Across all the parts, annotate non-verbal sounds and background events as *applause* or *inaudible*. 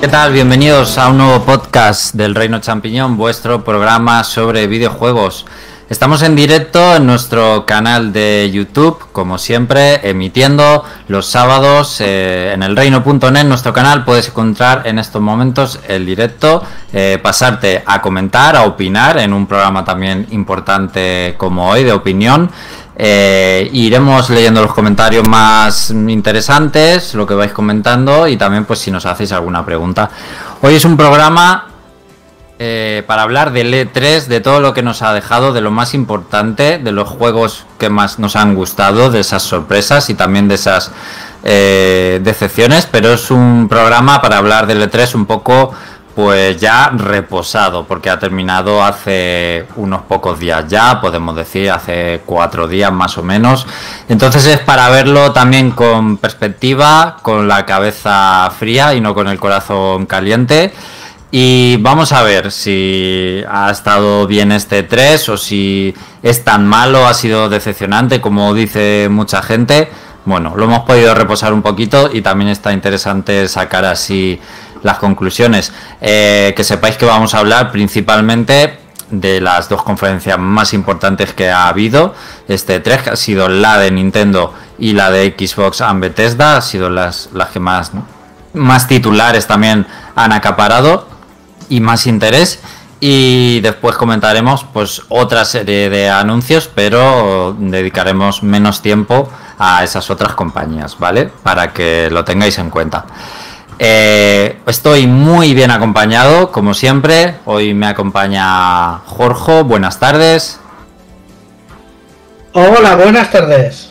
¿Qué tal? Bienvenidos a un nuevo podcast del Reino Champiñón, vuestro programa sobre videojuegos. Estamos en directo en nuestro canal de YouTube, como siempre, emitiendo los sábados eh, en el reino.net. Nuestro canal puedes encontrar en estos momentos el directo, eh, pasarte a comentar, a opinar en un programa también importante como hoy de opinión. Eh, iremos leyendo los comentarios más interesantes, lo que vais comentando y también pues si nos hacéis alguna pregunta. Hoy es un programa eh, para hablar del E3, de todo lo que nos ha dejado, de lo más importante, de los juegos que más nos han gustado, de esas sorpresas y también de esas eh, decepciones, pero es un programa para hablar del E3 un poco pues ya reposado, porque ha terminado hace unos pocos días ya, podemos decir, hace cuatro días más o menos. Entonces es para verlo también con perspectiva, con la cabeza fría y no con el corazón caliente. Y vamos a ver si ha estado bien este 3 o si es tan malo, ha sido decepcionante como dice mucha gente. Bueno, lo hemos podido reposar un poquito y también está interesante sacar así las conclusiones. Eh, que sepáis que vamos a hablar principalmente de las dos conferencias más importantes que ha habido. Este 3 ha sido la de Nintendo y la de Xbox and Bethesda, ha sido las, las que más, más titulares también han acaparado y más interés. Y después comentaremos pues otra serie de anuncios, pero dedicaremos menos tiempo a esas otras compañías, ¿vale? Para que lo tengáis en cuenta. Eh, estoy muy bien acompañado, como siempre. Hoy me acompaña Jorge. Buenas tardes. Hola, buenas tardes.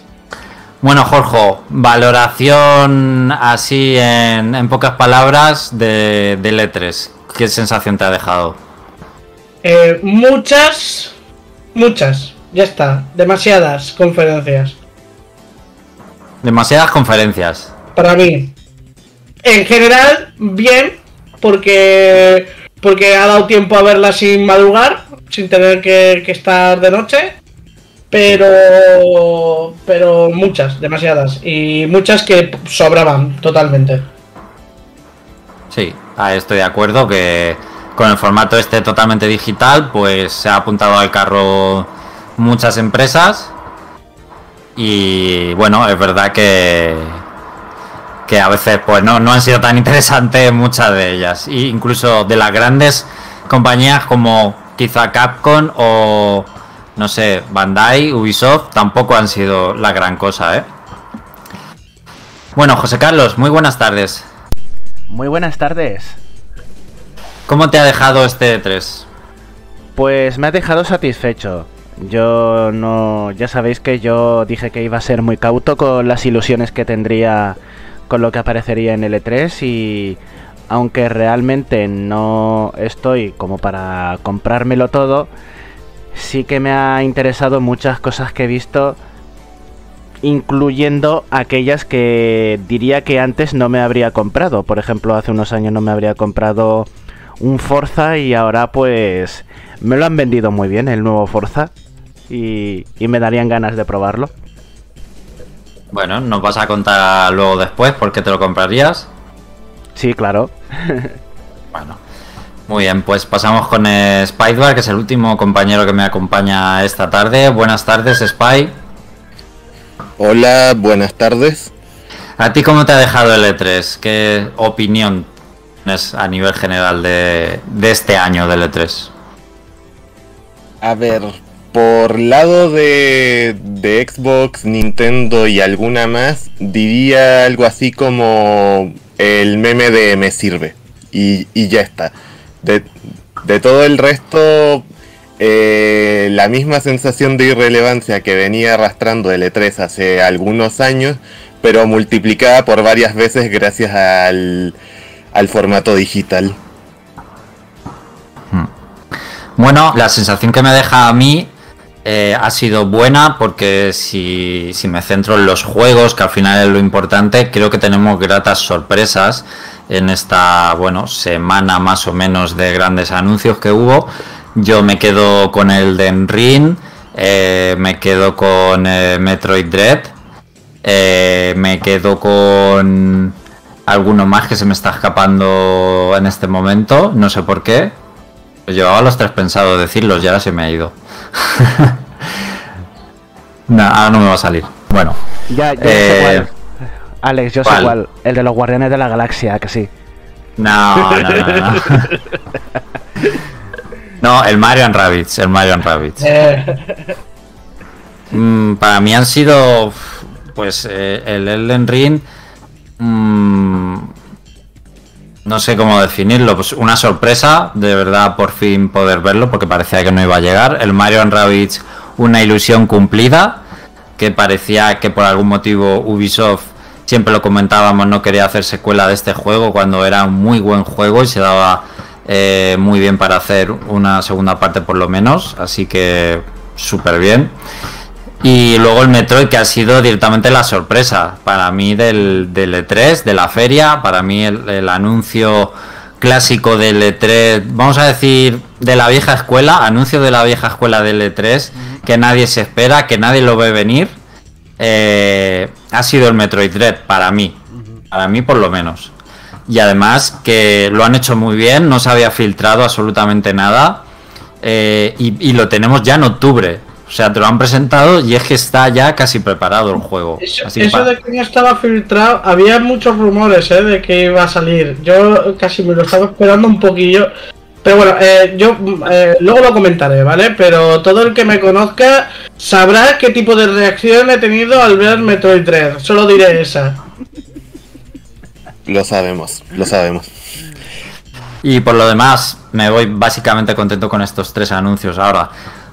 Bueno, Jorge, valoración así en, pocas palabras de, de Letres. ¿Qué sensación te ha dejado? Eh, muchas, muchas, ya está, demasiadas conferencias. Demasiadas conferencias. Para mí. En general, bien, porque porque ha dado tiempo a verla sin madrugar, sin tener que, que estar de noche. Pero pero muchas, demasiadas. Y muchas que sobraban totalmente. Sí, estoy de acuerdo que con el formato este totalmente digital, pues se ha apuntado al carro muchas empresas. Y bueno, es verdad que, que a veces pues no, no han sido tan *laughs* interesantes muchas de ellas. E incluso de las grandes compañías como quizá Capcom o no sé, Bandai, Ubisoft, tampoco han sido la gran cosa, ¿eh? Bueno, José Carlos, muy buenas tardes. Muy buenas tardes. ¿Cómo te ha dejado este 3? Pues me ha dejado satisfecho. Yo no. Ya sabéis que yo dije que iba a ser muy cauto con las ilusiones que tendría con lo que aparecería en L3 y. Aunque realmente no estoy como para comprármelo todo, sí que me ha interesado muchas cosas que he visto incluyendo aquellas que diría que antes no me habría comprado. Por ejemplo, hace unos años no me habría comprado un Forza y ahora pues me lo han vendido muy bien el nuevo Forza y, me darían ganas de probarlo. Bueno, nos vas a contar luego después por qué te lo comprarías. Sí, claro. bueno. Muy bien, pues pasamos con Spider, que es el último compañero que me acompaña esta tarde. Buenas tardes, Spy. Hola, buenas tardes. ¿A ti cómo te ha dejado el E3? ¿Qué opinión tienes a nivel general de, este año del E3? A ver, por lado de, Xbox, Nintendo y alguna más, diría algo así como el meme de me sirve. Y, ya está. De, de todo el resto, eh, la misma sensación de irrelevancia que venía arrastrando el E3 hace algunos años, pero multiplicada por varias veces gracias al, formato digital. Hmm. Bueno, la sensación que me deja a mí eh, ha sido buena porque si, si, me centro en los juegos, que al final es lo importante, creo que tenemos gratas sorpresas en esta bueno semana más o menos de grandes anuncios que hubo yo me quedo con el Ring, eh, me quedo con eh, Metroid Dread, me quedo con alguno más que se me está escapando en este momento, no sé por qué. Pues llevaba los tres pensados decirlos y ahora se me ha ido. *laughs* no, ahora no me va a salir. Bueno. Ya, sé Eh, cuál. Alex, yo sé ¿cuál? cuál. El de los Guardianes de la Galaxia, que sí. No, no, no, no. No, *laughs* el Mario and Rabbids, el Mario and Rabbids. Eh, *laughs* Mm, para mí han sido, pues, eh, el Elden Ring, mm, no sé cómo definirlo, pues una sorpresa, de verdad, por fin poder verlo, porque parecía que no iba a llegar. El Mario and Rabbids, una ilusión cumplida, que parecía que por algún motivo Ubisoft, siempre lo comentábamos, no quería hacer secuela de este juego, cuando era un muy buen juego y se daba eh, muy bien para hacer una segunda parte por lo menos, así que súper bien. Y luego el Metroid, que ha sido directamente la sorpresa para mí del, del E3, de la feria, para mí el, el anuncio clásico del E3, vamos a decir de la vieja escuela, anuncio de la vieja escuela del E3, que nadie se espera, que nadie lo ve venir, eh, ha sido el Metroid Dread para mí, para mí por lo menos. Y además que lo han hecho muy bien, no se había filtrado absolutamente nada. eh, y, y lo tenemos ya en octubre. O sea, te lo han presentado y es que está ya casi preparado el juego. eso Así que eso pa- de que no estaba filtrado, había muchos rumores eh, de que iba a salir. Yo casi me lo estaba esperando un poquillo. Pero bueno, eh, yo eh, luego lo comentaré, ¿vale? Pero todo el que me conozca sabrá qué tipo de reacción he tenido al ver Metroid Dread. Solo diré esa. Lo sabemos, lo sabemos. Y por lo demás, me voy básicamente contento con estos tres anuncios. Ahora,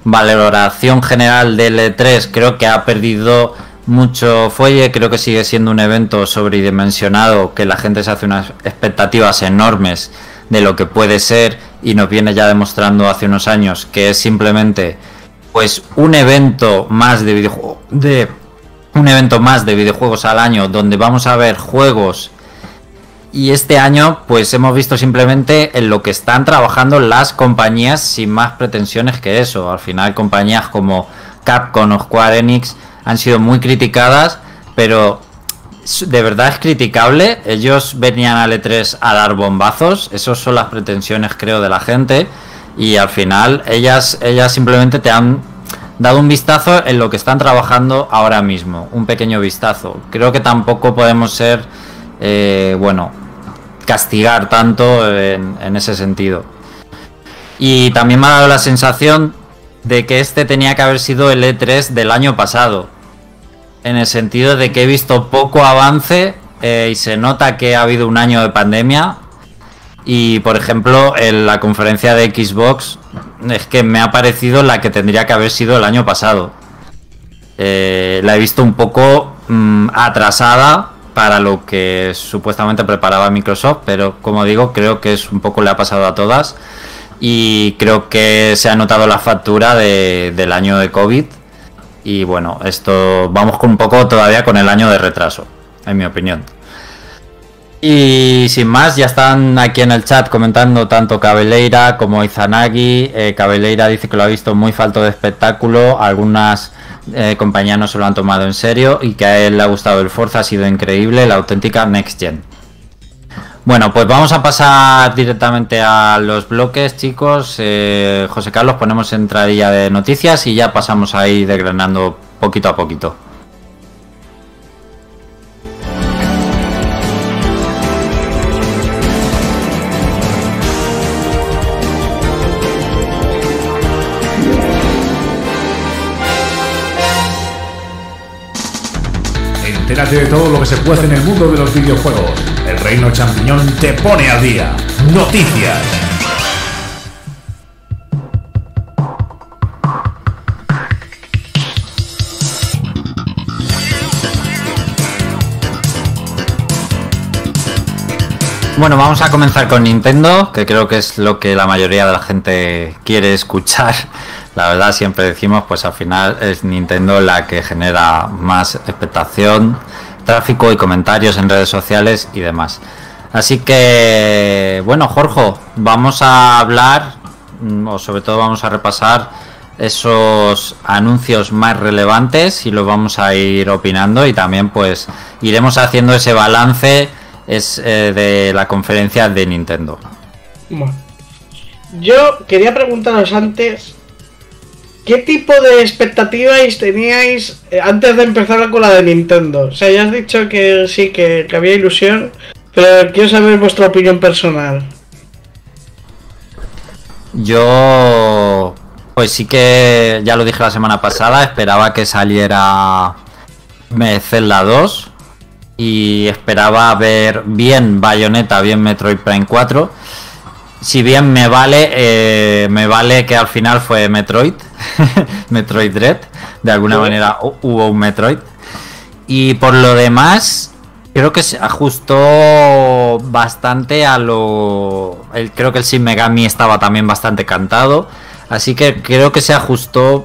valoración general del E3, creo que ha perdido mucho fuelle, creo que sigue siendo un evento sobredimensionado, que la gente se hace unas expectativas enormes de lo que puede ser y nos viene ya demostrando hace unos años que es simplemente pues un evento más de videojuegos de un evento más de videojuegos al año donde vamos a ver juegos y este año, pues hemos visto simplemente en lo que están trabajando las compañías sin más pretensiones que eso. Al final, compañías como Capcom o Square Enix han sido muy criticadas, pero de verdad es criticable. Ellos venían al E3 a dar bombazos, esas son las pretensiones, creo, de la gente. Y al final, ellas, ellas simplemente te han dado un vistazo en lo que están trabajando ahora mismo. Un pequeño vistazo. Creo que tampoco podemos ser, eh, bueno, castigar tanto en, ese sentido. Y también me ha dado la sensación de que este tenía que haber sido el E3 del año pasado. En el sentido de que he visto poco avance eh, y se nota que ha habido un año de pandemia. Y por ejemplo, en la conferencia de Xbox es que me ha parecido la que tendría que haber sido el año pasado. Eh, la he visto un poco mm, atrasada para lo que supuestamente preparaba Microsoft, pero como digo, creo que es un poco le ha pasado a todas y creo que se ha notado la factura de- del año de COVID y bueno, esto vamos con un poco todavía con el año de retraso, en mi opinión. Y sin más, ya están aquí en el chat comentando tanto Cabeleira como Izanagi. Eh, Cabeleira dice que lo ha visto muy falto de espectáculo. Algunas eh, compañías no se lo han tomado en serio y que a él le ha gustado el Forza, ha sido increíble, la auténtica Next Gen. Bueno, pues vamos a pasar directamente a los bloques, chicos. Eh, José Carlos, ponemos entradilla de noticias y ya pasamos ahí desgranando poquito a poquito. Entérate de todo lo que se puede en el mundo de los videojuegos. El Reino Champiñón te pone al día. Noticias. Bueno, vamos a comenzar con Nintendo, que creo que es lo que la mayoría de la gente quiere escuchar. La verdad, siempre decimos, pues al final es Nintendo la que genera más expectación, tráfico y comentarios en redes sociales y demás. Así que, bueno, Jorge, vamos a hablar, mm, o sobre todo vamos a repasar esos anuncios más relevantes y los vamos a ir opinando y también pues iremos haciendo ese balance es eh, de la conferencia de Nintendo. Bueno. Yo quería preguntaros antes, ¿qué tipo de expectativas teníais eh, antes de empezar con la de Nintendo? O sea, ya has dicho que sí, que, había ilusión, pero quiero saber vuestra opinión personal. Yo, pues sí que ya lo dije la semana pasada, esperaba que saliera Zelda 2 y esperaba ver bien Bayonetta, bien Metroid Prime 4. Si bien me vale, eh, me vale que al final fue Metroid, *laughs* Metroid Dread, de alguna manera hubo un Metroid. Y por lo demás, creo que se ajustó bastante a lo. El, creo que el Shin Megami estaba también bastante cantado. Así que creo que se ajustó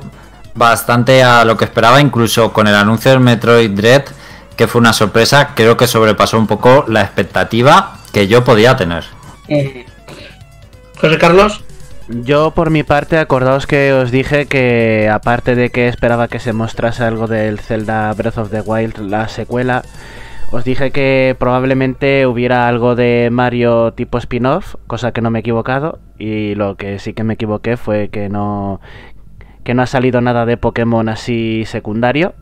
bastante a lo que esperaba, incluso con el anuncio del Metroid Dread que fue una sorpresa, creo que sobrepasó un poco la expectativa que yo podía tener. Eh, José Carlos. Yo por mi parte, acordaos que os dije que aparte de que esperaba que se mostrase algo del Zelda Breath of the Wild, la secuela, os dije que probablemente hubiera algo de Mario tipo spin-off, cosa que no me he equivocado, y lo que sí que me equivoqué fue que no que no ha salido nada de Pokémon así secundario,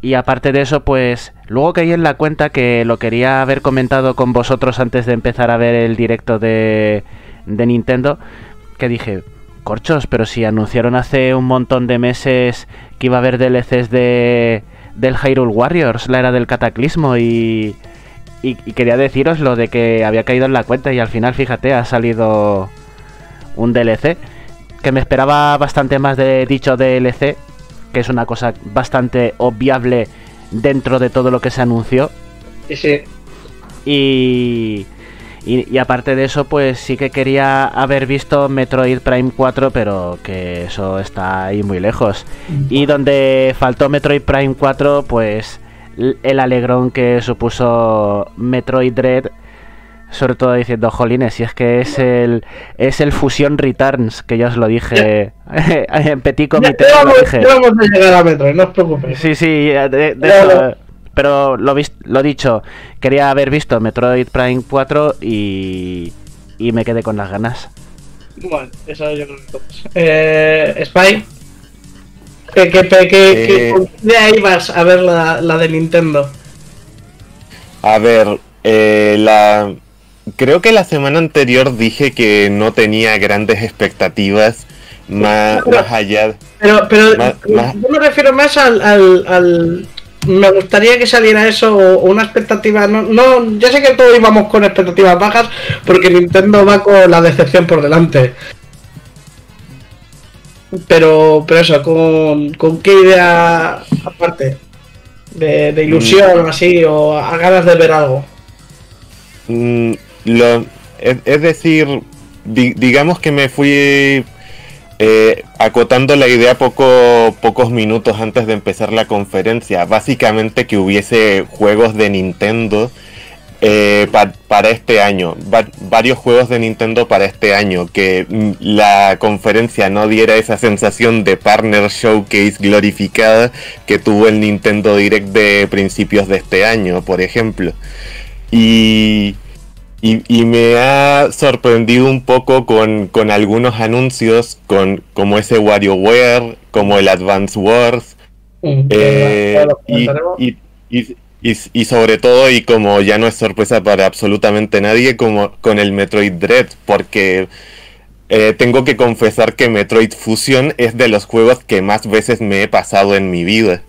y aparte de eso, pues luego caí en la cuenta que lo quería haber comentado con vosotros antes de empezar a ver el directo de, de Nintendo, que dije, corchos, pero si anunciaron hace un montón de meses que iba a haber DLCs de del Hyrule Warriors, la era del cataclismo y, y, y, quería deciros lo de que había caído en la cuenta y al final, fíjate, ha salido un DLC que me esperaba bastante más de dicho DLC que es una cosa bastante obviable dentro de todo lo que se anunció. Sí, sí. Y, y, y, aparte de eso, pues sí que quería haber visto Metroid Prime 4, pero que eso está ahí muy lejos. Y donde faltó Metroid Prime 4, pues el alegrón que supuso Metroid Dread sobre todo diciendo, jolines, si es que es el es el Fusion Returns, que ya os lo dije *laughs* en Petit Comité. Ya, vamos, lo dije. vamos a llegar a Metro, no os preocupéis. Sí, sí, de, de eso, pero lo, lo dicho, quería haber visto Metroid Prime 4 y, y me quedé con las ganas. Bueno, eso yo creo que todos. Eh, Spy, ¿qué, qué, qué, qué, Eh. de ahí vas a ver la, la de Nintendo? A ver, eh, la creo que la semana anterior dije que no tenía grandes expectativas más, Pero- más allá. Pero, pero yo me refiero más al, al, al- Me gustaría que saliera eso o una expectativa. No, no, ya sé que todos íbamos con expectativas bajas porque Nintendo va con la decepción por delante. Pero, pero eso, con, con qué idea aparte de, de ilusión o así, o a ganas de ver algo. Mm, lo, es, es decir, di- digamos que me fui eh, acotando la idea poco, pocos minutos antes de empezar la conferencia. Básicamente que hubiese juegos de Nintendo eh, pa- para este año. Va- varios juegos de Nintendo para este año. Que mm, la conferencia no diera esa sensación de partner showcase glorificada que tuvo el Nintendo Direct de principios de este año, por ejemplo. Y, y, y me ha sorprendido un poco con, con algunos anuncios, con, como ese WarioWare, como el Advance Wars, Mm, eh, y, y, sobre todo, y como ya no es sorpresa para absolutamente nadie, como con el Metroid Dread, porque eh, tengo que confesar que Metroid Fusion es de los juegos que más veces me he pasado en mi vida.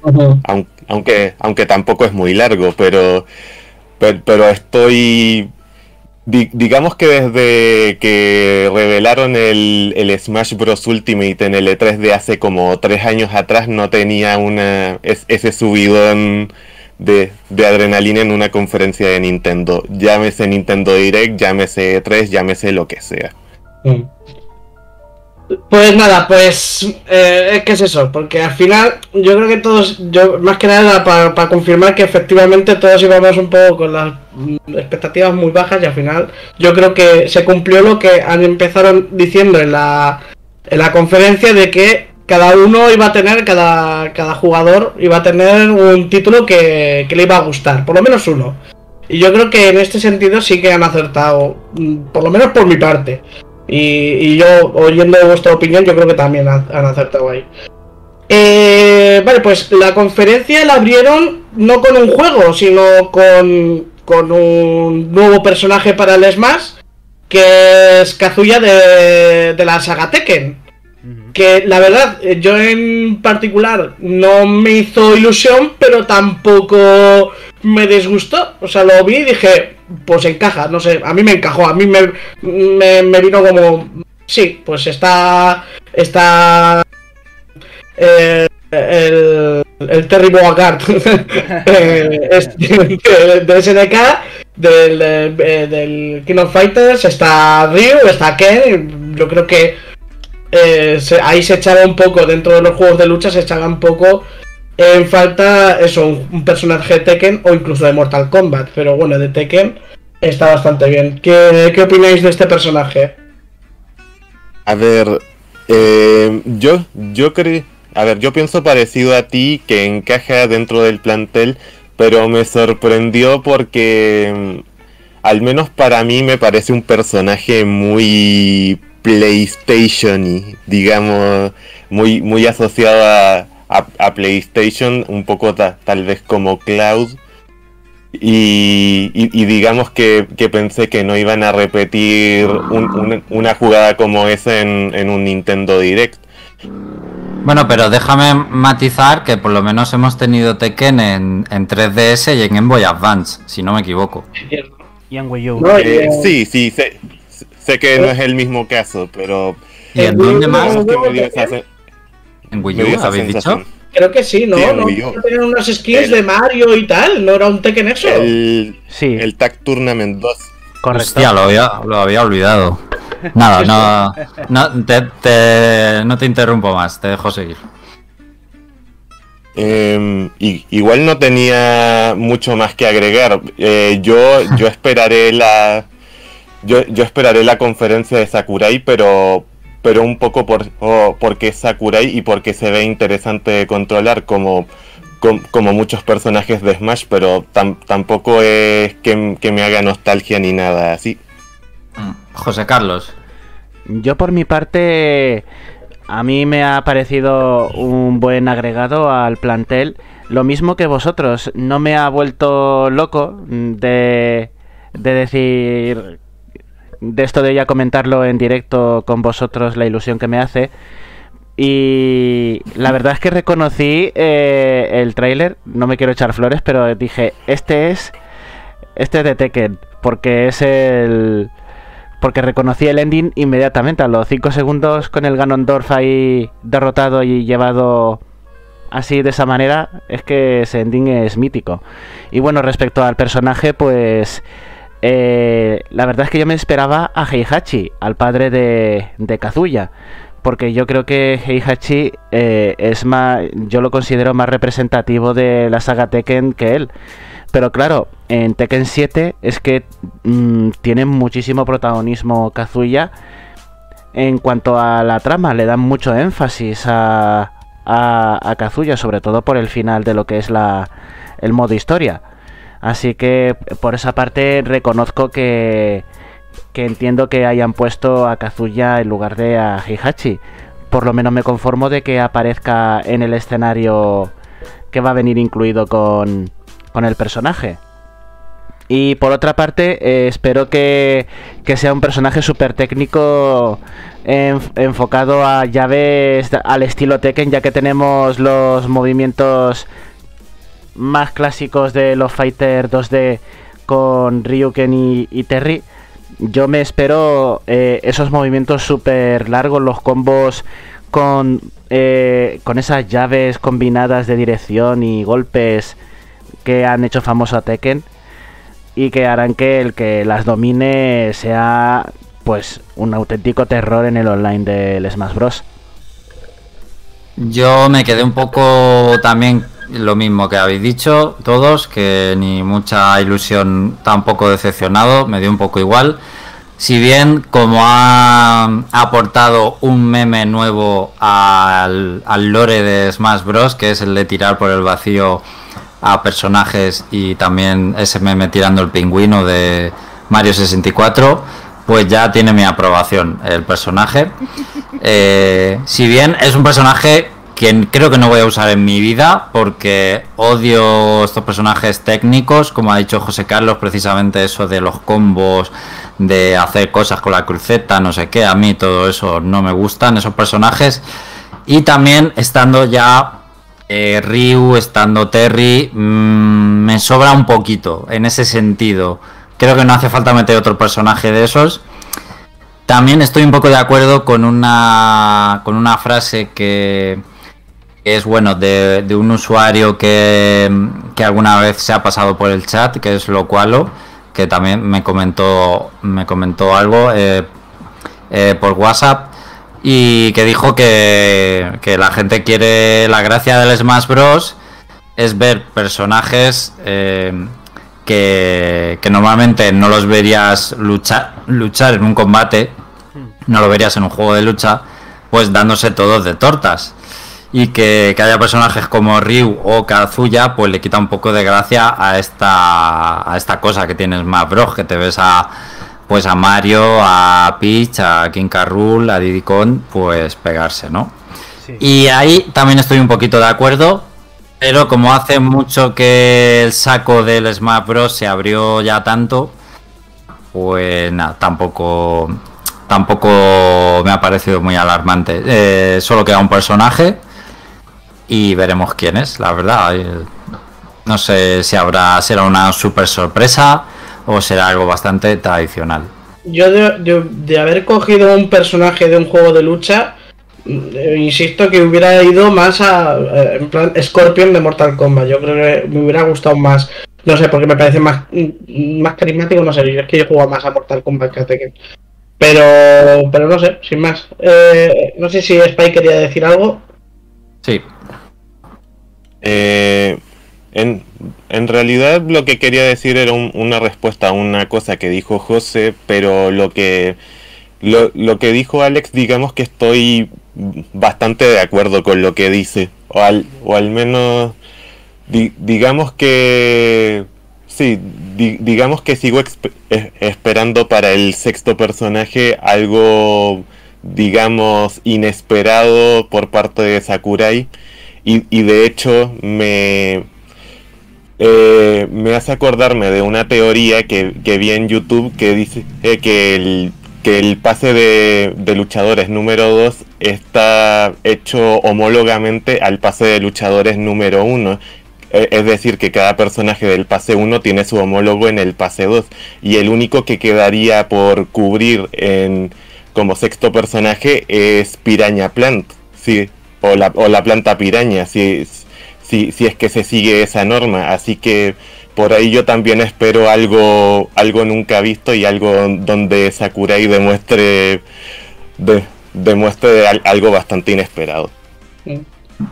Aunque, aunque tampoco es muy largo, pero, pero, pero estoy... di- digamos que desde que revelaron el, el Smash Bros. Ultimate en el E3 de hace como tres años atrás, no tenía una es- ese subidón de, de adrenalina en una conferencia de Nintendo. Llámese Nintendo Direct, llámese E3, llámese lo que sea. Mm. Pues nada, pues eh, es que es eso, porque al final yo creo que todos, yo más que nada para, para confirmar que efectivamente todos íbamos un poco con las mm, expectativas muy bajas y al final yo creo que se cumplió lo que empezaron diciendo en la, en la conferencia de que cada uno iba a tener, cada, cada jugador iba a tener un título que, que le iba a gustar, por lo menos uno. Y yo creo que en este sentido sí que han acertado, mm, por lo menos por mi parte. Y, y yo, oyendo vuestra opinión, yo creo que también han, han acertado ahí. Eh, vale, pues la conferencia la abrieron no con un juego, sino con, con un nuevo personaje para el Smash, que es Kazuya de, de la saga Tekken. Que la verdad, eh, yo en particular no me hizo ilusión, pero tampoco me disgustó. O sea, lo vi y dije, pues encaja, no sé, a mí me encajó, a mí me, me, vino como, sí, pues está, está eh, el, el Terry Bogart *laughs* eh, *laughs* de, de del, eh, del King of Fighters, está Ryu, está Ken, yo creo que se- ahí se echaba un poco, dentro de los juegos de lucha se echaba un poco en falta eso, un, personaje de Tekken o incluso de Mortal Kombat, pero bueno, de Tekken está bastante bien. ¿Qué, qué opináis de este personaje? A ver, eh, yo, yo creo, a ver, yo pienso parecido a ti que encaja dentro del plantel, pero me sorprendió porque, mm, al menos para mí, me parece un personaje muy PlayStation y, digamos, muy, muy asociado a, a- a PlayStation, un poco ta- tal vez como Cloud. Y, y- y digamos que, que pensé que no iban a repetir un- un- una jugada como esa en, en un Nintendo Direct. Bueno, pero déjame matizar que por lo menos hemos tenido Tekken en, en 3DS y en Game Boy Advance, si no me equivoco. Y en Wii U. No, Eh, eh, sí, sí, sé, sé que no es el mismo caso, pero ¿Y en El dónde más? no- es que me dio esa, sen- ¿En Wii me dio U esa habéis dicho? sensación. Creo que sí, ¿no? Sí, en ¿No? Wii U. Tenían unas skins El- de Mario y tal, ¿no era un Tekken eso? El, Sí, el Tag Tournament 2. correcto. Hostia, lo había, lo había olvidado. Nada, *laughs* no, no, te, te- no te interrumpo más, te dejo seguir. Eh, y- igual no tenía mucho más que agregar. Eh, yo, yo *laughs* esperaré la. Yo, yo esperaré la conferencia de Sakurai, pero. Pero un poco por, porque es Sakurai y porque se ve interesante de controlar como, com- como muchos personajes de Smash, pero tam- tampoco es que, que me haga nostalgia ni nada así. Mm, José Carlos. Yo por mi parte, a mí me ha parecido un buen agregado al plantel. Lo mismo que vosotros, no me ha vuelto loco de, de decir, de esto de ya comentarlo en directo con vosotros, la ilusión que me hace. Y la verdad es que reconocí eh, el tráiler, no me quiero echar flores, pero dije, este es, este es de Tekken, porque es el... Porque reconocí el ending inmediatamente, a los 5 segundos con el Ganondorf ahí derrotado y llevado así de esa manera, es que ese ending es mítico. Y bueno, respecto al personaje, pues eh, la verdad es que yo me esperaba a Heihachi, al padre de, Kazuya. Porque yo creo que Heihachi eh, es más, yo lo considero más representativo de la saga Tekken que él. Pero claro, en Tekken 7 es que mm, tiene muchísimo protagonismo Kazuya en cuanto a la trama. Le dan mucho énfasis a, a, a Kazuya, sobre todo por el final de lo que es la, el modo historia. Así que por esa parte reconozco que, entiendo que hayan puesto a Kazuya en lugar de a Heihachi. Por lo menos me conformo de que aparezca en el escenario que va a venir incluido con, el personaje. Y por otra parte, eh, espero que, sea un personaje súper técnico enf- enfocado a llaves al estilo Tekken, ya que tenemos los movimientos más clásicos de los Fighter 2D con Ryuken y, y Terry. Yo me espero eh, esos movimientos súper largos, los combos con, eh, con esas llaves combinadas de dirección y golpes que han hecho famoso a Tekken y que harán que el que las domine sea pues un auténtico terror en el online del Smash Bros. Yo me quedé un poco también lo mismo que habéis dicho todos, que ni mucha ilusión, tampoco decepcionado, me dio un poco igual. Si bien como ha aportado un meme nuevo al, al lore de Smash Bros, que es el de tirar por el vacío a personajes y también ese meme tirando el pingüino de Mario 64, pues ya tiene mi aprobación el personaje. *laughs* Eh, si bien es un personaje que creo que no voy a usar en mi vida porque odio estos personajes técnicos, como ha dicho José Carlos, precisamente eso de los combos, de hacer cosas con la cruceta, no sé qué, a mí todo eso no me gustan, esos personajes. Y también estando ya eh, Ryu, estando Terry, mm, me sobra un poquito en ese sentido. Creo que no hace falta meter otro personaje de esos. También estoy un poco de acuerdo con una, con una frase que, es bueno de, un usuario que, que, alguna vez se ha pasado por el chat, que es Locualo, que también me comentó, me comentó algo eh, eh, por WhatsApp y que dijo que, que, la gente quiere la gracia del Smash Bros. es ver personajes eh, que, que, normalmente no los verías luchar, luchar en un combate, no lo verías en un juego de lucha, pues dándose todos de tortas y que, haya personajes como Ryu o Kazuya pues le quita un poco de gracia a esta a esta cosa que tienes más Bros que te ves a pues a Mario a Peach a King K. a Diddy Kong pues pegarse no y ahí también estoy un poquito de acuerdo pero como hace mucho que el saco del Smash Bros se abrió ya tanto pues nada tampoco tampoco me ha parecido muy alarmante eh, solo queda un personaje y veremos quién es, la verdad. No sé si habrá será una super sorpresa o será algo bastante tradicional. Yo de, haber cogido un personaje de un juego de lucha, eh, insisto que hubiera ido más a eh, en plan Scorpion de Mortal Kombat. Yo creo que me hubiera gustado más. No sé, porque me parece más, más carismático, no sé, es que yo juego más a Mortal Kombat que a Tekken. Pero, pero no sé, sin más. Eh, no sé si Spike quería decir algo. Sí. Eh, en, realidad lo que quería decir era una respuesta a una cosa que dijo José, pero lo que, lo, que dijo Alex, digamos que estoy bastante de acuerdo con lo que dice, o al, o al menos digamos que... Sí, digamos que sigo esperando para el sexto personaje algo, digamos, inesperado por parte de Sakurai y, de hecho me, eh, me hace acordarme de una teoría que, vi en YouTube que dice eh, que, el, que el pase de, luchadores número 2 está hecho homólogamente al pase de luchadores número 1. E, es decir, que cada personaje del pase 1 tiene su homólogo en el pase 2. Y el único que quedaría por cubrir en, como sexto personaje es Piraña Plant. Sí, o la, o la planta piraña, si, si, si es que se sigue esa norma. Así que por ahí yo también espero algo, algo nunca visto y algo donde Sakurai demuestre, de, demuestre algo bastante inesperado.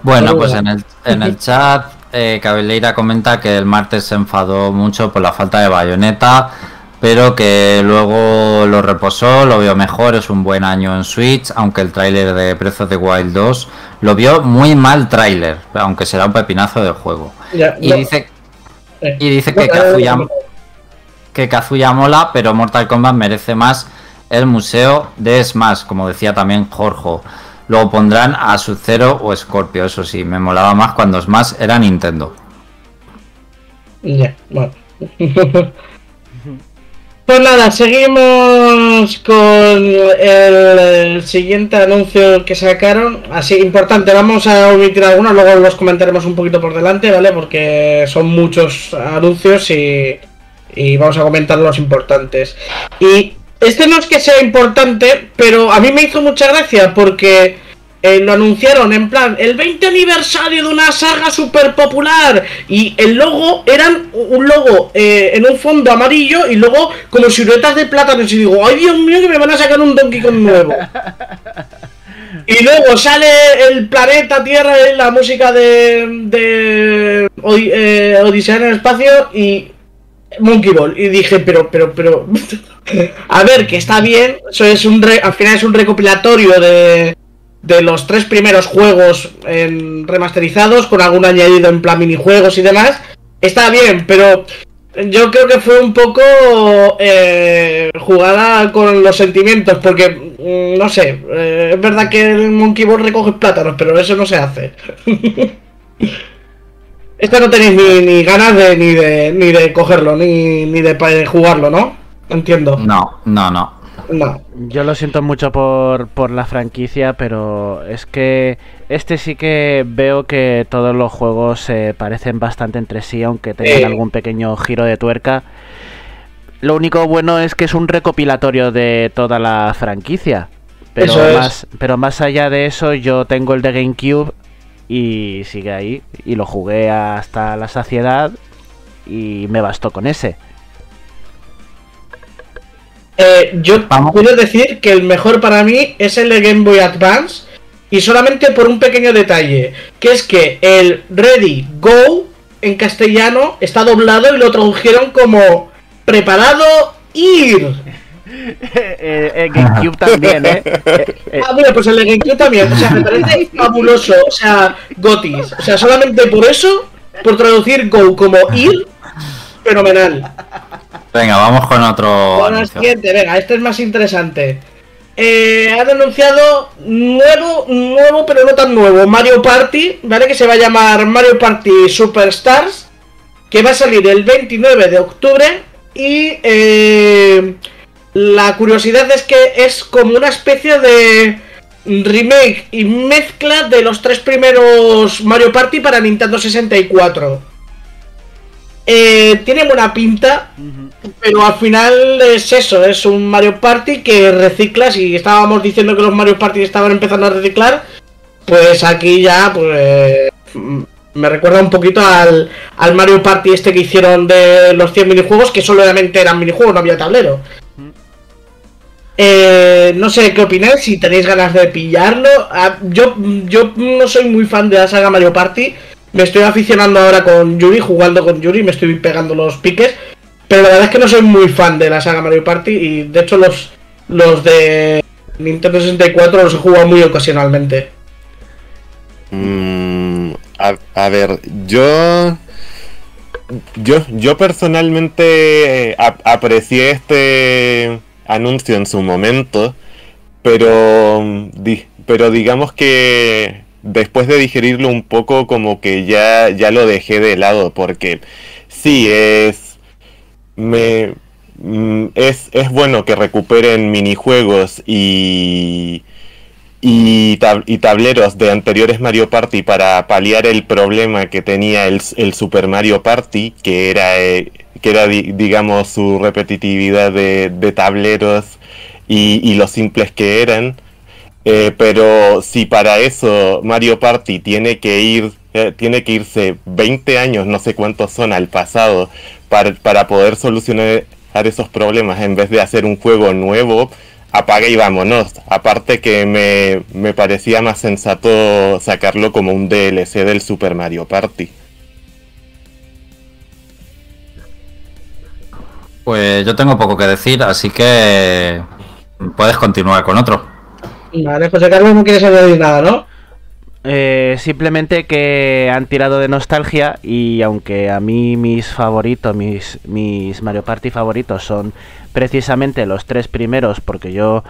Bueno, pues en el, en el *laughs* chat eh, Cabeleira comenta que el martes se enfadó mucho por la falta de bayoneta pero que luego lo reposó, lo vio mejor, es un buen año en Switch, aunque el tráiler de Breath of the Wild 2 lo vio muy mal tráiler, aunque será un pepinazo del juego. y, dice, eh. y dice que Kazuya, que Kazuya mola, pero Mortal Kombat merece más el museo de Smash, como decía también Jorge. Luego pondrán a Sub-Zero o Scorpio, eso sí, me molaba más cuando Smash era Nintendo. Ya, bueno. *laughs* Pues nada, seguimos con el, siguiente anuncio que sacaron. Así, importante, vamos a omitir algunos, luego los comentaremos un poquito por delante, ¿vale? Porque son muchos anuncios y, y vamos a comentar los importantes. Y este no es que sea importante, pero a mí me hizo mucha gracia porque eh, lo anunciaron en plan el 20 aniversario de una saga super popular y el logo eran un logo eh, en un fondo amarillo y luego como siluetas de plátanos y digo, ay Dios mío que me van a sacar un Donkey Kong nuevo. *laughs* y luego sale el planeta Tierra, la música de, de eh, Odisea en el espacio y Monkey Ball. Y dije, pero, pero, pero. *laughs* a ver, que está bien. Eso es un al final es un recopilatorio de, de los tres primeros juegos remasterizados, con algún añadido en plan minijuegos y demás. está bien, pero yo creo que fue un poco eh, jugada con los sentimientos, porque, mm, no sé, eh, es verdad que el Monkey Ball recoge plátanos, pero eso no se hace. *laughs* Esta no tenéis ni, ni ganas de ni, de ni de cogerlo, ni, ni de jugarlo, ¿no? Entiendo. No, no, no. No. Yo lo siento mucho por, por la franquicia, pero es que este sí que veo que todos los juegos se parecen bastante entre sí, aunque tengan Sí. algún pequeño giro de tuerca. Lo único bueno es que es un recopilatorio de toda la franquicia. Pero Eso es. más, pero más allá de eso, yo tengo el de GameCube y sigue ahí. Y lo jugué hasta la saciedad y me bastó con ese. Eh, yo Vamos. quiero decir que el mejor para mí es el de Game Boy Advance y solamente por un pequeño detalle, que es que el Ready Go en castellano está doblado y lo tradujeron como preparado ir. *laughs* Eh, eh, GameCube también, ¿eh? *laughs* Ah, bueno, pues el de GameCube también. O sea, me parece *laughs* fabuloso. O sea, Gotis. O sea, solamente por eso, por traducir Go como ir, fenomenal. Venga, vamos con otro Bueno, el siguiente, venga, este es más interesante. Eh, han anunciado nuevo, nuevo, pero no tan nuevo, Mario Party, ¿vale? Que se va a llamar Mario Party Superstars, que va a salir el 29 de octubre. Y eh, la curiosidad es que es como una especie de remake y mezcla de los tres primeros Mario Party para Nintendo 64. Eh, tiene buena pinta, pero al final es eso, es un Mario Party que recicla. Si estábamos diciendo que los Mario Party estaban empezando a reciclar, pues aquí ya pues mm, me recuerda un poquito al, al Mario Party este que hicieron de los 100 minijuegos, que solamente eran minijuegos, no había tablero. Eh, no sé qué opináis, si tenéis ganas de pillarlo. Ah, yo, yo no soy muy fan de la saga Mario Party. Me estoy aficionando ahora con Yuri, jugando con Yuri, me estoy pegando los piques. Pero la verdad es que no soy muy fan de la saga Mario Party y de hecho los, los de Nintendo 64 los he jugado muy ocasionalmente. Mm, a, a ver, yo, yo, yo personalmente eh, ap- aprecié este anuncio en su momento, pero, pero digamos que después de digerirlo un poco, como que ya, ya lo dejé de lado, porque sí es, me, mm, es, es bueno que recuperen minijuegos y y, tab- y tableros de anteriores Mario Party para paliar el problema que tenía el, el Super Mario Party, que era, eh, que era di- digamos, su repetitividad de, de tableros y, y lo simples que eran. Eh, pero si para eso Mario Party tiene que ir, eh, tiene que irse 20 años, no sé cuántos son, al pasado, para, para poder solucionar esos problemas en vez de hacer un juego nuevo, apaga y vámonos. Aparte que me, me parecía más sensato sacarlo como un DLC del Super Mario Party. Pues yo tengo poco que decir, así que puedes continuar con otro. Vale, José Carlos no quieres añadir nada, ¿no? Eh, simplemente que han tirado de nostalgia y aunque a mí mis favoritos, mis, mis Mario Party favoritos son precisamente los tres primeros porque yo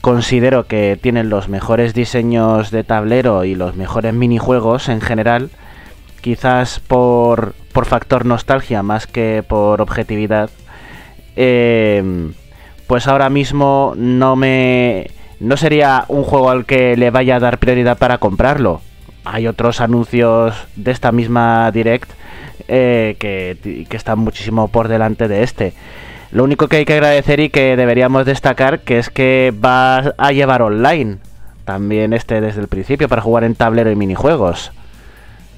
considero que tienen los mejores diseños de tablero y los mejores minijuegos en general, quizás por, por factor nostalgia más que por objetividad, eh, pues ahora mismo no me no sería un juego al que le vaya a dar prioridad para comprarlo. Hay otros anuncios de esta misma Direct eh, que, que están muchísimo por delante de este. Lo único que hay que agradecer y que deberíamos destacar que es que va a llevar online también este desde el principio para jugar en tablero y minijuegos.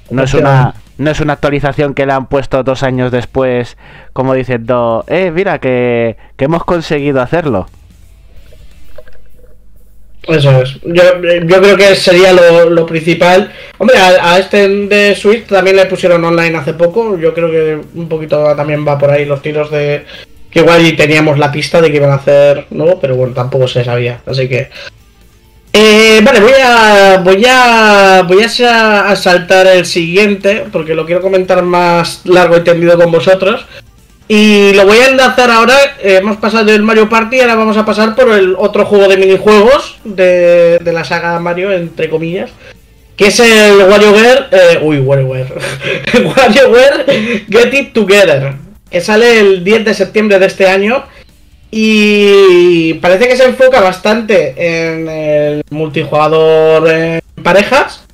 No es una no es una actualización que le han puesto dos años después, como diciendo, eh, mira que, que hemos conseguido hacerlo. Eso es. Yo, yo creo que sería lo, lo principal. Hombre, a, este de Switch también le pusieron online hace poco. Yo creo que un poquito también va por ahí los tiros de. Que igual teníamos la pista de que iban a hacer nuevo, pero bueno, tampoco se sabía. Así que. Eh, vale, voy a voy a voy a, saltar el siguiente porque lo quiero comentar más largo y tendido con vosotros. Y lo voy a enlazar ahora. Eh, hemos pasado del Mario Party ahora vamos a pasar por el otro juego de minijuegos de, de la saga Mario, entre comillas. Que es el WarioWare. Eh, uy, WarioWare. *laughs* WarioWare Get It Together. Que sale el 10 de septiembre de este año. Y parece que se enfoca bastante en el multijugador en parejas.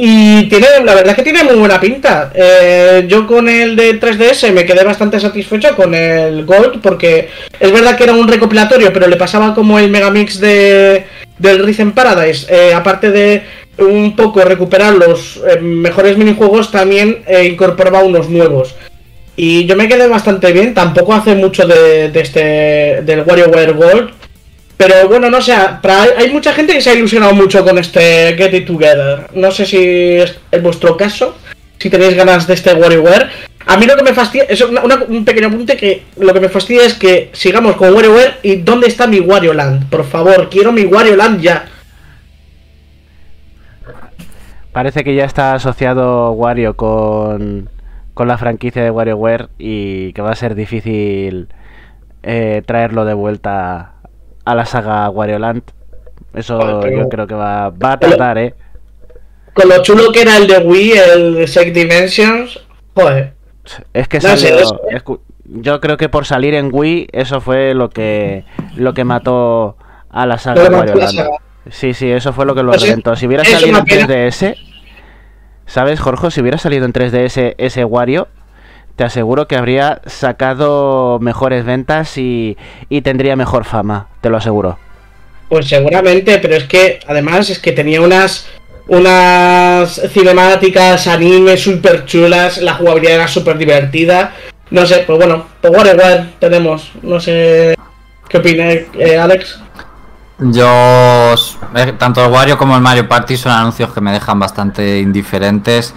Y tiene, la verdad es que tiene muy buena pinta. Eh, yo con el de 3DS me quedé bastante satisfecho con el Gold, porque es verdad que era un recopilatorio, pero le pasaba como el Megamix de, del Rhythm Paradise. Eh, aparte de un poco recuperar los eh, mejores minijuegos, también incorporaba unos nuevos. Y yo me quedé bastante bien, tampoco hace mucho de, este del WarioWare Gold. Pero bueno, no sé, hay mucha gente que se ha ilusionado mucho con este Get It Together. No sé si es vuestro caso, si tenéis ganas de este WarioWare. A mí lo que me fastidia, es un pequeño apunte que lo que me fastidia es que sigamos con WarioWare y ¿dónde está mi Wario Land? Por favor, quiero mi Wario Land ya. Parece que ya está asociado Wario con con la franquicia de WarioWare y que va a ser difícil eh, traerlo de vuelta a la saga Wario Land. Eso yo creo que va, a tardar, ¿eh? Con lo chulo que era el de Wii, el Six Dimensions, joder. Es que yo creo que por salir en Wii, eso fue lo que lo que mató a la saga Wario Land. Sí, sí, eso fue lo que lo pues reventó. Si hubiera salido en 3DS, ¿Sabes, Jorge? Si hubiera salido en 3DS ese Wario, te aseguro que habría sacado mejores ventas y, tendría mejor fama, te lo aseguro. Pues seguramente, pero es que además es que tenía unas unas cinemáticas anime súper chulas, la jugabilidad era súper divertida. No sé, pues bueno, pues WarioWare tenemos, no sé qué opina eh, Alex. Yo, eh, tanto el Wario como el Mario Party son anuncios que me dejan bastante indiferentes.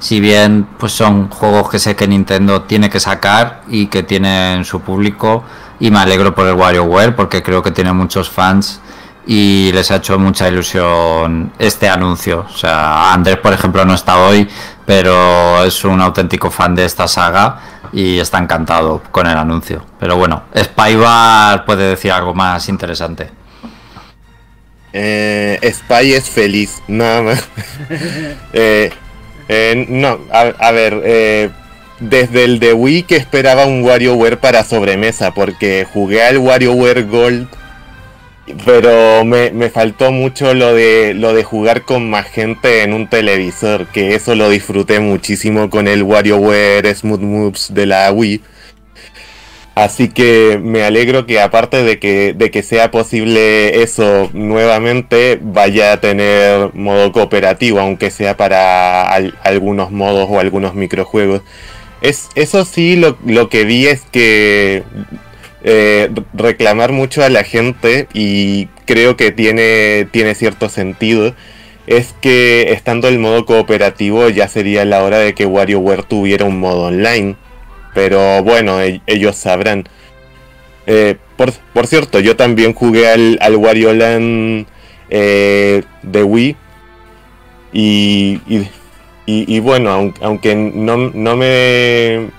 Si bien pues son juegos que sé que Nintendo tiene que sacar y que tienen su público. Y me alegro por el WarioWare porque creo que tiene muchos fans y les ha hecho mucha ilusión este anuncio. O sea, Andrés, por ejemplo, no está hoy, pero es un auténtico fan de esta saga y está encantado con el anuncio. Pero bueno, Spybar puede decir algo más interesante. Eh, Spy es feliz, nada más. *laughs* Eh, eh, no, a, ver, eh, desde el de Wii que esperaba un WarioWare para sobremesa, porque jugué al WarioWare Gold, pero me, me, faltó mucho lo de, lo de jugar con más gente en un televisor, que eso lo disfruté muchísimo con el WarioWare Smooth Moves de la Wii. Así que me alegro que aparte de que, de que sea posible eso nuevamente, vaya a tener modo cooperativo, aunque sea para algunos modos o algunos microjuegos. Es, eso sí, lo, lo que vi es que eh, reclamar mucho a la gente, y creo que tiene, tiene cierto sentido, es que estando el modo cooperativo ya sería la hora de que WarioWare tuviera un modo online pero bueno, e-, ellos sabrán. Eh, por, cierto, yo también jugué al, al Wario Land eh, de Wii. Y, y, bueno, aunque no, no, me,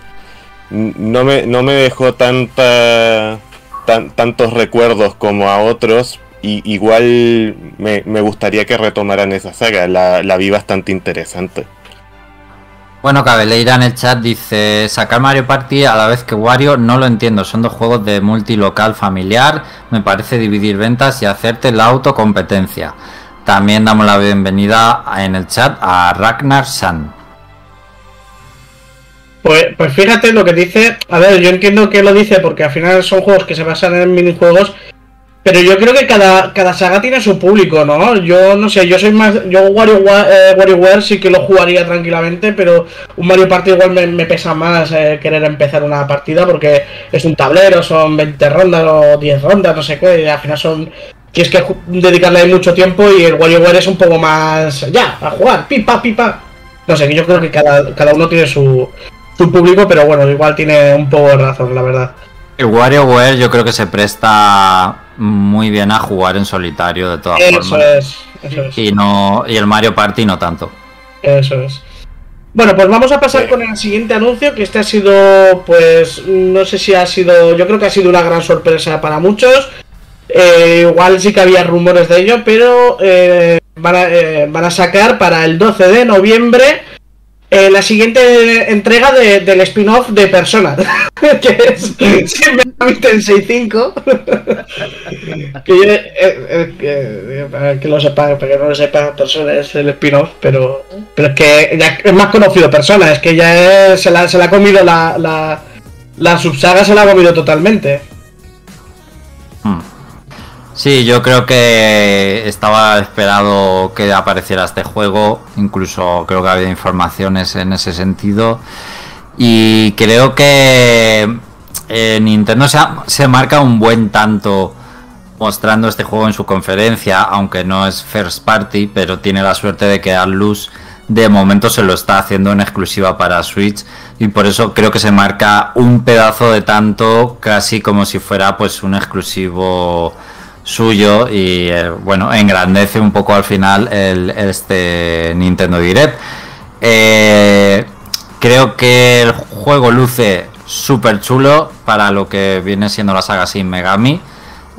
no, me, no me dejó tanta, tantos recuerdos como a otros, y, igual me, me, gustaría que retomaran esa saga. La, la vi bastante interesante. Bueno, Cabeleira en el chat dice, sacar Mario Party a la vez que Wario, no lo entiendo, son dos juegos de multilocal familiar, me parece dividir ventas y hacerte la autocompetencia. También damos la bienvenida en el chat a Ragnar San. Pues, pues fíjate lo que dice, a ver, yo entiendo que lo dice porque al final son juegos que se basan en minijuegos pero yo creo que cada, cada saga tiene su público, ¿no? Yo no sé, yo soy más. Yo WarioWare, eh, WarioWare sí que lo jugaría tranquilamente, pero un Mario Party igual me, pesa más eh, querer empezar una partida porque es un tablero, son 20 rondas o 10 rondas, no sé qué, y al final son. Tienes que dedicarle mucho tiempo y el WarioWare es un poco más. Ya, a jugar, pipa, pipa. No sé, yo creo que cada, cada uno tiene su, su público, pero bueno, igual tiene un poco de razón, la verdad. El WarioWare yo creo que se presta muy bien a jugar en solitario de todas Eso formas. es, eso es. Y no y el Mario Party no tanto. Eso es. Bueno, pues vamos a pasar Sí. con el siguiente anuncio, que este ha sido, pues, no sé si ha sido, yo creo que ha sido una gran sorpresa para muchos. Eh, igual sí que había rumores de ello, pero eh, van, a, eh, van a sacar para el 12 de noviembre eh, la siguiente entrega de- del spin-off de Persona, *laughs* que es Shin Megami Tensei 5. que, eh, eh, para que lo sepa, para que no lo sepa, Persona es el spin-off, pero, pero es que es más conocido Persona, es que ya se, la, se la ha comido la, la, la subsaga, se la ha comido totalmente. Sí, yo creo que estaba esperado que apareciera este juego, incluso creo que ha habido informaciones en ese sentido. Y creo que eh, Nintendo se, marca un buen tanto mostrando este juego en su conferencia, aunque no es first party, pero tiene la suerte de que Atlus de momento se lo está haciendo en exclusiva para Switch y por eso creo que se marca un pedazo de tanto casi como si fuera pues un exclusivo suyo y eh, bueno engrandece un poco al final este Nintendo Direct Eh, creo que el juego luce súper chulo para lo que viene siendo la saga Sin Megami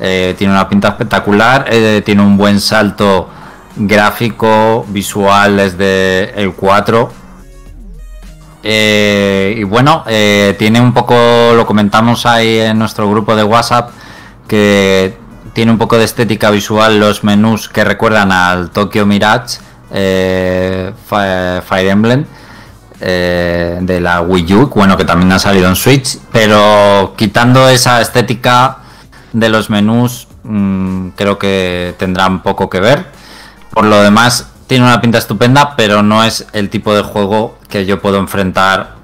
eh, tiene una pinta espectacular, tiene un buen salto gráfico, visual desde el 4. Eh, y bueno, tiene un poco, lo comentamos ahí en nuestro grupo de WhatsApp, que tiene un poco de estética visual los menús que recuerdan al Tokyo Mirage eh, Fi- Fire Emblem eh, de la Wii U, bueno, que también ha salido en Switch, pero quitando esa estética de los menús, mm, creo que tendrán poco que ver. Por lo demás, tiene una pinta estupenda, pero no es el tipo de juego que yo puedo enfrentar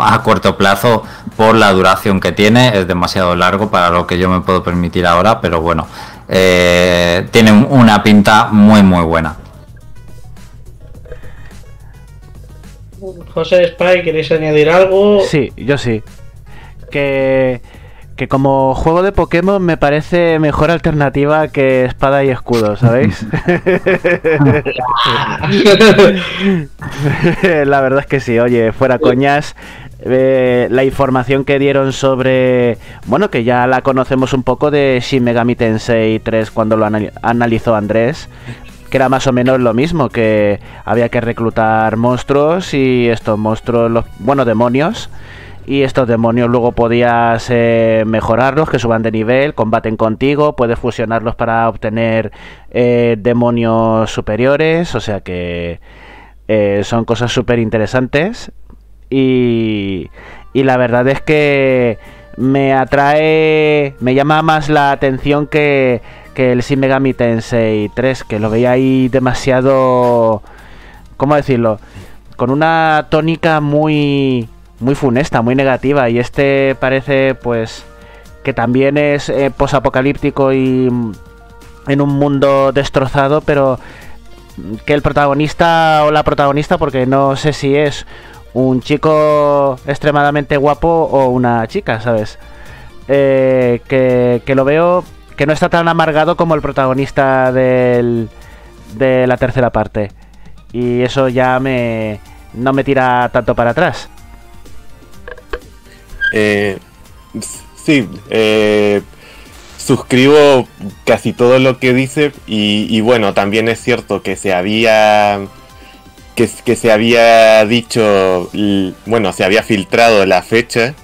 a corto plazo por la duración que tiene. Es demasiado largo para lo que yo me puedo permitir ahora, pero bueno, eh, tiene un- una pinta muy, muy buena. José Spy, ¿queréis añadir algo? Sí, yo sí. Que, que como juego de Pokémon me parece mejor alternativa que espada y escudo, ¿sabéis? *laughs* la verdad es que sí, oye, fuera coñas. eh, la información que dieron sobre. Bueno, que ya la conocemos un poco de Shin Megami Tensei 3 cuando lo anali- analizó Andrés. Que era más o menos lo mismo, que había que reclutar monstruos y estos monstruos, los, bueno, demonios. Y estos demonios luego podías eh, mejorarlos, que suban de nivel, combaten contigo, puedes fusionarlos para obtener eh, demonios superiores, o sea que eh, son cosas súper interesantes. Y, y la verdad es que me atrae, me llama más la atención que, que el Shin Megami Tensei 3, que lo veía ahí demasiado, ¿cómo decirlo? Con una tónica muy, muy funesta, muy negativa. Y este parece, pues, que también es eh, posapocalíptico y mm, en un mundo destrozado, pero que el protagonista o la protagonista, porque no sé si es un chico extremadamente guapo o una chica, ¿sabes? Eh, que, que lo veo que no está tan amargado como el protagonista del, de la tercera parte. Y eso ya me no me tira tanto para atrás. Eh, sí, eh, suscribo casi todo lo que dice y, bueno, también es cierto que se había que, se había dicho, bueno, se había filtrado la fecha,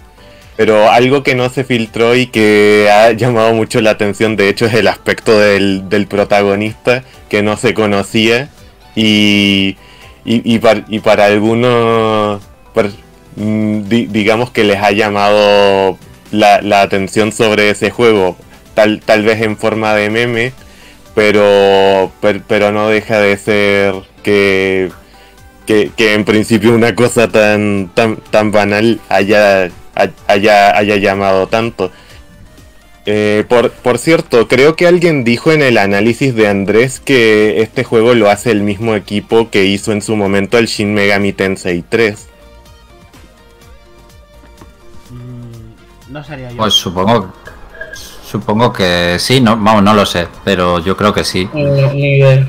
pero algo que no se filtró y que ha llamado mucho la atención, de hecho, es el aspecto del, protagonista que no se conocía y, y, y par- y para algunos, di- digamos que les ha llamado la, atención sobre ese juego, tal, tal vez en forma de meme, pero, per- pero no deja de ser que, que, que en principio una cosa tan, tan, tan banal haya, haya, haya llamado tanto. Eh, por, por cierto, creo que alguien dijo en el análisis de Andrés que este juego lo hace el mismo equipo que hizo en su momento el Shin Megami Tensei 3. No sería yo. Pues supongo, Supongo que sí, no, vamos, no lo sé, pero yo creo que sí. Eh, ni idea.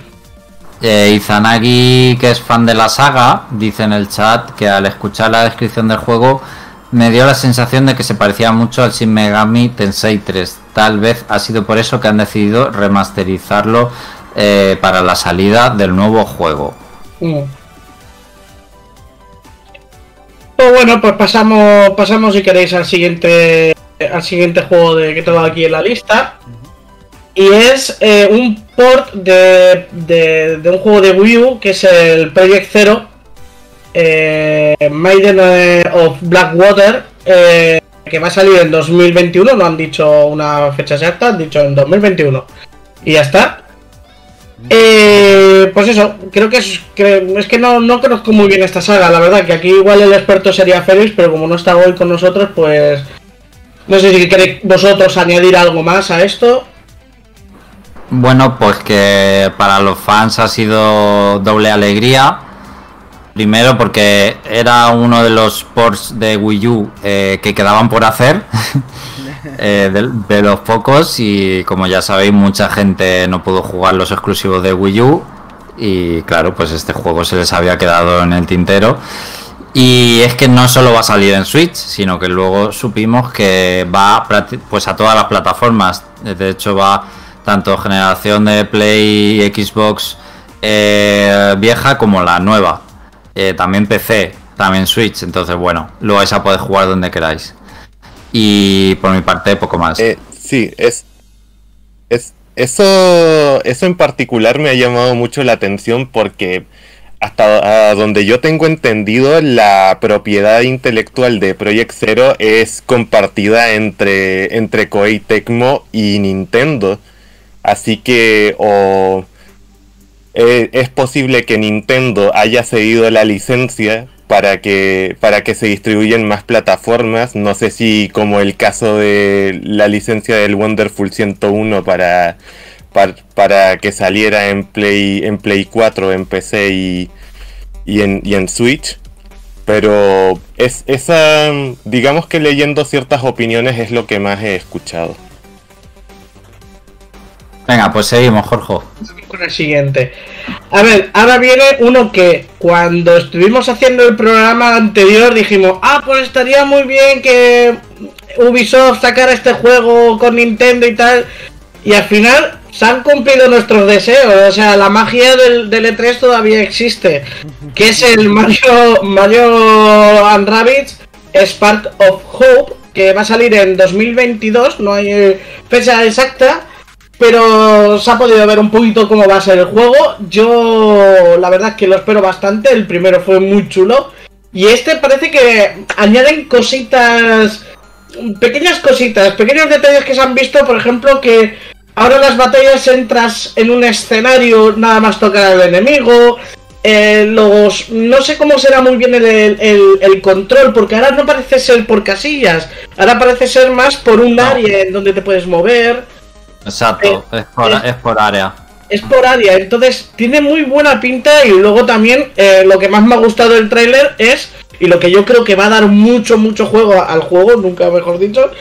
Eh, Izanagi, que es fan de la saga, dice en el chat que al escuchar la descripción del juego me dio la sensación de que se parecía mucho al Shin Megami Tensei 3. Tal vez ha sido por eso que han decidido remasterizarlo eh, para la salida del nuevo juego. Mm. Pues bueno, pues pasamos, pasamos si queréis al siguiente, al siguiente juego de que tengo aquí en la lista. Y es eh, un port de, de, de un juego de Wii U que es el Project Zero eh, Maiden eh, of Blackwater, eh, que va a salir en 2021, no han dicho una fecha exacta, han dicho en 2021. Y ya está. Eh, pues eso, creo que es que, no conozco muy bien esta saga, la verdad, que aquí igual el experto sería Félix, pero como no está hoy con nosotros, pues no sé si queréis vosotros añadir algo más a esto. Bueno, pues que para los fans ha sido doble alegría. Primero porque era uno de los ports de Wii U eh, que quedaban por hacer. *laughs* eh, de, los pocos. Y como ya sabéis, mucha gente no pudo jugar los exclusivos de Wii U. Y claro, pues este juego se les había quedado en el tintero. Y es que no solo va a salir en Switch, sino que luego supimos que va pues a todas las plataformas. De hecho, va tanto generación de Play y Xbox eh, vieja como la nueva. Eh, también PC, también Switch. Entonces, bueno, lo vais a poder jugar donde queráis. Y por mi parte, poco más. Eh, sí, es, es. Eso, eso en particular me ha llamado mucho la atención porque hasta donde yo tengo entendido, la propiedad intelectual de Project Zero es compartida entre, entre Koei Tecmo y Nintendo. Así que o eh, es posible que Nintendo haya cedido la licencia para que, para que se distribuyan más plataformas. No sé si como el caso de la licencia del Wonderful 101 para, para, para que saliera en Play, en Play 4, en PC y, y, en, y en Switch. Pero es esa, digamos que leyendo ciertas opiniones es lo que más he escuchado. Venga, pues seguimos, Jorge. Con el siguiente. A ver, ahora viene uno que cuando estuvimos haciendo el programa anterior dijimos, ah, pues estaría muy bien que Ubisoft sacara este juego con Nintendo y tal. Y al final se han cumplido nuestros deseos. O sea, la magia del, del E3 todavía existe. Que es el Mario, Mario and Rabbids Spark of Hope. Que va a salir en 2022. No hay fecha exacta. Pero se ha podido ver un poquito cómo va a ser el juego. Yo la verdad es que lo espero bastante. El primero fue muy chulo. Y este parece que añaden cositas. Pequeñas cositas, pequeños detalles que se han visto. Por ejemplo, que ahora las batallas entras en un escenario, nada más tocar al enemigo. Eh, los. No sé cómo será muy bien el, el, el, control, porque ahora no parece ser por casillas. Ahora parece ser más por un área en donde te puedes mover. Exacto, eh, es, por, es, es, por, área. Es por área, entonces tiene muy buena pinta y luego también eh, lo que más me ha gustado del tráiler es, y lo que yo creo que va a dar mucho, mucho juego al juego, nunca mejor dicho,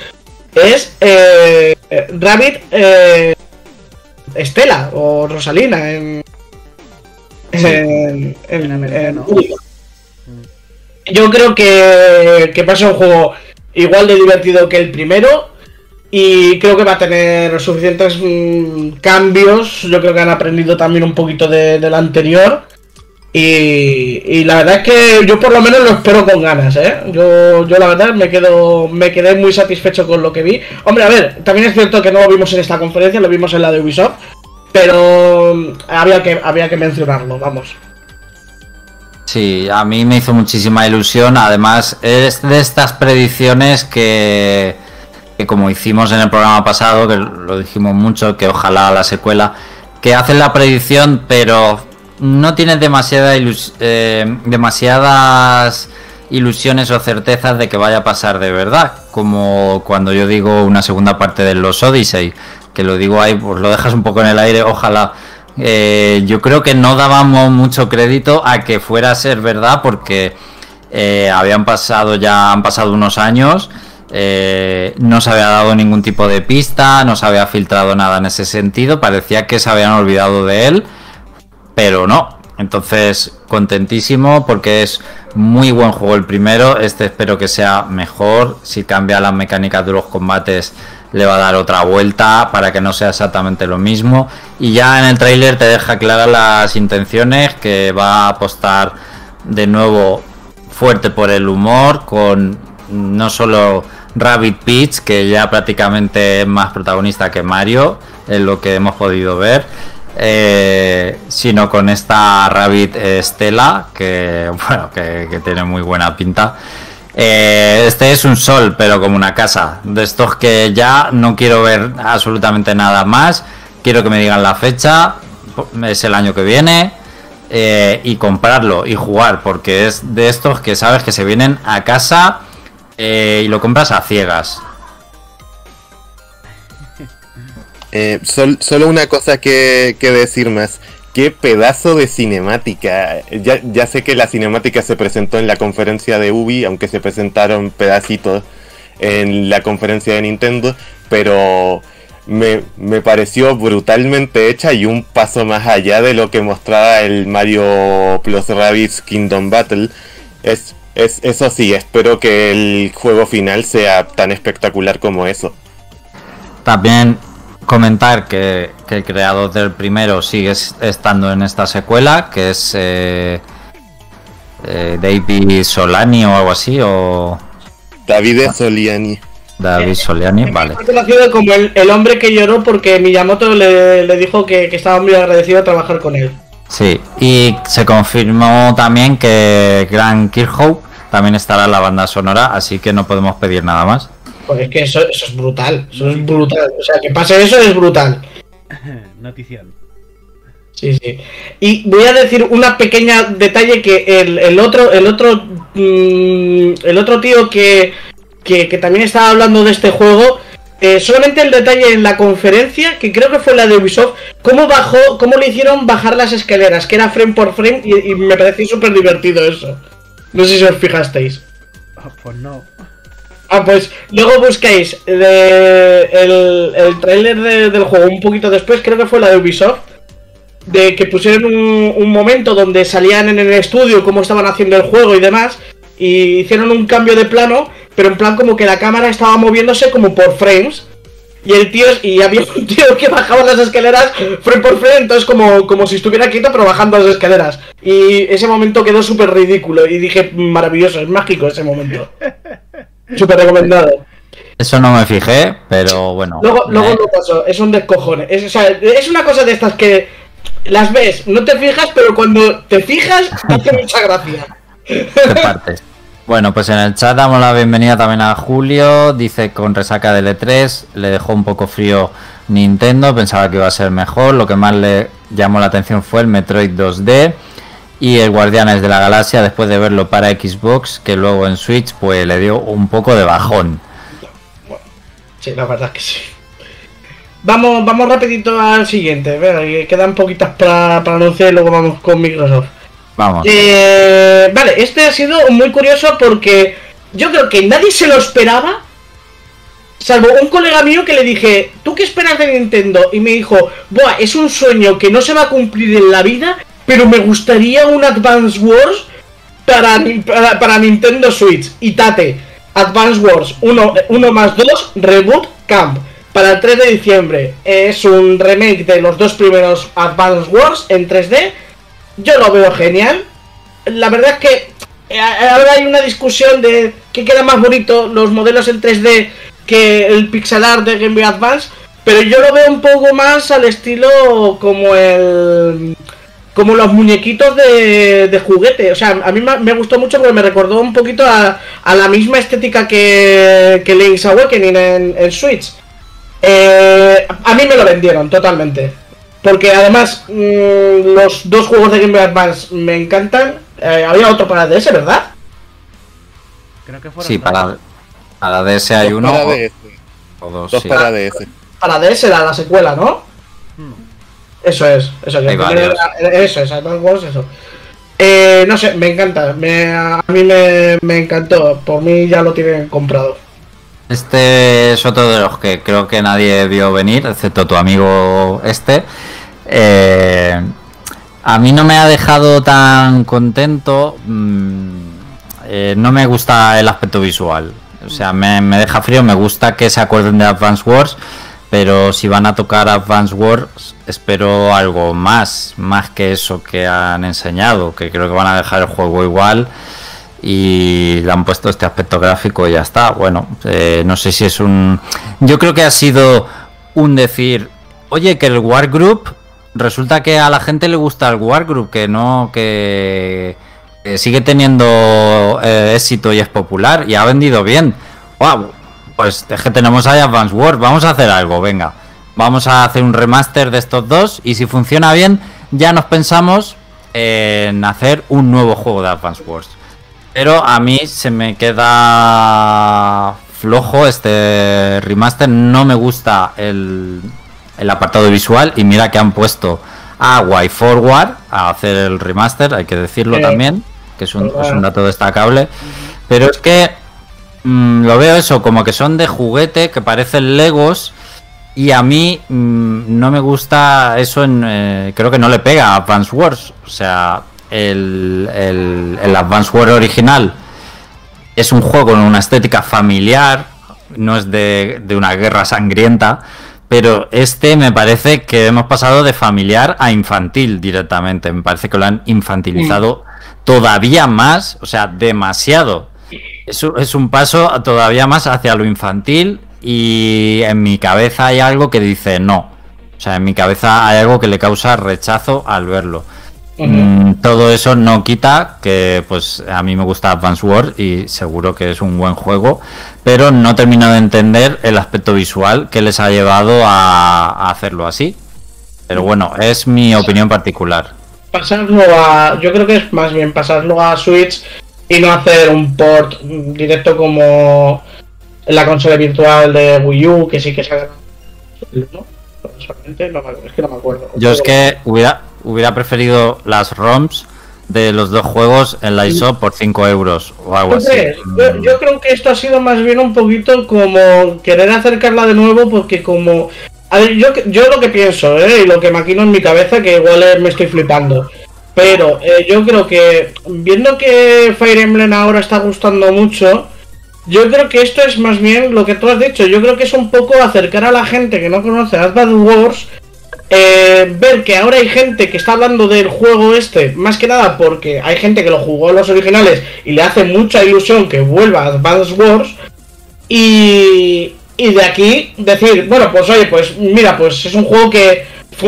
es eh, Rabbit Estela o Rosalina en... Sí, en, en, en, en yo creo que, que pasa un juego igual de divertido que el primero y creo que va a tener suficientes mmm, cambios. Yo creo que han aprendido también un poquito de, del anterior. Y, y, la verdad es que yo por lo menos lo espero con ganas, ¿eh? Yo, yo la verdad me quedo me quedé muy satisfecho con lo que vi. Hombre, a ver, también es cierto que no lo vimos en esta conferencia, lo vimos en la de Ubisoft. Pero había que, había que mencionarlo, vamos. Sí, a mí me hizo muchísima ilusión. Además, es de estas predicciones que que como hicimos en el programa pasado, que lo dijimos mucho, que ojalá la secuela, que hacen la predicción, pero no tiene demasiada ilus eh, demasiadas ilusiones o certezas de que vaya a pasar de verdad, como cuando yo digo una segunda parte de los Odyssey, que lo digo ahí, pues lo dejas un poco en el aire, ojalá. Eh, yo creo que no dábamos mucho crédito a que fuera a ser verdad porque eh, habían pasado ya, han pasado unos años eh, no se había dado ningún tipo de pista, no se había filtrado nada en ese sentido, parecía que se habían olvidado de él, pero no. Entonces, contentísimo porque es muy buen juego el primero, este espero que sea mejor, si cambia las mecánicas de los combates le va a dar otra vuelta para que no sea exactamente lo mismo. Y ya en el tráiler te deja claras las intenciones, que va a apostar de nuevo fuerte por el humor, con no solo Rabbit Peach, que ya prácticamente es más protagonista que Mario, es lo que hemos podido ver. Eh, sino con esta Rabbit Stella, que *laughs* bueno, que, tiene muy buena pinta. Eh, este es un sol, pero como una casa. De estos que ya no quiero ver absolutamente nada más. Quiero que me digan la fecha. Es el año que viene. eh, y comprarlo y jugar. Porque es de estos que sabes que se vienen a casa eh, y lo compras a ciegas. *laughs* Eh, sol- solo una cosa que, que decir más. Qué pedazo de cinemática. Ya, ya sé que la cinemática se presentó en la conferencia de Ubi, aunque se presentaron pedacitos en la conferencia de Nintendo, pero me, me pareció brutalmente hecha y un paso más allá de lo que mostraba el Mario Plus Rabbids Kingdom Battle. Es, es, eso sí, espero que el juego final sea tan espectacular como eso. También comentar que, que el creador del primero sigue es- estando en esta secuela, que es eh, eh, David Solani o algo así, o Davide Soliani. David Soliani, vale. Conocido como el, el hombre que lloró porque Miyamoto le, le dijo que, que estaba muy agradecido a trabajar con él. Sí, y se confirmó también que Grant Kirkhope también estará en la banda sonora, así que no podemos pedir nada más. Pues es que eso, eso es brutal, eso es brutal. O sea, que pase eso es brutal. *laughs* Notición. Sí, sí. Y voy a decir una pequeña detalle que el, el otro, el otro, mm, el otro tío que, que, que también estaba hablando de este juego, eh, solamente el detalle en la conferencia, que creo que fue la de Ubisoft, cómo bajó, cómo le hicieron bajar las escaleras, que era frame por frame y, y me pareció súper divertido eso. No sé si os fijasteis. Oh, pues no. Ah, pues luego buscáis de- el, el trailer de- del juego un poquito después, creo que fue la de Ubisoft, de que pusieron un, un momento donde salían en el estudio cómo estaban haciendo el juego y demás, y hicieron un cambio de plano, pero en plan como que la cámara estaba moviéndose como por frames. Y el tío, y había *laughs* un tío que bajaba las escaleras frame por frame, entonces como, como si estuviera quieto pero bajando las escaleras. Y ese momento quedó súper ridículo y dije, maravilloso, es mágico ese momento. *laughs* Súper recomendado. Eso no me fijé, pero bueno. Luego, luego eh, lo paso, es un descojone. Es, o sea, es una cosa de estas que las ves, no te fijas, pero cuando te fijas, hace mucha gracia. *laughs* te partes. Bueno, pues en el chat damos la bienvenida también a Julio. Dice con resaca de L3, le dejó un poco frío Nintendo, pensaba que iba a ser mejor. Lo que más le llamó la atención fue el Metroid 2D y el Guardianes de la Galaxia después de verlo para Xbox, que luego en Switch pues le dio un poco de bajón. Sí, la verdad es que sí. Vamos, vamos rapidito al siguiente. Quedan poquitas para, para anunciar y luego vamos con Microsoft. Vamos. Eh, vale, este ha sido muy curioso porque yo creo que nadie se lo esperaba. Salvo un colega mío que le dije, ¿tú qué esperas de Nintendo? Y me dijo, Buah, es un sueño que no se va a cumplir en la vida, pero me gustaría un Advance Wars para, para, para Nintendo Switch. Y tate, Advance Wars 1, más 2, Reboot Camp. Para el 3 de diciembre es un remake de los dos primeros Advance Wars en 3D. Yo lo veo genial. La verdad es que eh, ahora hay una discusión de qué queda más bonito, los modelos en 3D que el pixel art de Game Boy Advance, pero yo lo veo un poco más al estilo como el como los muñequitos de, de juguete. O sea, a mí me gustó mucho porque me recordó un poquito a, a la misma estética que, que Link's Awakening en, en Switch. Eh, a mí me lo vendieron totalmente. Porque además mm, los dos juegos de Game Boy Advance me encantan. Eh, había otro para DS, ¿verdad? Creo que fueron Sí, dos. para, para DS hay Dos uno para o, DS. o dos. Dos sí. para DS. Para DS era la secuela, ¿no? Hmm. Eso es, eso era- eso es, Advance Wars, eso. Eh, no sé, me encanta, me, a mí me, me encantó, por mí ya lo tienen comprado. Este es otro de los que creo que nadie vio venir, excepto tu amigo este. Eh, a mí no me ha dejado tan contento. mm, eh, no me gusta el aspecto visual. O sea, me, me deja frío. Me gusta que se acuerden de Advance Wars. Pero si van a tocar Advance Wars, espero algo más. Más que eso que han enseñado. Que creo que van a dejar el juego igual. Y le han puesto este aspecto gráfico y ya está. Bueno, eh, no sé si es un. Yo creo que ha sido un decir. Oye, que el Wargroup resulta que a la gente le gusta el Wargroup, que no, que, sigue teniendo eh, éxito y es popular y ha vendido bien. Wow, pues es que tenemos ahí Advance Wars, vamos a hacer algo, venga. Vamos a hacer un remaster de estos dos y si funciona bien, ya nos pensamos en hacer un nuevo juego de Advance Wars. Pero a mí se me queda flojo este remaster, no me gusta el, el apartado visual y mira que han puesto a Y Forward a hacer el remaster, hay que decirlo Sí. también, que es un, Verdad. es un dato destacable. Pero es que mm, lo veo eso, como que son de juguete, que parecen Legos. Y a mí mm, no me gusta eso, en, eh, creo que no le pega a Advance Wars. O sea, el, el, el Advance Wars original es un juego con una estética familiar, no es de, de una guerra sangrienta, pero este me parece que hemos pasado de familiar a infantil directamente. Me parece que lo han infantilizado todavía más, o sea, demasiado. Es, un- es un paso todavía más hacia lo infantil y en mi cabeza hay algo que dice no. O sea, en mi cabeza hay algo que le causa rechazo al verlo. Mm, todo eso no quita que pues a mí me gusta Advance Wars y seguro que es un buen juego, pero no termino de entender el aspecto visual que les ha llevado a, a hacerlo así. Pero bueno, es mi opinión particular. pasarlo a. Yo creo que es más bien pasarlo a Switch y no hacer un port directo como la consola virtual de Wii U, que sí que se ha ¿no? Solamente no me- es que no me acuerdo. Yo es que hubiera, hubiera preferido las ROMs de los dos juegos en la ISO por 5 euros o algo así. Yo, yo creo que esto ha sido más bien un poquito como querer acercarla de nuevo porque como... A ver, yo, yo lo que pienso, ¿eh? y lo que maquino en mi cabeza, que igual eh, me estoy flipando. Pero eh, yo creo que viendo que Fire Emblem ahora está gustando mucho, yo creo que esto es más bien lo que tú has dicho. Yo creo que es un poco acercar a la gente que no conoce Advance Wars eh, ver que ahora hay gente que está hablando del juego este, más que nada porque hay gente que lo jugó en los originales y le hace mucha ilusión que vuelva a Advance Wars. Y, de aquí decir, bueno, pues oye, pues mira, pues es un juego que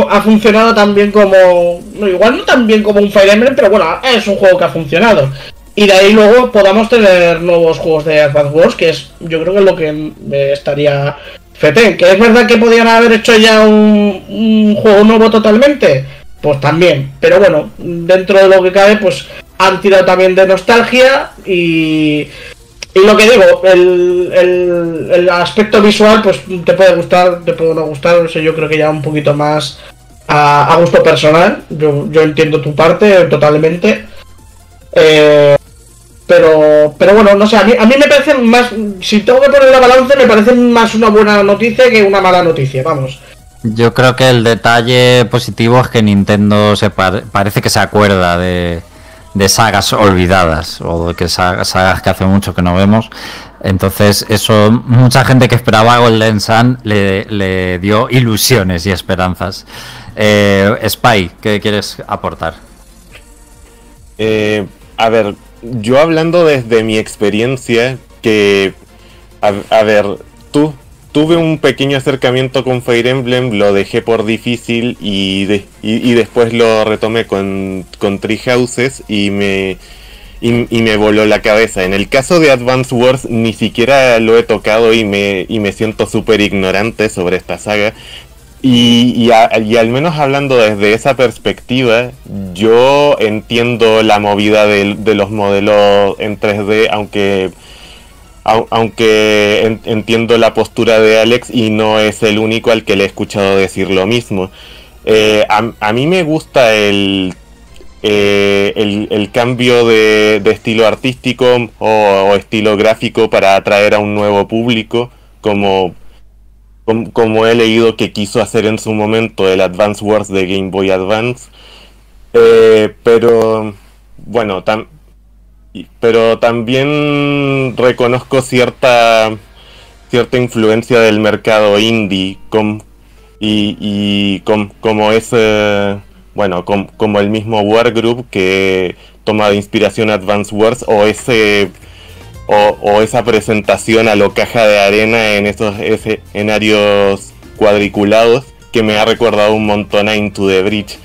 ha funcionado tan bien como. no, igual no tan bien como un Fire Emblem, pero bueno, es un juego que ha funcionado. Y de ahí luego podamos tener nuevos juegos de Advance Wars, que es yo creo que es lo que estaría fetén. Que es verdad que podían haber hecho ya un, juego nuevo totalmente, pues también. Pero bueno, dentro de lo que cabe, pues han tirado también de nostalgia y... Y lo que digo, el, el, el aspecto visual, pues te puede gustar, te puede no gustar, eso yo creo que ya un poquito más a, a gusto personal. Yo, yo entiendo tu parte totalmente. Eh, pero, pero bueno, no sé, a mí, a mí me parece más, si tengo que poner la balance, me parece más una buena noticia que una mala noticia, vamos. Yo creo que el detalle positivo es que Nintendo se par- parece que se acuerda de, de sagas olvidadas o de que sa- sagas que hace mucho que no vemos. Entonces, eso, mucha gente que esperaba Golden Sun le, le dio ilusiones y esperanzas. Eh, Spy, ¿qué quieres aportar? Eh, a ver, yo hablando desde mi experiencia, que, a, ver, tú, tuve un pequeño acercamiento con Fire Emblem, lo dejé por difícil y, de- y, después lo retomé con, con Tree Houses y me, y, y me voló la cabeza. En el caso de Advance Wars ni siquiera lo he tocado y me, y me siento súper ignorante sobre esta saga. Y, y, al menos hablando desde esa perspectiva, yo entiendo la movida del- de, los modelos en 3D, aunque, au- aunque en- entiendo la postura de Alex y no es el único al que le he escuchado decir lo mismo. Eh, a, a mí me gusta el, eh, el, cambio de, de estilo artístico o, o estilo gráfico para atraer a un nuevo público, como, com- como he leído que quiso hacer en su momento el Advance Wars de Game Boy Advance. Eh, pero bueno, pero también reconozco cierta cierta influencia del mercado indie y, y com- como es eh, bueno com- como el mismo Wargroup que toma de inspiración Advance Wars o ese o, esa presentación a lo caja de arena en esos escenarios cuadriculados que me ha recordado un montón a Into the Bridge.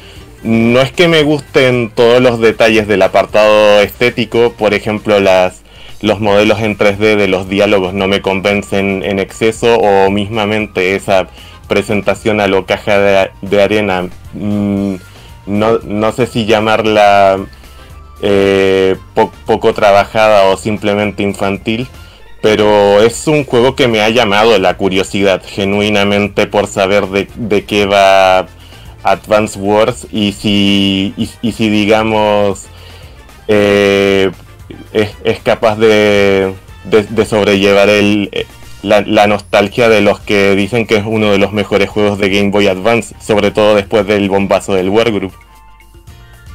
No es que me gusten todos los detalles del apartado estético, por ejemplo las los modelos en 3D de los diálogos no me convencen en exceso o mismamente esa presentación a lo caja de, de arena mm, no, no sé si llamarla eh, po- poco trabajada o simplemente infantil, pero es un juego que me ha llamado la curiosidad genuinamente por saber de, qué va Advance Wars y si, y, si digamos eh, es, capaz de, sobrellevar el, eh, la, la nostalgia de los que dicen que es uno de los mejores juegos de Game Boy Advance, sobre todo después del bombazo del Wargroup.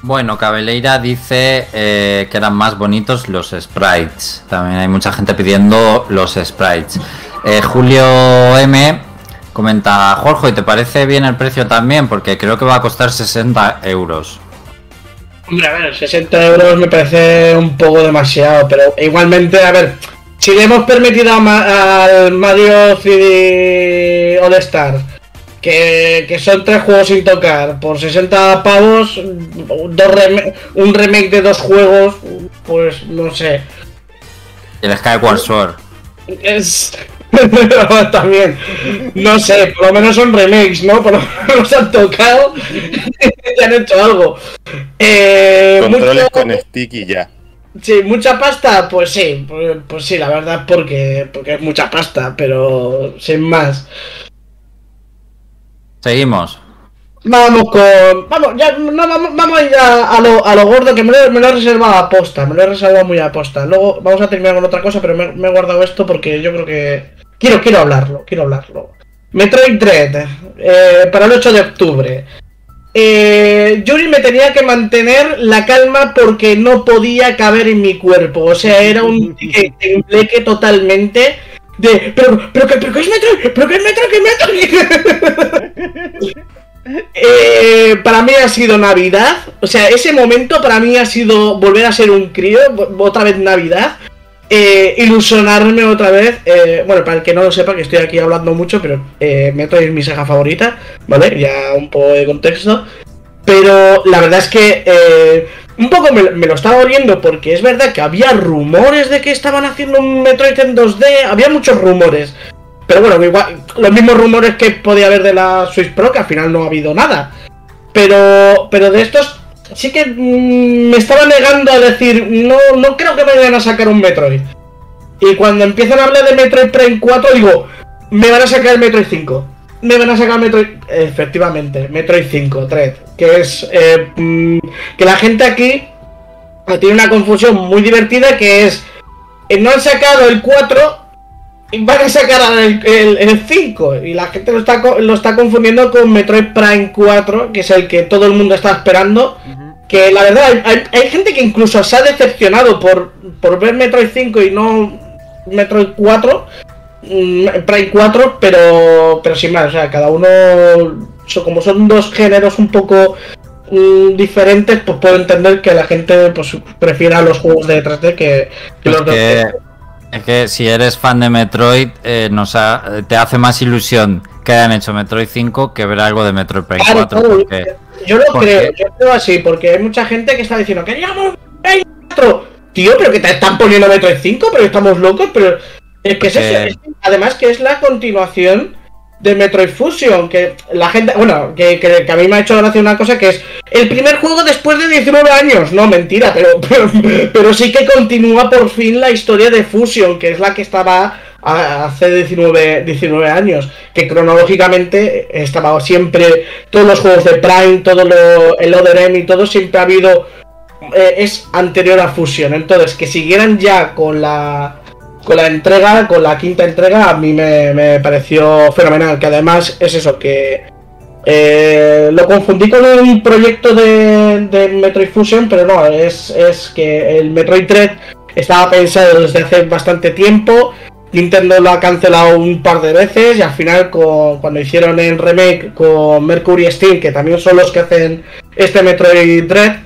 Bueno, Cabeleira dice eh, que eran más bonitos los sprites. También hay mucha gente pidiendo los sprites. Eh, Julio M comenta, Jorge, ¿y te parece bien el precio también? Porque creo que va a costar 60 euros. Hombre, a ver, 60 euros me parece un poco demasiado, pero igualmente, a ver, si le hemos permitido al Mario 3D All que, que son tres juegos sin tocar por 60 pavos, dos rem- un remake de dos juegos, pues no sé. Y el Skyward Sword. Es. *laughs* También, no sé, por lo menos son remakes, ¿no? Por lo menos han tocado y han hecho algo. Eh, Controles mucho- con stick y ya. Sí, mucha pasta, pues sí, pues, pues sí, la verdad porque, porque es mucha pasta, pero sin más. Seguimos. Vamos con. Vamos, ya, no, vamos, vamos a ir a, a lo, a lo gordo que me lo, me lo he reservado a posta, me lo he reservado muy a posta. Luego vamos a terminar con otra cosa, pero me, me he guardado esto porque yo creo que. Quiero, quiero hablarlo, quiero hablarlo. Metroid Dread, eh, para el 8 de octubre. Eh, Yuri me tenía que mantener la calma porque no podía caber en mi cuerpo. O sea, era un *laughs* tembleque totalmente de. Pero, pero, que- pero que es Metroid, pero que es Metroid, que es Metroid. *laughs* Eh, para mí ha sido Navidad. O sea, ese momento para mí ha sido volver a ser un crío, otra vez Navidad. Eh, ilusionarme otra vez. eh, bueno, para el que no lo sepa, que estoy aquí hablando mucho, pero eh, Metroid es mi saga favorita, ¿vale? Ya un poco de contexto. Pero la verdad es que eh, un poco me, me lo estaba oliendo porque es verdad que había rumores de que estaban haciendo un Metroid en 2D. Había muchos rumores. Pero bueno, los mismos rumores que podía haber de la Switch Pro, que al final no ha habido nada. Pero, pero de estos sí que mm, me estaba negando a decir, no, no creo que me vayan a sacar un Metroid. Y cuando empiezan a hablar de Metroid Prime 4, digo, me van a sacar el Metroid 5. Me van a sacar Metroid, efectivamente, Metroid 5, Dread. Que es eh, mm, que la gente aquí tiene una confusión muy divertida que es, eh, no han sacado el 4 y van a sacar el, el, el 5 y la gente lo está, lo está confundiendo con Metroid Prime 4, que es el que todo el mundo está esperando. Que la verdad, hay, hay- hay gente que incluso se ha decepcionado por, por ver Metroid 5 y no Metroid 4, mm, Prime 4, pero, pero sin más, o sea, cada uno, como son dos géneros un poco mm, diferentes, pues puedo entender que la gente pues prefiera los juegos de 3D que, que los que, es que si eres fan de Metroid, eh, nos ha- te hace más ilusión que hayan hecho Metroid 5 que ver algo de Metroid Prime Claro, 4. claro, porque- Yo lo ¿Por creo, yo creo así, porque hay mucha gente que está diciendo que ¡Queríamos Metroid 4! Tío, pero que te están poniendo Metroid 5, pero estamos locos, pero es que es Porque- eso, es- además que es la continuación de Metroid Fusion, que la gente, bueno, que, que- que a mí me ha hecho gracia una cosa que es el primer juego después de 19 años, no, mentira, pero, *laughs* pero, pero sí que continúa por fin la historia de Fusion, que es la que estaba hace 19, 19 años, que cronológicamente estaba siempre, todos los juegos de Prime, todo lo, el Other M y todo, siempre ha habido, eh, es anterior a Fusion. Entonces, que siguieran ya con la, con la entrega, con la quinta entrega, a mí me, me pareció fenomenal, que además es eso, que eh, lo confundí con un proyecto de, de Metroid Fusion, pero no, es, es que el Metroid Dread estaba pensado desde hace bastante tiempo. Nintendo lo ha cancelado un par de veces y al final con- cuando hicieron el remake con Mercury Steam, que también son los que hacen este Metroid Dread,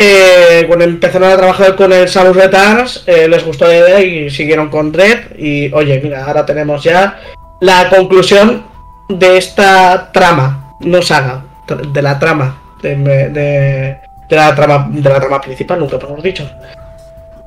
eh, cuando empezaron a trabajar con el Samus Returns, eh, les gustó la idea y siguieron con Dread. Y oye, mira, ahora tenemos ya la conclusión de esta trama, no saga, de la trama, de, de- de la trama, de la trama principal, nunca hemos dicho.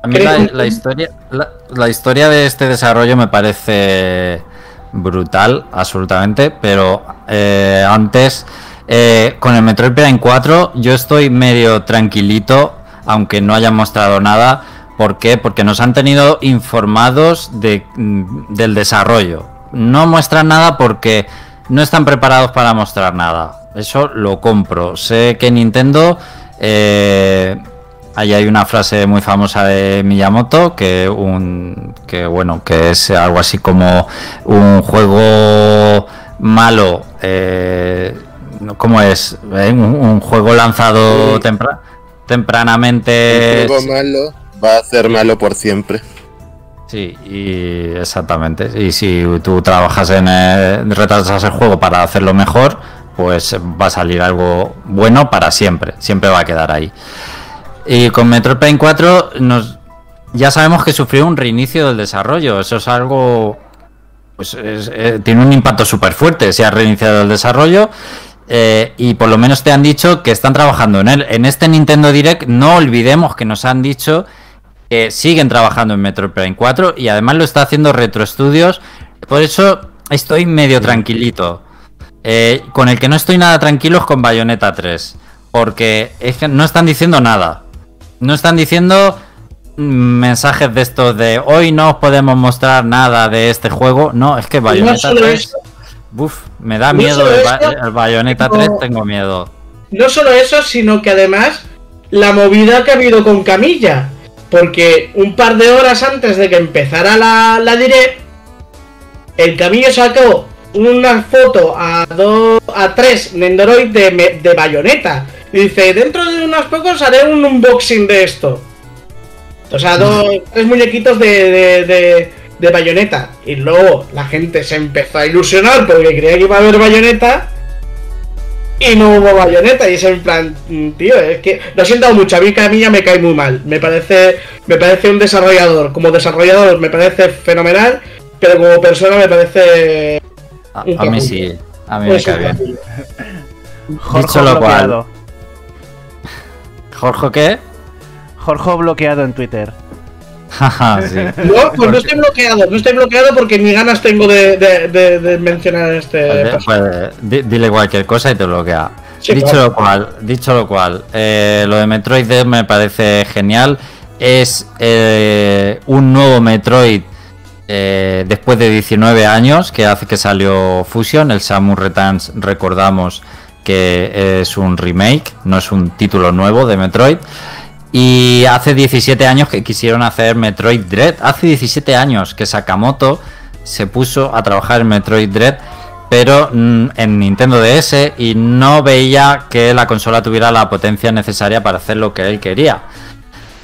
A mí la, historia, la, la historia de este desarrollo me parece brutal, absolutamente, pero eh, antes, eh, con el Metroid Prime 4, yo estoy medio tranquilito, aunque no hayan mostrado nada. ¿Por qué? Porque nos han tenido informados mm, del desarrollo. No muestran nada porque no están preparados para mostrar nada. Eso lo compro. Sé que Nintendo... eh, Ahí hay una frase muy famosa de Miyamoto que bueno que es algo así como un juego malo eh, ¿cómo es? Eh, Un, un juego lanzado Sí. tempra- tempranamente Un juego malo va a ser malo por siempre. Sí, y exactamente. Y si tú trabajas en eh, retrasas el juego para hacerlo mejor, pues va a salir algo bueno para siempre. Siempre va a quedar ahí. Y con Metroid Prime 4 nos, ya sabemos que sufrió un reinicio del desarrollo. Eso es algo... Pues es- eh, tiene un impacto súper fuerte. Se ha reiniciado el desarrollo. Eh, y por lo menos te han dicho que están trabajando en él. En este Nintendo Direct no olvidemos que nos han dicho que siguen trabajando en Metroid Prime 4 y además lo está haciendo Retro Studios. Por eso estoy medio tranquilito. Eh, con el que no estoy nada tranquilo es con Bayonetta 3. Porque es que no están diciendo nada. No están diciendo mm, mensajes de estos de hoy no os podemos mostrar nada de este juego. No, es que Bayonetta solo 3. eso. Uf, me da No miedo el, Ba- el Bayonetta sino- 3, tengo miedo. No solo eso, sino que además la movida que ha habido con Camilla. Porque un par de horas antes de que empezara la, la direct, el Camillo sacó una foto a dos, a tres Nendoroid de, de bayoneta. Y dice, dentro de unos pocos haré un unboxing de esto. O sea, dos, *laughs* tres muñequitos de, de, de, de bayoneta. Y luego la gente se empezó a ilusionar porque creía que iba a haber bayoneta. Y no hubo bayoneta. Y es en plan, mm, tío, es que lo siento mucho. A mí Camilla me cae muy mal. Me parece, me parece un desarrollador. Como desarrollador me parece fenomenal. Pero como persona me parece. A, Un a mí sí, a mí me cae bien. Jorge Dicho lo cual. bloqueado. *laughs* ¿Jorge qué? Jorge bloqueado en Twitter. *laughs* Sí. No, pues no estoy bloqueado. No estoy bloqueado porque ni ganas tengo de, de, de- de mencionar este. Pues, pues, di- dile cualquier cosa y te bloquea. Sí, dicho claro. lo cual, dicho lo cual, eh, lo de Metroid me parece genial. Es eh, un nuevo Metroid eh, después de 19 años que hace que salió Fusion. El Samus Returns, recordamos que es un remake, no es un título nuevo de Metroid. Y hace 17 años que quisieron hacer Metroid Dread. Hace 17 años que Sakamoto se puso a trabajar en Metroid Dread, pero mm, en Nintendo DS y no veía que la consola tuviera la potencia necesaria para hacer lo que él quería.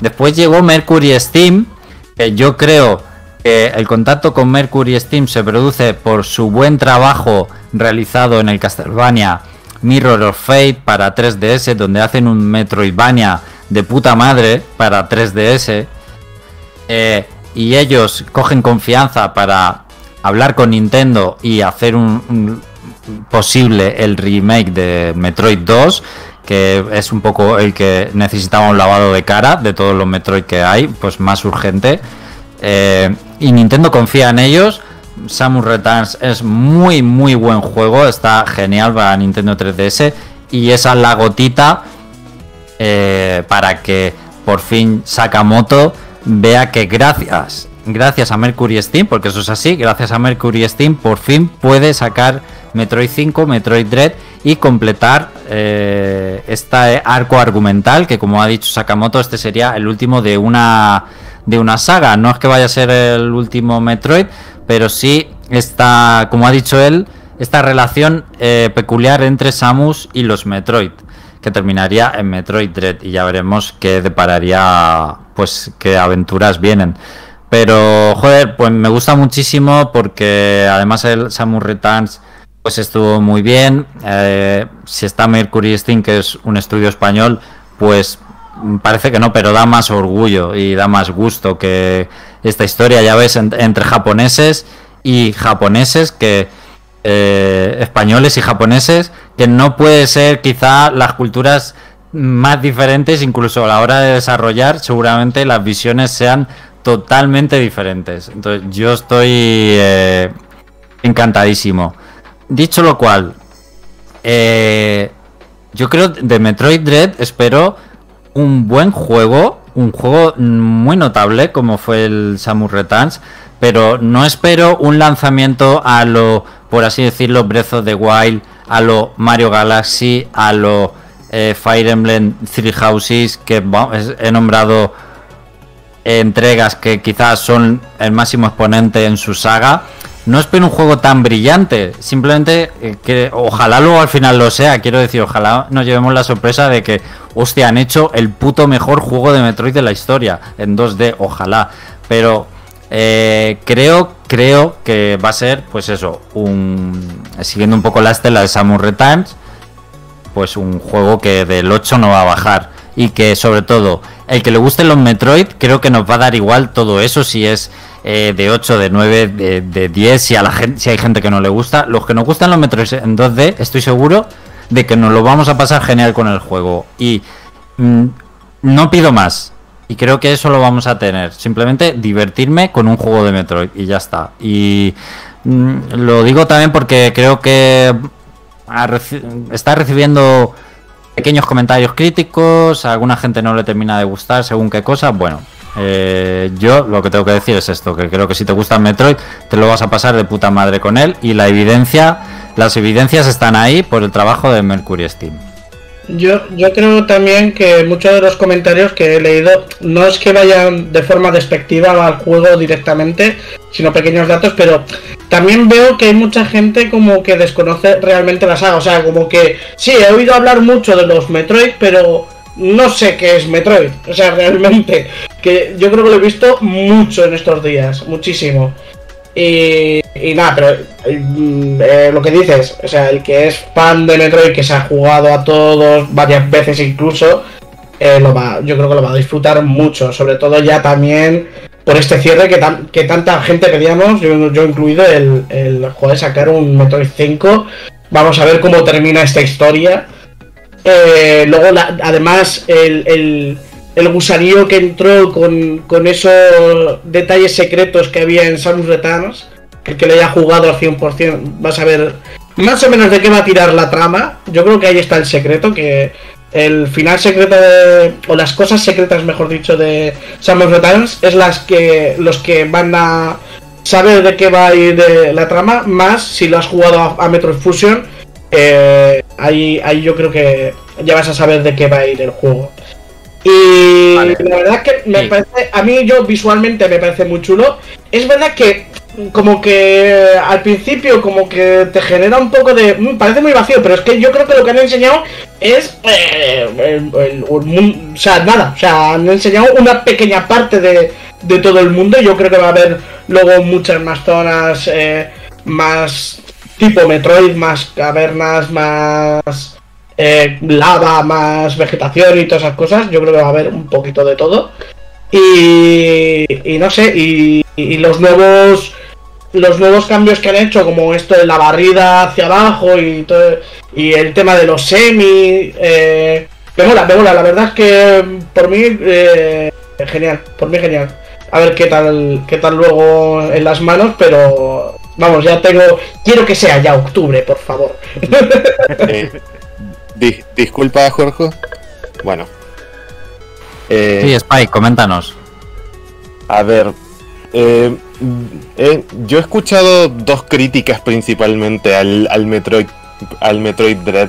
Después llegó Mercury Steam, que yo creo que el contacto con Mercury Steam se produce por su buen trabajo realizado en el Castlevania Mirror of Fate para 3DS, donde hacen un Metroidvania de puta madre para 3DS. eh, y ellos cogen confianza para hablar con Nintendo y hacer un, posible el remake de Metroid 2 que es un poco el que necesitaba un lavado de cara de todos los Metroid que hay, pues más urgente. Eh, y Nintendo confía en ellos. Samus Returns es muy, muy buen juego. Está genial para Nintendo 3DS. Y esa es la gotita eh, para que por fin Sakamoto vea que gracias, gracias a Mercury Steam, porque eso es así, gracias a Mercury Steam por fin puede sacar Metroid 5, Metroid Dread y completar eh, este arco argumental que como ha dicho Sakamoto este sería el último de una de una saga. No es que vaya a ser el último Metroid, pero sí está, como ha dicho él, esta relación eh, peculiar entre Samus y los Metroid que terminaría en Metroid Dread y ya veremos qué depararía, pues qué aventuras vienen. Pero, joder, pues me gusta muchísimo porque además el Samus Returns pues estuvo muy bien. Eh, si está Mercury Steam, que es un estudio español, pues parece que no, pero da más orgullo y da más gusto que esta historia, ya ves, en- entre japoneses y japoneses que eh, españoles y japoneses, que no puede ser quizá las culturas más diferentes, incluso a la hora de desarrollar, seguramente las visiones sean totalmente diferentes. Entonces yo estoy eh, encantadísimo. Dicho lo cual, eh, yo creo de Metroid Dread espero un buen juego, un juego muy notable como fue el Samus Returns, pero no espero un lanzamiento a lo, por así decirlo, Breath of the Wild, a lo Mario Galaxy, a lo eh, Fire Emblem Three Houses, que he nombrado entregas que quizás son el máximo exponente en su saga. No espero un juego tan brillante, simplemente eh, que ojalá luego al final lo sea, quiero decir, ojalá nos llevemos la sorpresa de que, hostia, han hecho el puto mejor juego de Metroid de la historia, en 2D, ojalá. Pero eh, creo, creo que va a ser, pues eso, un siguiendo un poco la estela de Samus Returns, pues un juego que del 8 no va a bajar y que sobre todo el que le gusten los Metroid creo que nos va a dar igual todo eso si es eh, de 8, de 9, de, de 10, si a la gente, si hay gente que no le gusta, los que nos gustan los Metroid en 2D, estoy seguro de que nos lo vamos a pasar genial con el juego y mm, no pido más. Y creo que eso lo vamos a tener. Simplemente divertirme con un juego de Metroid y ya está. Y mm, lo digo también porque creo que está recibiendo pequeños comentarios críticos, alguna gente no le termina de gustar según qué cosa. Bueno, eh, yo lo que tengo que decir es esto, que creo que si te gusta Metroid, te lo vas a pasar de puta madre con él y la evidencia, las evidencias están ahí por el trabajo de Mercury Steam. Yo, yo creo también que muchos de los comentarios que he leído no es que vayan de forma despectiva al juego directamente, sino pequeños datos, pero también veo que hay mucha gente como que desconoce realmente la saga. O sea, como que sí, he oído hablar mucho de los Metroid, pero no sé qué es Metroid. O sea, *laughs* realmente, que yo creo que lo he visto mucho en estos días, muchísimo. Y, nada, pero mm, eh, lo que dices, o sea, el que es fan de Metroid, que se ha jugado a todos varias veces incluso, eh, lo va, yo creo que lo va a disfrutar mucho, sobre todo ya también por este cierre que, que tanta gente pedíamos, yo, incluido, el, el joder, sacar un Metroid 5. Vamos a ver cómo termina esta historia. Eh, luego, además, el, el, el gusanillo que entró con, esos detalles secretos que había en Samus Returns, el que le haya jugado al 100%, vas a ver más o menos de qué va a tirar la trama. Yo creo que ahí está el secreto, que el final secreto o las cosas secretas, mejor dicho, de Samus Returns es las que los que van a saber de qué va a ir la trama, más si lo has jugado a, a Metroid Fusion, eh, ahí yo creo que ya vas a saber de qué va a ir el juego. Y Vale. la verdad es que me Sí. parece, a mí yo visualmente me parece muy chulo. Es verdad que como que al principio como que te genera un poco de... mm, parece muy vacío, pero es que yo creo que lo que han enseñado es... eh, el- el- o sea, nada, o sea, han enseñado una pequeña parte de, de todo el mundo. Yo creo que va a haber luego muchas más zonas, eh, más tipo Metroid, más cavernas, más eh, lava, más vegetación y todas esas cosas. Yo creo que va a haber un poquito de todo. Y, y no sé, y, y los nuevos los nuevos cambios que han hecho, como esto de la barrida hacia abajo y todo, y el tema de los semi, eh, me mola, me mola, la verdad es que por mí eh, genial, por mí genial. A ver qué tal, qué tal luego en las manos, pero vamos, ya tengo, quiero que sea ya octubre, por favor. *laughs* di- disculpa, Jorge. Bueno. Eh, Sí, Spike, coméntanos. A ver, Eh, eh, yo he escuchado dos críticas principalmente al, al Metroid al Metroid Dread.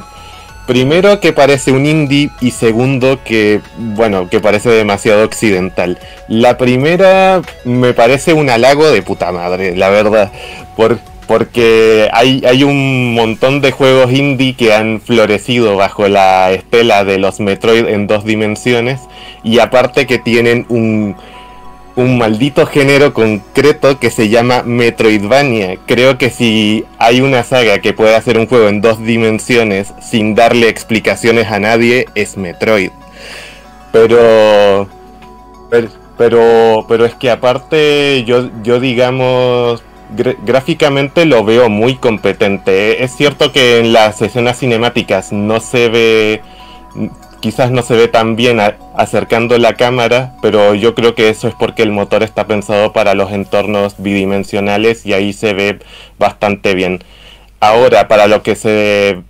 Primero que parece un indie y segundo que, bueno, que parece demasiado occidental. La primera me parece un halago de puta madre, la verdad. Por, porque hay, hay un montón de juegos indie que han florecido bajo la estela de los Metroid en dos dimensiones y aparte que tienen un, un maldito género concreto que se llama Metroidvania. Creo que si hay una saga que puede hacer un juego en dos dimensiones sin darle explicaciones a nadie, es Metroid. Pero. Pero. Pero, es que aparte, yo, yo digamos. Gráficamente lo veo muy competente. Es cierto que en las escenas cinemáticas no se ve quizás no se ve tan bien acercando la cámara, pero yo creo que eso es porque el motor está pensado para los entornos bidimensionales y ahí se ve bastante bien. Ahora, para lo que se...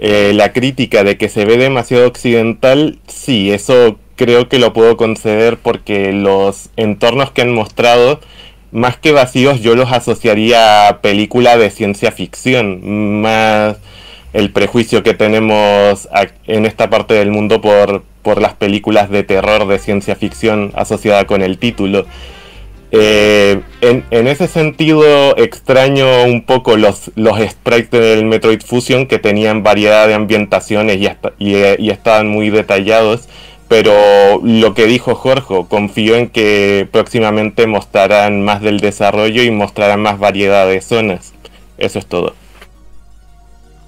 Eh, la crítica de que se ve demasiado occidental, sí, eso creo que lo puedo conceder porque los entornos que han mostrado, más que vacíos, yo los asociaría a película de ciencia ficción, más el prejuicio que tenemos en esta parte del mundo por, por las películas de terror de ciencia ficción asociada con el título. Eh, en, ese sentido extraño un poco los, los sprites del Metroid Fusion que tenían variedad de ambientaciones y, y, estaban muy detallados, pero lo que dijo Jorge, confío en que próximamente mostrarán más del desarrollo y mostrarán más variedad de zonas. Eso es todo.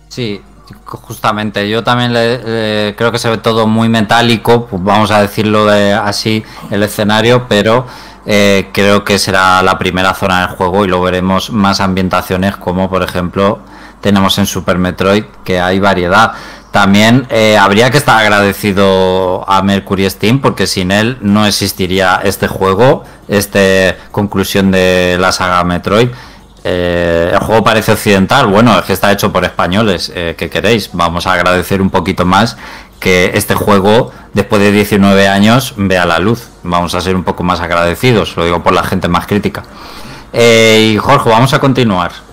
Sí, justamente. Yo también creo que se ve todo muy metálico, pues vamos a decirlo de así, el escenario, pero eh, creo que será la primera zona del juego y lo veremos más ambientaciones como por ejemplo tenemos en Super Metroid, que hay variedad. También eh, habría que estar agradecido a Mercury Steam porque sin él no existiría este juego, esta conclusión de la saga Metroid. Eh, el juego parece occidental, bueno, es que está hecho por españoles, eh, ¿qué queréis? Vamos a agradecer un poquito más que este juego, después de 19 años, vea la luz. Vamos a ser un poco más agradecidos, lo digo por la gente más crítica. Y Jorge, vamos a continuar.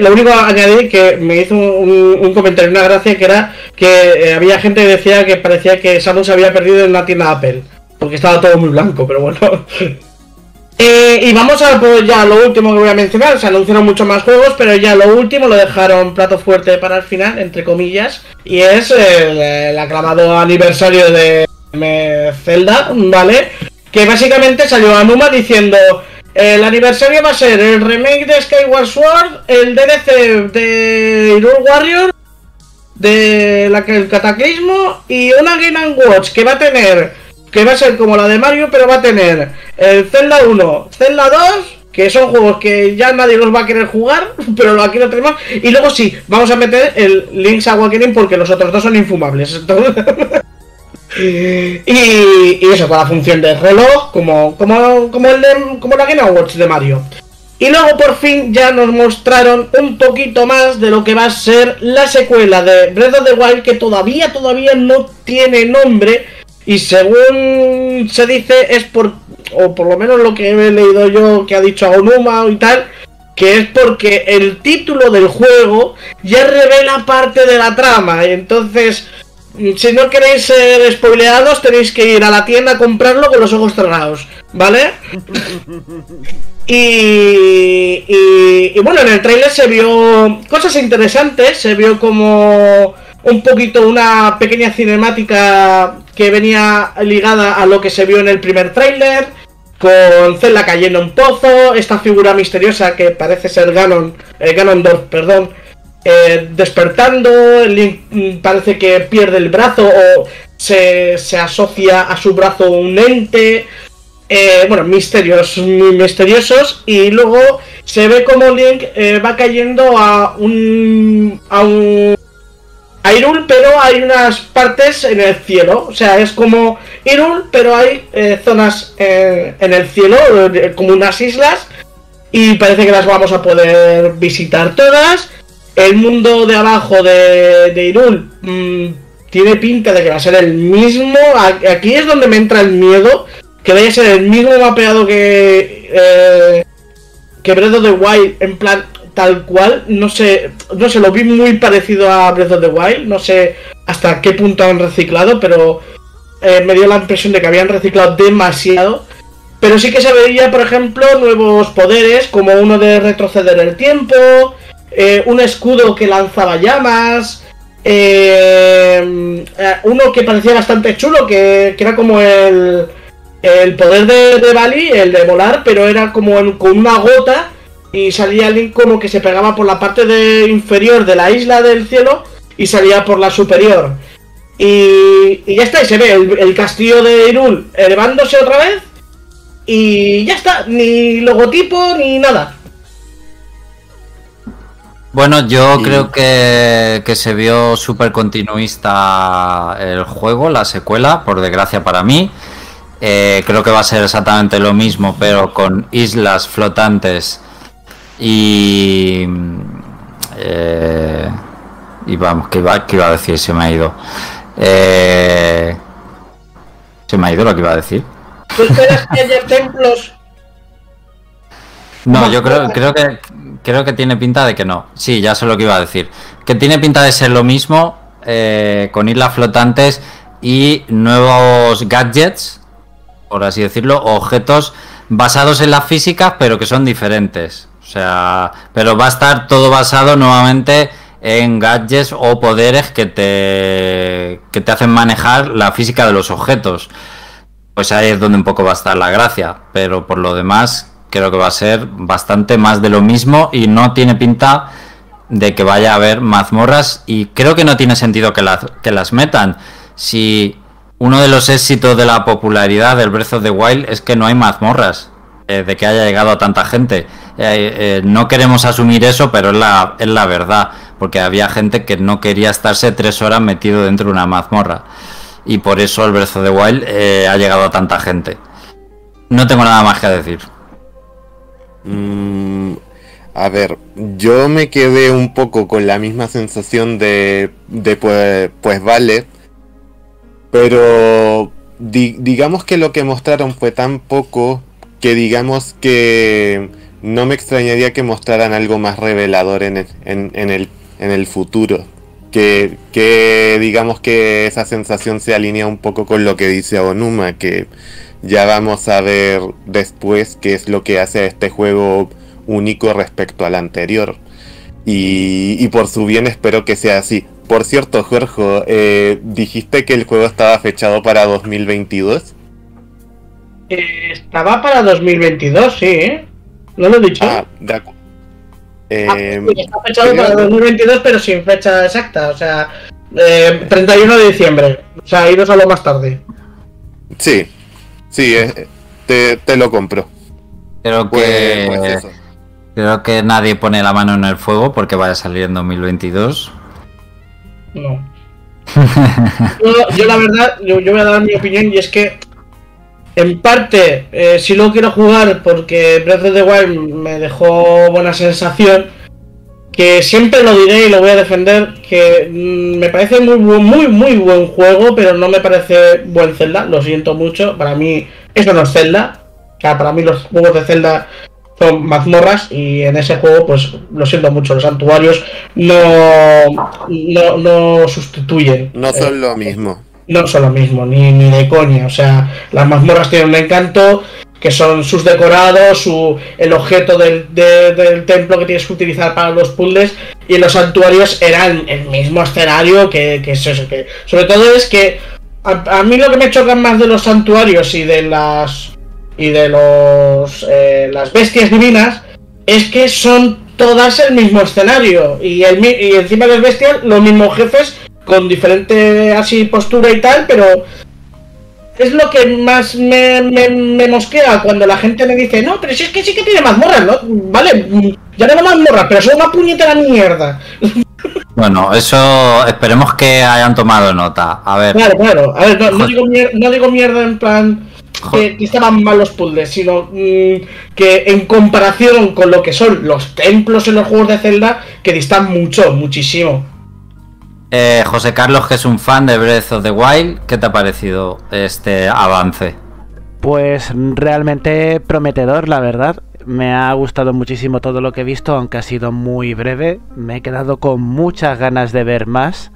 Lo único añadir que me hizo un, comentario, una gracia, que era que había gente que decía que parecía que Samus había perdido en la tienda Apple, porque estaba todo muy blanco, pero bueno. *laughs* Eh, y vamos a ya lo último que voy a mencionar. Se anunciaron muchos más juegos, pero ya lo último lo dejaron plato fuerte para el final, entre comillas. Y es el, aclamado aniversario de Zelda, ¿vale? Que básicamente salió a Numa diciendo. El aniversario va a ser el remake de Skyward Sword, el DLC de Hyrule Warrior, de la, el Cataclismo y una Game Watch que va a tener que va a ser como la de Mario, pero va a tener el Zelda 1, Zelda 2, que son juegos que ya nadie los va a querer jugar, *laughs* pero aquí lo tenemos. Y luego sí, vamos a meter el Link's Awakening porque los otros dos son infumables. *laughs* y, eso, con la función de reloj, como, como, como, el de, como la Game Watch de Mario. Y luego por fin ya nos mostraron un poquito más de lo que va a ser la secuela de Breath of the Wild, que todavía, todavía no tiene nombre y según se dice es por, o por lo menos lo que he leído yo que ha dicho Onuma y tal, que es porque el título del juego ya revela parte de la trama. Entonces, si no queréis ser spoileados, tenéis que ir a la tienda a comprarlo con los ojos cerrados, ¿vale? *laughs* y, y, y bueno, en el trailer se vio cosas interesantes, se vio como un poquito una pequeña cinemática que venía ligada a lo que se vio en el primer tráiler, con Zelda cayendo en pozo, esta figura misteriosa que parece ser Ganon, eh, Ganondorf, perdón, eh, despertando, Link parece que pierde el brazo o se, asocia a su brazo un ente, eh, bueno, misterios muy misteriosos, y luego se ve como Link eh, va cayendo a un, a un Hyrule, pero hay unas partes en el cielo. O sea, es como Hyrule, pero hay zonas en el cielo, como unas islas. Y parece que las vamos a poder visitar todas. El mundo de abajo de, de Hyrule mm, tiene pinta de que va a ser el mismo. Aquí es donde me entra el miedo. que vaya a ser el mismo mapeado que. Eh, que Breath of the Wild, en plan, tal cual. No sé, no sé, lo vi muy parecido a Breath of the Wild. No sé hasta qué punto han reciclado, pero eh, me dio la impresión de que habían reciclado demasiado. Pero sí que se veía, por ejemplo, nuevos poderes, como uno de retroceder el tiempo, eh, un escudo que lanzaba llamas, eh, eh, uno que parecía bastante chulo, que, que era como el, el poder de, de Bali, el de volar, pero era como con una gota y salía alguien como que se pegaba por la parte de inferior de la isla del cielo y salía por la superior. Y, y ya está, y se ve el, el castillo de Irul elevándose otra vez. Y ya está, ni logotipo ni nada. Bueno, yo Y- creo que, que se vio súper continuista el juego, la secuela, por desgracia para mí. Eh, creo que va a ser exactamente lo mismo, pero con islas flotantes y... eh, y vamos, que iba, que iba a decir? Se me ha ido. Eh, se me ha ido lo que iba a decir. ¿Tú esperas que haya templos? No, yo creo, creo que creo que tiene pinta de que no. Sí, ya sé lo que iba a decir. Que tiene pinta de ser lo mismo eh, con islas flotantes y nuevos gadgets, por así decirlo, objetos basados en las físicas, pero que son diferentes. O sea, pero va a estar todo basado nuevamente en gadgets o poderes que te que te hacen manejar la física de los objetos. Pues ahí es donde un poco va a estar la gracia, pero por lo demás creo que va a ser bastante más de lo mismo y no tiene pinta de que vaya a haber mazmorras y creo que no tiene sentido que las, que las metan. Si uno de los éxitos de la popularidad del Breath of the Wild es que no hay mazmorras, eh, de que haya llegado a tanta gente. Eh, eh, no queremos asumir eso, pero es la, es la verdad, porque había gente que no quería estarse tres horas metido dentro de una mazmorra. Y por eso el Breath of the Wild ha llegado a tanta gente. No tengo nada más que decir. Mm, a ver, yo me quedé un poco con la misma sensación de, de pues, pues vale, pero di- digamos que lo que mostraron fue tan poco que digamos que no me extrañaría que mostraran algo más revelador en el, en, en el, en el futuro. Que, que digamos que esa sensación se alinea un poco con lo que dice Onuma, que ya vamos a ver después qué es lo que hace a este juego único respecto al anterior. Y, y por su bien espero que sea así. Por cierto, Jorge, eh, dijiste que el juego estaba fechado para 2022. Eh, estaba para 2022, sí, ¿eh? ¿No lo he dicho? Ah, de acu- Ah, Eh, sí, está fechado creo- para 2022, pero sin fecha exacta. O sea, eh, 31 de diciembre. O sea, iros a lo más tarde. sí, sí, eh, te, te lo compro. Creo Pues, que pues eso. creo que nadie pone la mano en el fuego porque vaya a salir en 2022. No. *laughs* yo, yo la verdad, yo, yo voy a dar mi opinión y es que en parte eh, sí lo quiero jugar porque Breath of the Wild me dejó buena sensación. Que siempre lo diré y lo voy a defender. Que mm, me parece muy buen, muy muy buen juego, pero no me parece buen Zelda. Lo siento mucho. Para mí eso no es Zelda. O sea, para mí los juegos de Zelda son mazmorras y en ese juego pues lo siento mucho. Los santuarios no no, no sustituyen. No eh, son lo mismo. no son lo mismo, ni, ni de coña. O sea, las mazmorras tienen un encanto, que son sus decorados, su, el objeto del, de- del templo que tienes que utilizar para los puzzles, y los santuarios eran el mismo escenario que, que sobre todo es que a, a mí lo que me choca más de los santuarios y de las y de los eh, las bestias divinas es que son todas el mismo escenario y, y encima de las bestias los mismos jefes con diferente así postura y tal, pero es lo que más me, me, me mosquea cuando la gente me dice, no, pero si es que sí que tiene mazmorras, ¿no? Vale, ya tengo mazmorras, pero son una puñetera mierda. *laughs* Bueno, eso esperemos que hayan tomado nota. A ver, Claro, claro. A ver, no, digo, mier- no digo mierda en plan que, que estaban mal los puzzles, sino mm, que en comparación con lo que son los templos en los juegos de Zelda, que distan mucho, muchísimo. Eh, José Carlos, que es un fan de Breath of the Wild, ¿qué te ha parecido este avance? Pues realmente prometedor, la verdad. Me ha gustado muchísimo todo lo que he visto, aunque ha sido muy breve. Me he quedado con muchas ganas de ver más.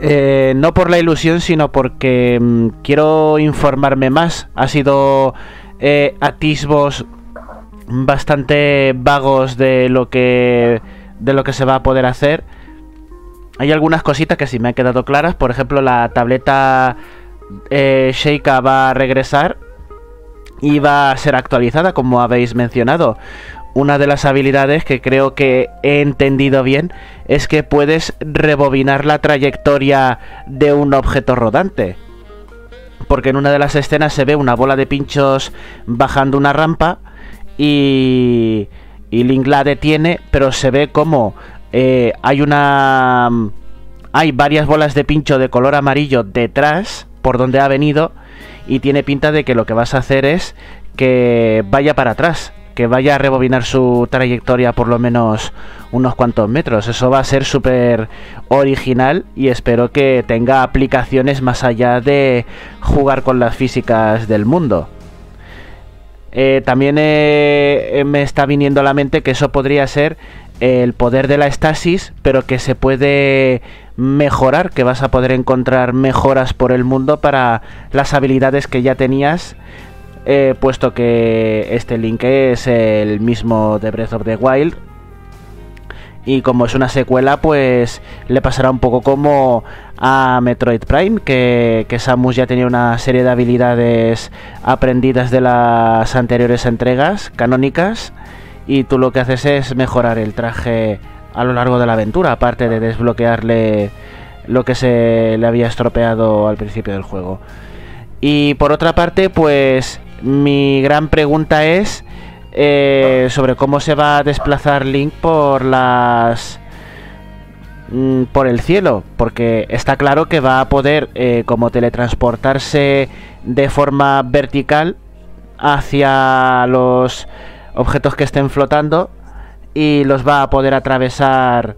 Eh, no por la ilusión, sino porque mm, quiero informarme más. Ha sido eh, atisbos bastante vagos de lo que de lo que se va a poder hacer. Hay algunas cositas que sí me han quedado claras. Por ejemplo, la tableta eh, Sheikah va a regresar y va a ser actualizada, como habéis mencionado. Una de las habilidades que creo que he entendido bien es que puedes rebobinar la trayectoria de un objeto rodante. Porque en una de las escenas se ve una bola de pinchos bajando una rampa y, y Link la detiene, pero se ve como eh, hay una... Hay varias bolas de pincho de color amarillo detrás por donde ha venido y tiene pinta de que lo que vas a hacer es que vaya para atrás, que vaya a rebobinar su trayectoria por lo menos unos cuantos metros. Eso va a ser súper original y espero que tenga aplicaciones más allá de jugar con las físicas del mundo. Eh, también eh, me está viniendo a la mente que eso podría ser el poder de la estasis, pero que se puede mejorar, que vas a poder encontrar mejoras por el mundo para las habilidades que ya tenías, eh, puesto que este link es el mismo de Breath of the Wild. Y como es una secuela, pues le pasará un poco como a Metroid Prime, que, que Samus ya tenía una serie de habilidades aprendidas de las anteriores entregas canónicas y tú lo que haces es mejorar el traje a lo largo de la aventura, aparte de desbloquearle lo que se le había estropeado al principio del juego. Y por otra parte, pues mi gran pregunta es eh, sobre cómo se va a desplazar Link por las mm, por el cielo, porque está claro que va a poder eh, como teletransportarse de forma vertical hacia los objetos que estén flotando y los va a poder atravesar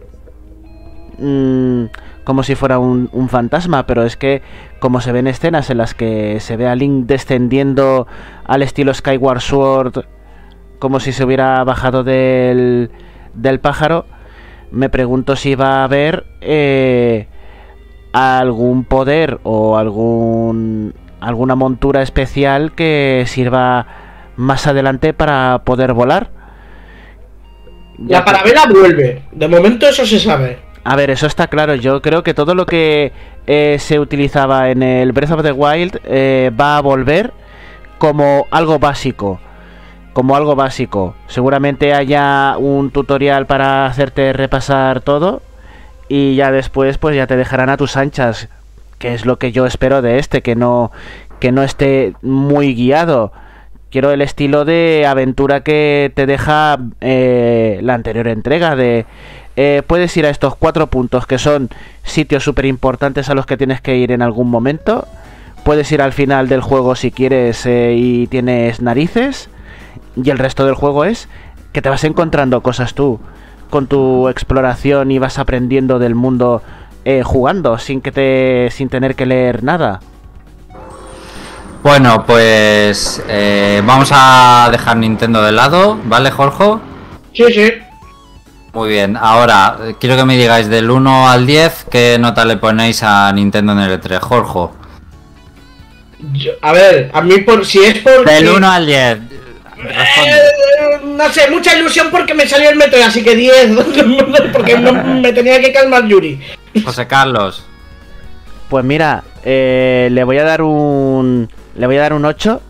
mmm, como si fuera un, un, fantasma, pero es que como se ven escenas en las que se ve a Link descendiendo al estilo Skyward Sword como si se hubiera bajado del, del pájaro, me pregunto si va a haber eh, algún poder o algún alguna montura especial que sirva más adelante para poder volar. La parabela vuelve. De momento eso se sabe. A ver, eso está claro. Yo creo que todo lo que eh, se utilizaba en el Breath of the Wild eh, va a volver como algo básico. Como algo básico. Seguramente haya un tutorial para hacerte repasar todo. Y ya después, pues ya te dejarán a tus anchas. Que es lo que yo espero de este. Que no, que no esté muy guiado. Quiero el estilo de aventura que te deja eh, la anterior entrega de... Eh, puedes ir a estos cuatro puntos que son sitios súper importantes a los que tienes que ir en algún momento. Puedes ir al final del juego si quieres eh, y tienes narices. Y el resto del juego es que te vas encontrando cosas tú con tu exploración y vas aprendiendo del mundo eh, jugando sin que te sin tener que leer nada. Bueno, pues eh, vamos a dejar Nintendo de lado, ¿vale, Jorge? Sí, sí. Muy bien, ahora quiero que me digáis del 1 al 10 qué nota le ponéis a Nintendo en el E3, Jorge. Yo, a ver, a mí por si es por... Del 1 al 10. Eh, no sé, mucha ilusión porque me salió el metro, así que 10, *laughs* porque no, me tenía que calmar Yuri. José Carlos. Pues mira, eh, le voy a dar un le voy a dar un 8.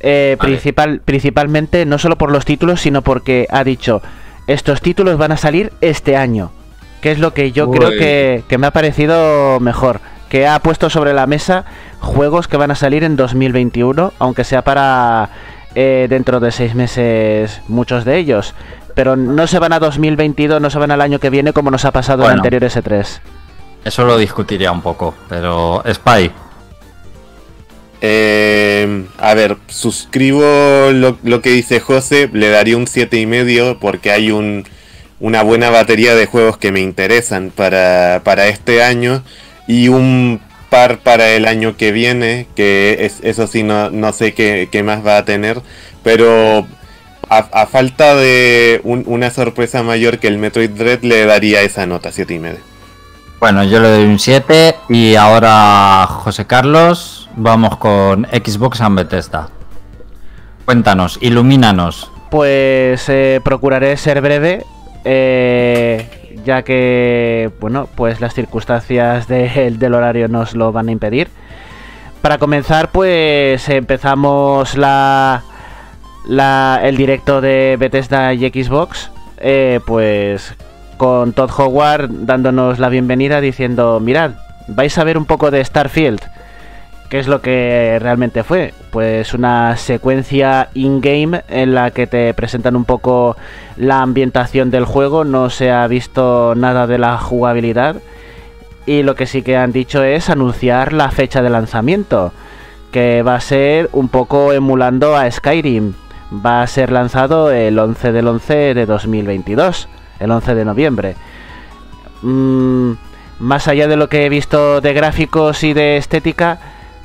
Eh, Vale. principal, principalmente no solo por los títulos, sino porque ha dicho, estos títulos van a salir este año. Que es lo que yo Uy. creo que, que me ha parecido mejor. Que ha puesto sobre la mesa juegos que van a salir en 2021, aunque sea para eh, dentro de seis meses muchos de ellos. Pero no se van a 2022, no se van al año que viene como nos ha pasado en Bueno. anteriores E E3. Eso lo discutiría un poco, pero Spy. Eh, a ver, suscribo lo, que dice José, le daría un siete y medio porque hay un, una buena batería de juegos que me interesan para, para este año y un par para el año que viene, que es, eso sí no, no sé qué, más va a tener, pero a, falta de un- una sorpresa mayor que el Metroid Dread le daría esa nota, 7 y medio. Bueno, yo le doy un 7 y ahora José Carlos, vamos con Xbox and Bethesda. Cuéntanos, ilumínanos. Pues eh, procuraré ser breve, eh, ya que, bueno, pues las circunstancias de- del horario nos lo van a impedir. Para comenzar, pues empezamos la- el directo de Bethesda y Xbox, eh, pues con Todd Howard dándonos la bienvenida diciendo, mirad, vais a ver un poco de Starfield. ¿Qué es lo que realmente fue? Pues una secuencia in-game en la que te presentan un poco la ambientación del juego, no se ha visto nada de la jugabilidad y lo que sí que han dicho es anunciar la fecha de lanzamiento, que va a ser un poco emulando a Skyrim. Va a ser lanzado el 11 del 11 de 2022, el 11 de noviembre. Mm, más allá de lo que he visto de gráficos y de estética,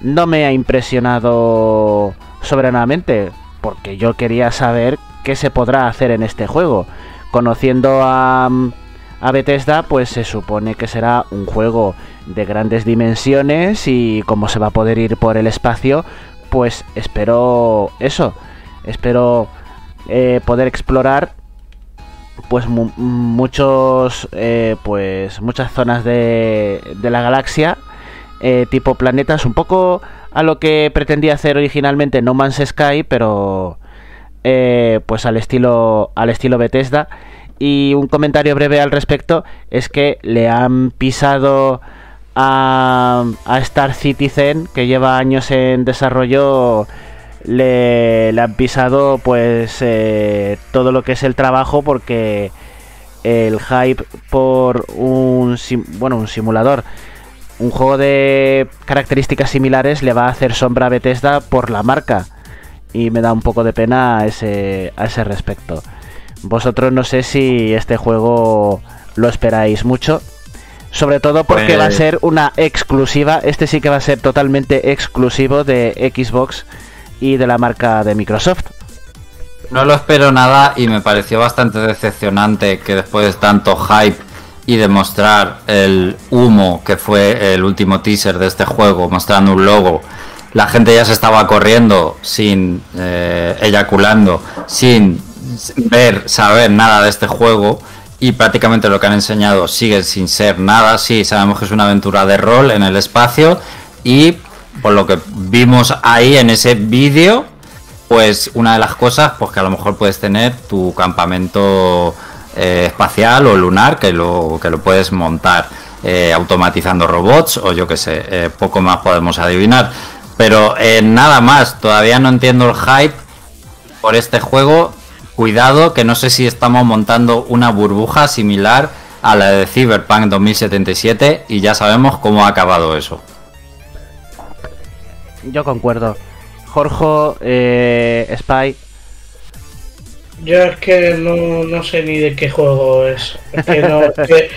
no me ha impresionado soberanamente, porque yo quería saber qué se podrá hacer en este juego. Conociendo a, a Bethesda, pues se supone que será un juego de grandes dimensiones y como se va a poder ir por el espacio, pues espero eso, espero eh, poder explorar pues mu- muchos eh, pues muchas zonas de, de la galaxia eh, tipo planetas un poco a lo que pretendía hacer originalmente No Man's Sky pero eh, pues al estilo al estilo Bethesda. Y un comentario breve al respecto es que le han pisado a, a Star Citizen que lleva años en desarrollo le, le han pisado pues eh, todo lo que es el trabajo porque el hype por un bueno un simulador un juego de características similares le va a hacer sombra a Bethesda por la marca y me da un poco de pena a ese, a ese respecto. Vosotros no sé si este juego lo esperáis mucho. Sobre todo porque Pues- va a ser una exclusiva. Este sí que va a ser totalmente exclusivo de Xbox y de la marca de Microsoft. No lo espero nada y me pareció bastante decepcionante que después de tanto hype y demostrar el humo que fue el último teaser de este juego, mostrando un logo, la gente ya se estaba corriendo sin eh, eyaculando, sin ver, saber nada de este juego y prácticamente lo que han enseñado sigue sin ser nada. Sí, sabemos que es una aventura de rol en el espacio y por lo que vimos ahí en ese vídeo, pues una de las cosas, pues que a lo mejor puedes tener tu campamento eh, espacial o lunar que lo, que lo puedes montar eh, automatizando robots o yo que sé, eh, poco más podemos adivinar. Pero nada más, todavía no entiendo el hype por este juego. Cuidado, que no sé si estamos montando una burbuja similar a la de Cyberpunk 2077 y ya sabemos cómo ha acabado eso. Yo concuerdo. Jorge, Spy, Yo es que no, no sé ni de qué juego es. Que no, eh,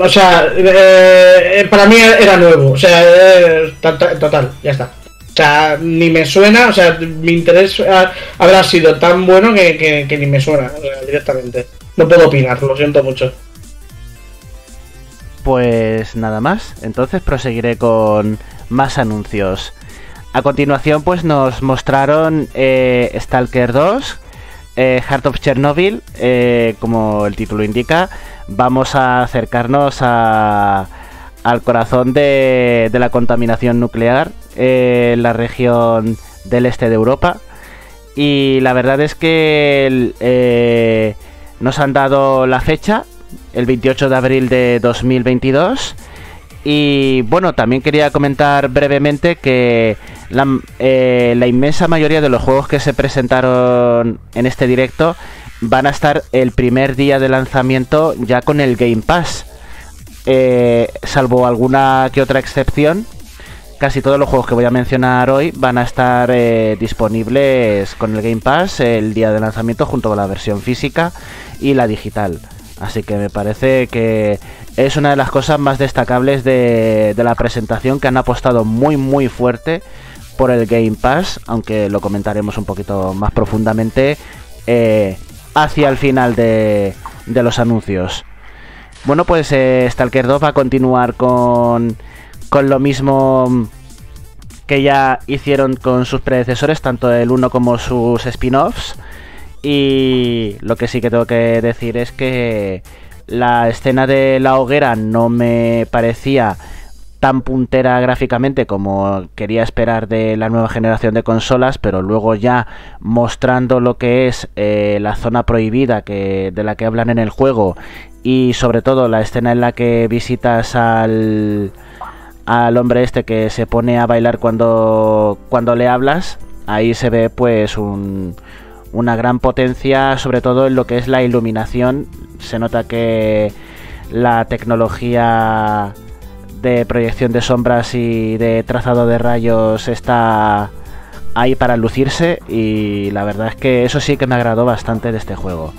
o sea, eh, para mí era nuevo. O sea, eh, to- to- total, ya está. O sea, ni me suena, o sea, mi interés ha- habrá sido tan bueno que, que- ni me suena directamente. No puedo opinar, lo siento mucho. Pues nada más, entonces proseguiré con más anuncios. A continuación pues nos mostraron eh, Stalker 2, eh, Heart of Chernobyl, eh, como el título indica, vamos a acercarnos a- al corazón de, la contaminación nuclear eh, en la región del este de Europa. Y la verdad es que nos han dado la fecha, el 28 de abril de 2022. Y bueno, también quería comentar brevemente que la, eh, la inmensa mayoría de los juegos que se presentaron en este directo van a estar el primer día de lanzamiento ya con el Game Pass. Eh, salvo alguna que otra excepción, casi todos los juegos que voy a mencionar hoy van a estar eh, disponibles con el Game Pass el día de lanzamiento junto con la versión física y la digital. Así que me parece que es una de las cosas más destacables de, de la presentación que han apostado muy muy fuerte por el Game Pass, aunque lo comentaremos un poquito más profundamente eh, hacia el final de, de los anuncios. Bueno, pues eh, Stalker 2 va a continuar con, con lo mismo que ya hicieron con sus predecesores, tanto el 1 como sus spin-offs. Y lo que sí que tengo que decir es que la escena de la hoguera no me parecía tan puntera gráficamente como quería esperar de la nueva generación de consolas, pero luego ya mostrando lo que es eh, la zona prohibida que, de la que hablan en el juego y sobre todo la escena en la que visitas al, al hombre este que se pone a bailar cuando, cuando le hablas, ahí se ve pues un, una gran potencia, sobre todo en lo que es la iluminación. Se nota que la tecnología de proyección de sombras y de trazado de rayos está ahí para lucirse y la verdad es que eso sí que me agradó bastante de este juego.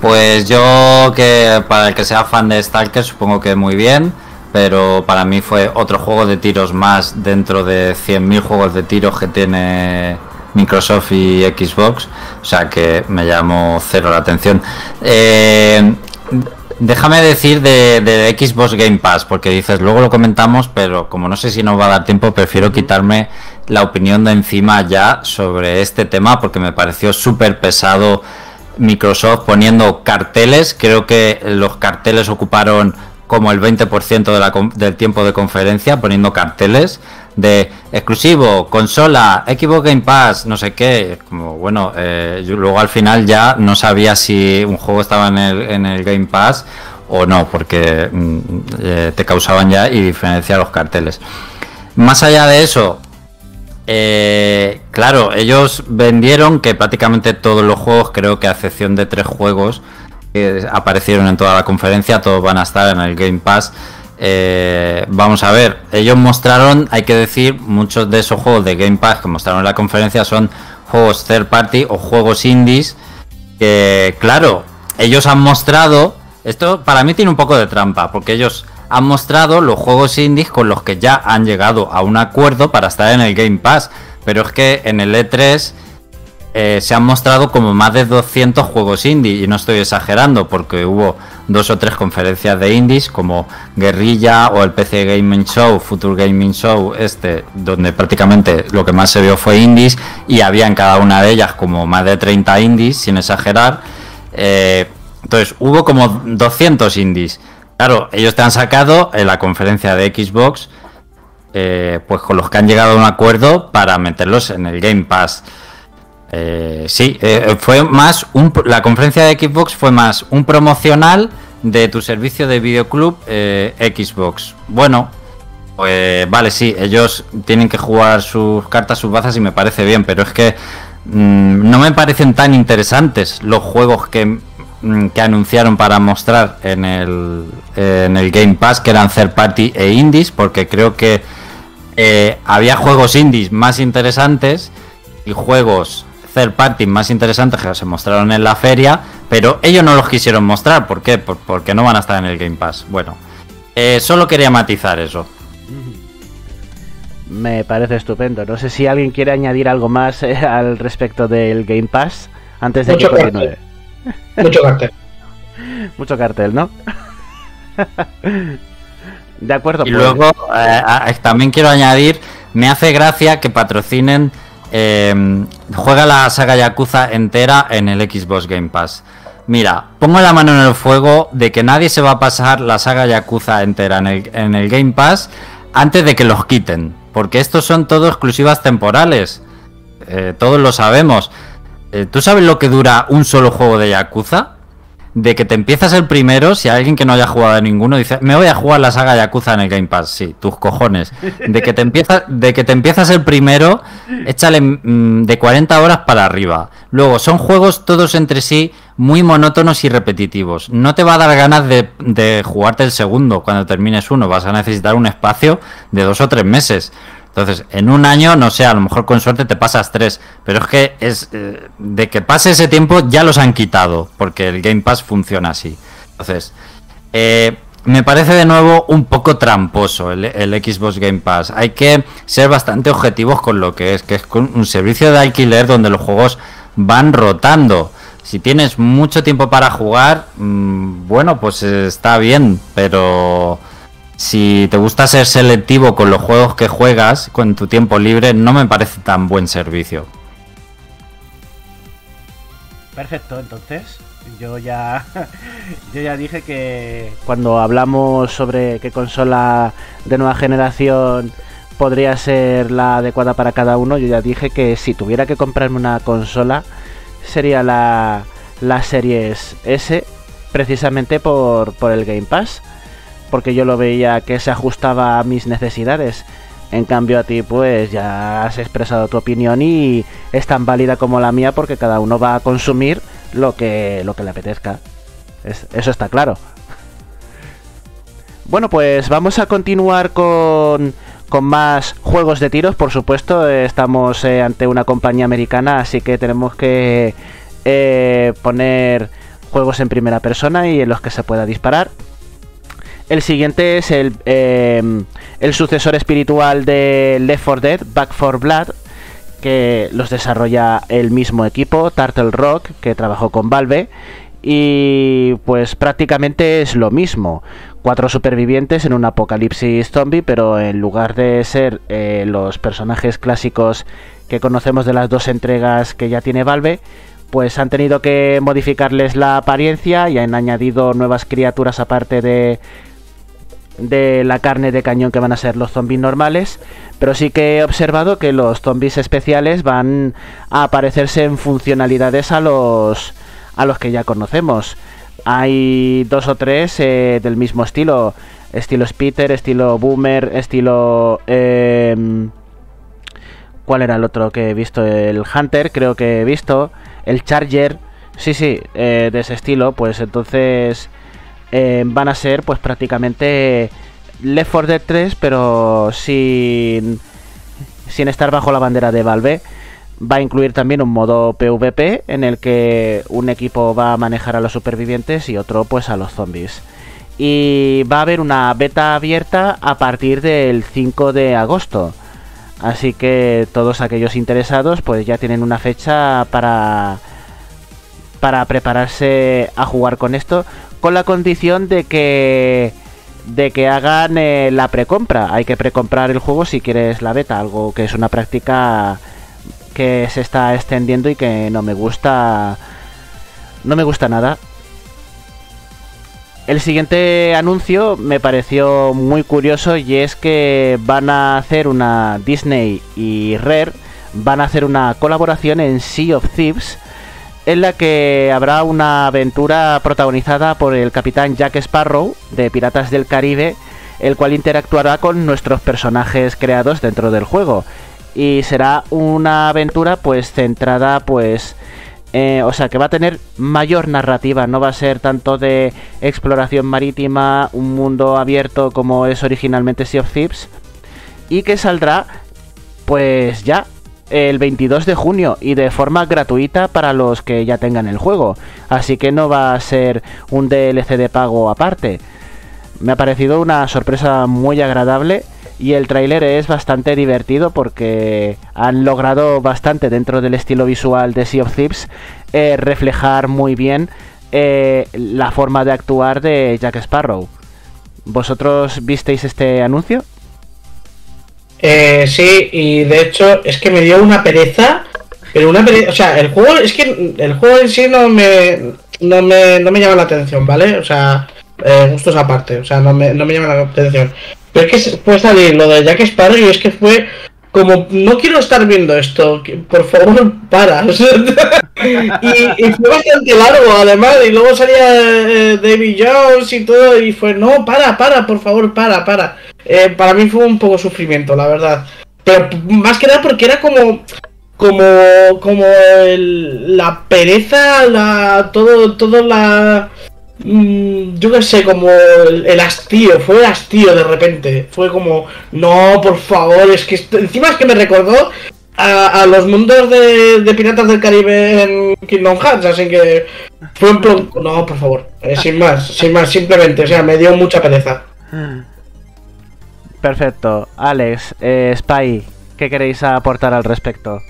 Pues yo que para el que sea fan de Stalker supongo que muy bien, pero para mí fue otro juego de tiros más dentro de 100.000 juegos de tiros que tiene Microsoft y Xbox, o sea que me llamó cero la atención. Eh, déjame decir de, de, Xbox Game Pass, porque dices, luego lo comentamos, pero como no sé si nos va a dar tiempo, prefiero quitarme la opinión de encima ya sobre este tema, porque me pareció súper pesado Microsoft poniendo carteles, creo que los carteles ocuparon como el 20% de la, del tiempo de conferencia, poniendo carteles de exclusivo, consola, Xbox Game Pass, no sé qué. Como bueno, eh, yo luego al final ya no sabía si un juego estaba en el, en el Game Pass o no, porque mm, eh, te causaban ya y diferencia los carteles. Más allá de eso, eh, claro, ellos vendieron que prácticamente todos los juegos, creo que a excepción de tres juegos que aparecieron en toda la conferencia, todos van a estar en el Game Pass. Eh, vamos a ver, ellos mostraron, hay que decir, muchos de esos juegos de Game Pass que mostraron en la conferencia son juegos third party o juegos indies. Que, claro, ellos han mostrado, esto para mí tiene un poco de trampa, porque ellos han mostrado los juegos indies con los que ya han llegado a un acuerdo para estar en el Game Pass. Pero es que en el E3 eh, se han mostrado como más de 200 juegos indie y no estoy exagerando porque hubo dos o tres conferencias de indies como Guerrilla o el PC Gaming Show, Future Gaming Show, este, donde prácticamente lo que más se vio fue indies y había en cada una de ellas como más de 30 indies, sin exagerar. Eh, entonces hubo como 200 indies. Claro, ellos te han sacado en la conferencia de Xbox, eh, pues con los que han llegado a un acuerdo para meterlos en el Game Pass. Eh, sí, eh, fue más un, la conferencia de Xbox fue más un promocional de tu servicio de videoclub eh, Xbox. Bueno, pues vale, sí, ellos tienen que jugar sus cartas, sus bazas y me parece bien, pero es que mmm, no me parecen tan interesantes los juegos que, que anunciaron para mostrar en el, en el Game Pass, que eran third party e indies, porque creo que eh, había juegos indies más interesantes y juegos third party más interesantes que se mostraron en la feria, pero ellos no los quisieron mostrar. ¿Por qué? Por, porque no van a estar en el Game Pass. Bueno, eh, solo quería matizar eso. Me parece estupendo. No sé si alguien quiere añadir algo más eh, al respecto del Game Pass antes de Mucho que continúe. cartel. Mucho cartel. *laughs* Mucho cartel, ¿no? *laughs* de acuerdo. Y pues- luego eh, también quiero añadir, me hace gracia que patrocinen, eh, juega la saga Yakuza entera en el Xbox Game Pass. Mira, pongo la mano en el fuego de que nadie se va a pasar la saga Yakuza entera en el, Game Pass antes de que los quiten. Porque estos son todo exclusivas temporales. Eh, todos lo sabemos. Eh, ¿Tú sabes lo que dura un solo juego de Yakuza? De que te empiezas el primero, si alguien que no haya jugado a ninguno dice, me voy a jugar la saga Yakuza en el Game Pass, sí, tus cojones. De que te empiezas, de que te empiezas el primero, échale mm, de 40 horas para arriba. Luego, son juegos todos entre sí muy monótonos y repetitivos. No te va a dar ganas de, de jugarte el segundo cuando termines uno, vas a necesitar un espacio de dos o tres meses. Entonces, en un año, no sé, a lo mejor con suerte te pasas tres, pero es que es eh, de que pase ese tiempo ya los han quitado, porque el Game Pass funciona así. Entonces, eh, me parece de nuevo un poco tramposo el, Xbox Game Pass. Hay que ser bastante objetivos con lo que es, que es un servicio de alquiler donde los juegos van rotando. Si tienes mucho tiempo para jugar, mm, bueno, pues está bien, pero si te gusta ser selectivo con los juegos que juegas con tu tiempo libre, no me parece tan buen servicio. Perfecto, entonces. Yo ya. *laughs* yo ya dije que. Cuando hablamos sobre qué consola de nueva generación podría ser la adecuada para cada uno, yo ya dije que si tuviera que comprarme una consola sería la, la Series S, precisamente por, por el Game Pass, porque yo lo veía que se ajustaba a mis necesidades. En cambio a ti pues ya has expresado tu opinión y es tan válida como la mía porque cada uno va a consumir lo que, lo que le apetezca. Es- eso está claro. Bueno, pues vamos a continuar con, con más juegos de tiros, por supuesto. Estamos eh, ante una compañía americana, así que tenemos que eh, poner juegos en primera persona y en los que se pueda disparar. El siguiente es el, eh, el sucesor espiritual de Left 4 Dead, Back 4 Blood, que los desarrolla el mismo equipo, Turtle Rock, que trabajó con Valve. Y pues prácticamente es lo mismo. Cuatro supervivientes en un apocalipsis zombie, pero en lugar de ser eh, los personajes clásicos que conocemos de las dos entregas que ya tiene Valve, pues han tenido que modificarles la apariencia y han añadido nuevas criaturas aparte de, de la carne de cañón que van a ser los zombies normales, pero sí que he observado que los zombies especiales van a aparecerse en funcionalidades a los a los que ya conocemos. Hay dos o tres eh, del mismo estilo, estilo Spitter, estilo Boomer, estilo em, ¿Cuál era el otro que he visto? El Hunter, creo que he visto. El Charger. Sí, sí, eh, de ese estilo. Pues entonces eh, van a ser pues prácticamente Left 4 Dead 3, pero sin, sin estar bajo la bandera de Valve. Va a incluir también un modo PvP en el que un equipo va a manejar a los supervivientes y otro pues a los zombies. Y va a haber una beta abierta a partir del 5 de agosto. Así que todos aquellos interesados pues ya tienen una fecha para para prepararse a jugar con esto con la condición de que de que hagan eh, la precompra. Hay que precomprar el juego si quieres la beta, algo que es una práctica que se está extendiendo y que no me gusta no me gusta nada. El siguiente anuncio me pareció muy curioso y es que van a hacer una Disney y Rare van a hacer una colaboración en Sea of Thieves en la que habrá una aventura protagonizada por el capitán Jack Sparrow de Piratas del Caribe, el cual interactuará con nuestros personajes creados dentro del juego. Y será una aventura pues centrada pues eh, o sea que va a tener mayor narrativa, no va a ser tanto de exploración marítima, un mundo abierto como es originalmente Sea of Thieves y que saldrá pues ya el 22 de junio y de forma gratuita para los que ya tengan el juego. Así que no va a ser un DLC de pago aparte. Me ha parecido una sorpresa muy agradable y el tráiler es bastante divertido porque han logrado bastante dentro del estilo visual de Sea of Thieves eh, reflejar muy bien eh, la forma de actuar de Jack Sparrow. ¿Vosotros visteis este anuncio? Eh, sí, y de hecho es que me dio una pereza. Pero una pereza. O sea, el juego es que el juego en sí no me. No me, no me llama la atención, ¿vale? O sea, eh, gustos aparte. O sea, no me, no me llama la atención. Pero es que fue salir lo de Jack Sparrow y es que fue. Como, no quiero estar viendo esto, por favor, para. *laughs* Y, fue bastante largo, además, y luego salía eh, David Jones y todo, y fue, no, para, para, por favor, para, para. Eh, para mí fue un poco sufrimiento, la verdad. Pero más que nada porque era como. Como. Como la pereza, la. Todo. Todo la. Mm, yo qué sé, como el, el hastío, fue el hastío de repente. Fue como, no, por favor, es que esto- encima es que me recordó a, a los mundos de, de Piratas del Caribe en Kingdom Hearts, así que fue un plan, no, por favor, eh, sin más, sin más, simplemente, o sea, me dio mucha pereza. Perfecto. Alex, eh, Spy, ¿qué queréis aportar al respecto?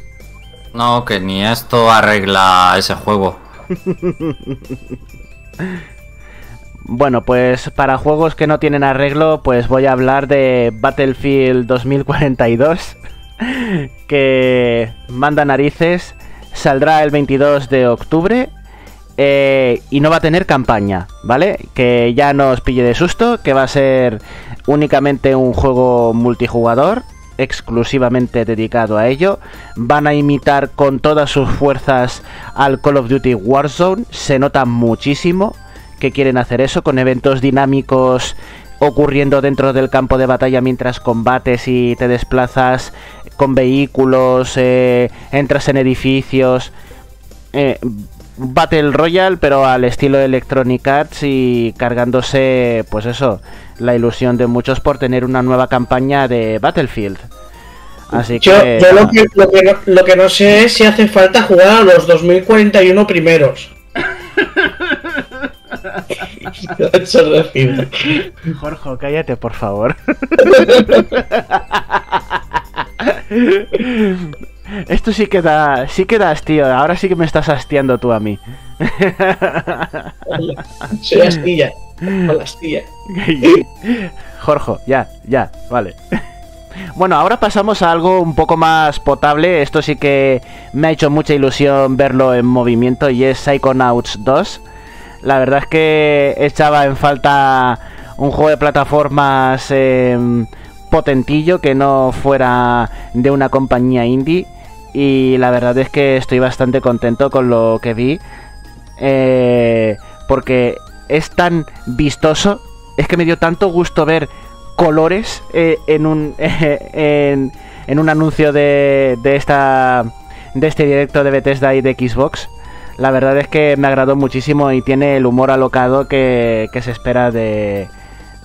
No, que ni esto arregla ese juego. *laughs* Bueno, pues para juegos que no tienen arreglo, pues voy a hablar de Battlefield 2042, *laughs* que manda narices, saldrá el 22 de octubre eh, y no va a tener campaña, ¿vale? Que ya no os pille de susto, que va a ser únicamente un juego multijugador, exclusivamente dedicado a ello. Van a imitar con todas sus fuerzas al Call of Duty Warzone, se nota muchísimo que quieren hacer eso con eventos dinámicos ocurriendo dentro del campo de batalla mientras combates y te desplazas con vehículos, eh, entras en edificios. eh, Battle Royale, pero al estilo Electronic Arts y cargándose, pues eso, la ilusión de muchos por tener una nueva campaña de Battlefield. Así Yo, que. yo lo, que, lo, que no, lo que no sé es si hace falta jugar a los 2041 primeros. *laughs* *laughs* Jorge, cállate, por favor. *laughs* Esto sí que da, sí que das, tío. Ahora sí que me estás hastiando tú a mí. *laughs* Soy astilla. Con la astilla. Jorge, ya, ya, vale. Bueno, ahora pasamos a algo un poco más potable. Esto sí que me ha hecho mucha ilusión verlo en movimiento y es Psychonauts 2. La verdad es que echaba en falta un juego de plataformas eh, potentillo que no fuera de una compañía indie. Y la verdad es que estoy bastante contento con lo que vi. eh, porque es tan vistoso. Es que me dio tanto gusto ver colores eh, en un *laughs* en un anuncio de, de esta de este directo de Bethesda y de Xbox. La verdad es que me agradó muchísimo y tiene el humor alocado que, que se espera de,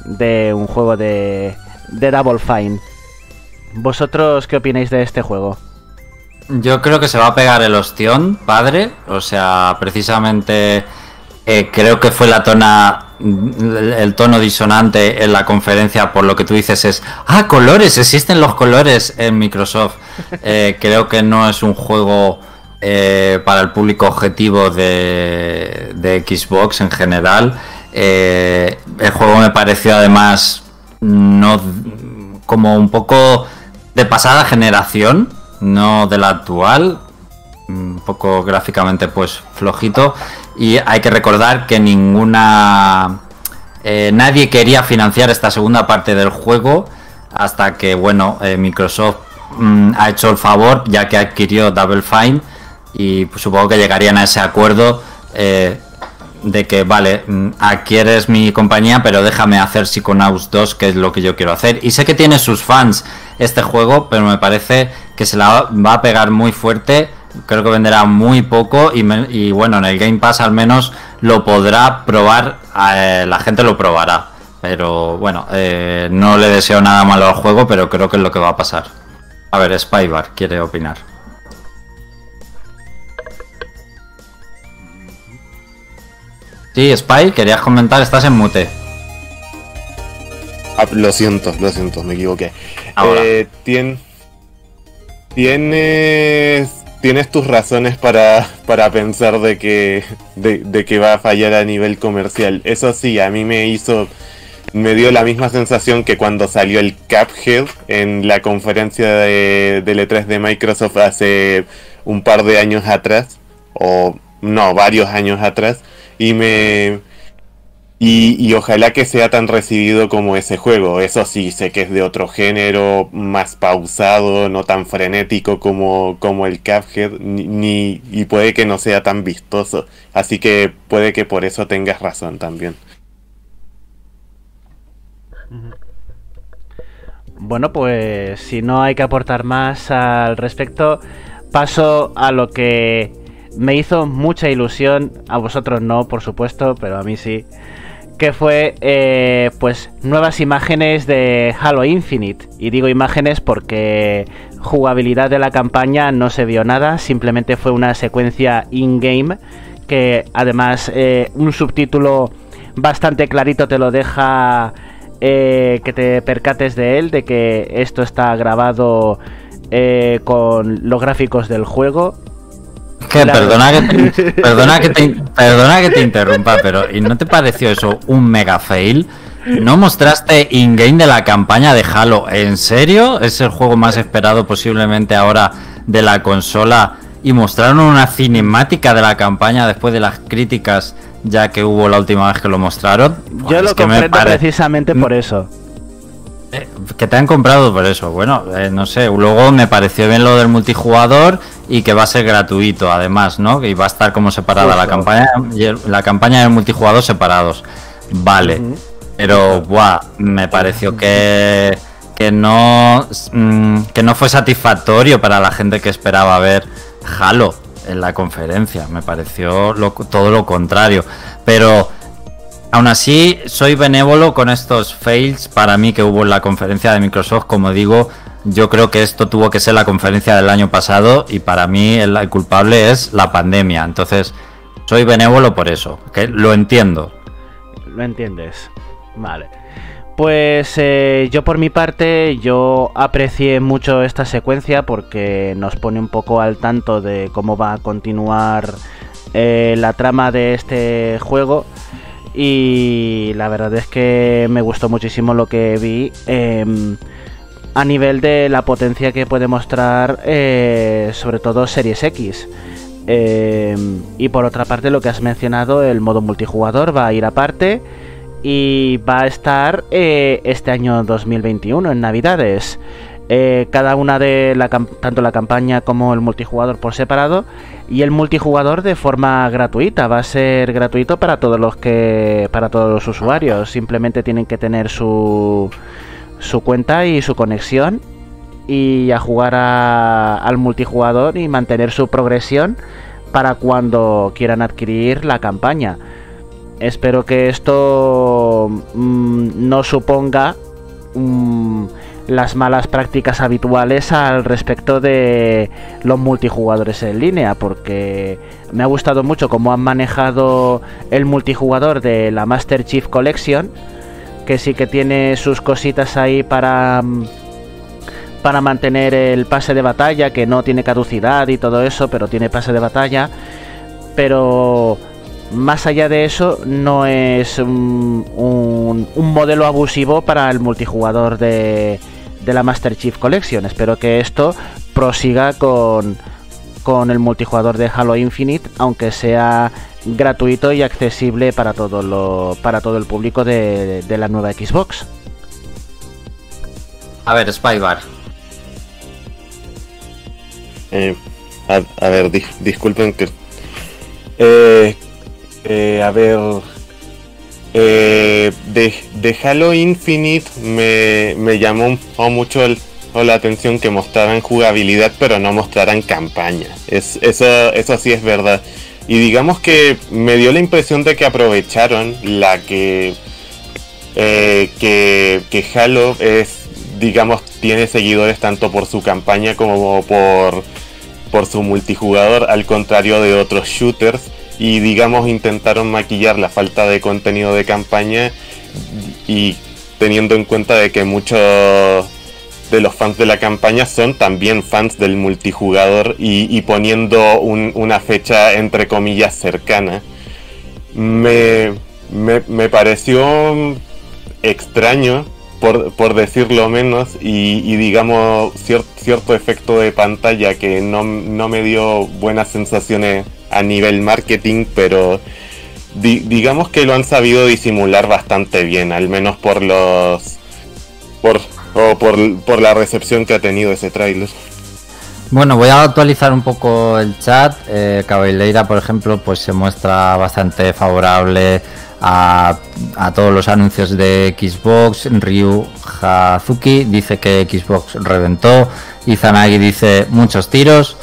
de un juego de, de Double Fine. ¿Vosotros qué opináis de este juego? Yo creo que se va a pegar el ostión, padre. O sea, precisamente eh, creo que fue la tona el tono disonante en la conferencia por lo que tú dices es ah colores existen los colores en Microsoft *laughs* Eh, creo que no es un juego eh, para el público objetivo de, Xbox en general. Eh, el juego me pareció además no como un poco de pasada generación no de la actual un poco gráficamente pues flojito. Y hay que recordar que ninguna eh, nadie quería financiar esta segunda parte del juego hasta que bueno Microsoft mm, ha hecho el favor ya que adquirió Double Fine y pues, supongo que llegarían a ese acuerdo eh, de que vale mm, adquieres mi compañía pero déjame hacer Psychonauts 2 que es lo que yo quiero hacer y sé que tiene sus fans este juego pero me parece que se la va a pegar muy fuerte creo que venderá muy poco y, bueno, en el Game Pass al menos lo podrá probar, eh, la gente lo probará. Pero bueno, eh, no le deseo nada malo al juego, pero creo que es lo que va a pasar. A ver, Spybar quiere opinar. Sí, Spy, querías comentar, estás en mute. Ah, lo siento, lo siento, me equivoqué. Ahora. Eh, tien- tienes, tienes tus razones para, para pensar de que, de, de que va a fallar a nivel comercial. Eso sí, a mí me hizo, me dio la misma sensación que cuando salió el Cuphead en la conferencia de, del E3 de Microsoft hace un par de años atrás, o no, varios años atrás, y me, y, y ojalá que sea tan recibido como ese juego. Eso sí, sé que es de otro género, más pausado, no tan frenético como, como el Cuphead, ni, y puede que no sea tan vistoso. Así que puede que por eso tengas razón también. Bueno, pues si no hay que aportar más al respecto, paso a lo que me hizo mucha ilusión, a vosotros no, por supuesto, pero a mí sí, que fue eh, pues nuevas imágenes de Halo Infinite. Y digo imágenes porque jugabilidad de la campaña no se vio nada, simplemente fue una secuencia in-game que además eh, un subtítulo bastante clarito te lo deja eh, que te percates de él, de que esto está grabado con los gráficos del juego. Que perdona que, te, *laughs* perdona, que te, perdona que te interrumpa, pero ¿y no te pareció eso un mega fail? ¿No mostraste in-game de la campaña de Halo? ¿En serio? ¿Es el juego más esperado posiblemente ahora de la consola? Y mostraron una cinemática de la campaña después de las críticas ya que hubo la última vez que lo mostraron. Yo lo comprendo precisamente por eso. Eh, que te han comprado por eso. Bueno, eh, no sé. Luego me pareció bien lo del multijugador y que va a ser gratuito, además, ¿no? Que va a estar como separada la campaña y la campaña y el multijugador separados. Vale. Pero, buah, me pareció que que no mm, que no fue satisfactorio para la gente que esperaba ver Halo en la conferencia. Me pareció todo lo contrario. Pero aún así, soy benévolo con estos fails para mí que hubo en la conferencia de Microsoft. Como digo, yo creo que esto tuvo que ser la conferencia del año pasado y para mí el, culpable es la pandemia. Entonces, soy benévolo por eso. Lo entiendo. Lo entiendes. Vale. Pues eh, yo por mi parte, yo aprecié mucho esta secuencia porque nos pone un poco al tanto de cómo va a continuar eh, la trama de este juego. Y la verdad es que me gustó muchísimo lo que vi em, a nivel de la potencia que puede mostrar eh, sobre todo Series X. Em, y por otra parte lo que has mencionado, el modo multijugador va a ir aparte y va a estar eh, este año 2021 en Navidades. Eh, cada una de la tanto la campaña como el multijugador por separado y el multijugador de forma gratuita va a ser gratuito para todos los que para todos los usuarios simplemente tienen que tener su su cuenta y su conexión y a jugar al multijugador y mantener su progresión para cuando quieran adquirir la campaña. Espero que esto mm, no suponga mm, las malas prácticas habituales al respecto de los multijugadores en línea, porque me ha gustado mucho cómo han manejado el multijugador de la Master Chief Collection, que sí que tiene sus cositas ahí para mm, para mantener el pase de batalla, que no tiene caducidad y todo eso, pero tiene pase de batalla, pero más allá de eso, no es un, modelo abusivo para el multijugador de, la Master Chief Collection. Espero que esto prosiga con, con el multijugador de Halo Infinite, aunque sea gratuito y accesible para todo, lo, para todo el público de, la nueva Xbox. A ver, Spybar. Eh, a, ver, disculpen que... Eh, eh, a ver. Eh, de, Halo Infinite me, llamó mucho la atención que mostraran jugabilidad, pero no mostraran campaña. Es, eso, eso sí es verdad. Y digamos que me dio la impresión de que aprovecharon la que, eh, que, que Halo es, digamos, tiene seguidores tanto por su campaña como por, por su multijugador, al contrario de otros shooters y digamos intentaron maquillar la falta de contenido de campaña y teniendo en cuenta de que muchos de los fans de la campaña son también fans del multijugador y, poniendo una fecha entre comillas cercana. Me, me, pareció extraño, por, decirlo menos, y, digamos cierto efecto de pantalla que no, no me dio buenas sensaciones a nivel marketing, pero digamos que lo han sabido disimular bastante bien, al menos por los por, o por, la recepción que ha tenido ese tráiler. Bueno, voy a actualizar un poco el chat. Eh, Cabelleira, por ejemplo, pues se muestra bastante favorable a, a, todos los anuncios de Xbox. Ryu Hazuki dice que Xbox reventó. Izanagi dice muchos tiros.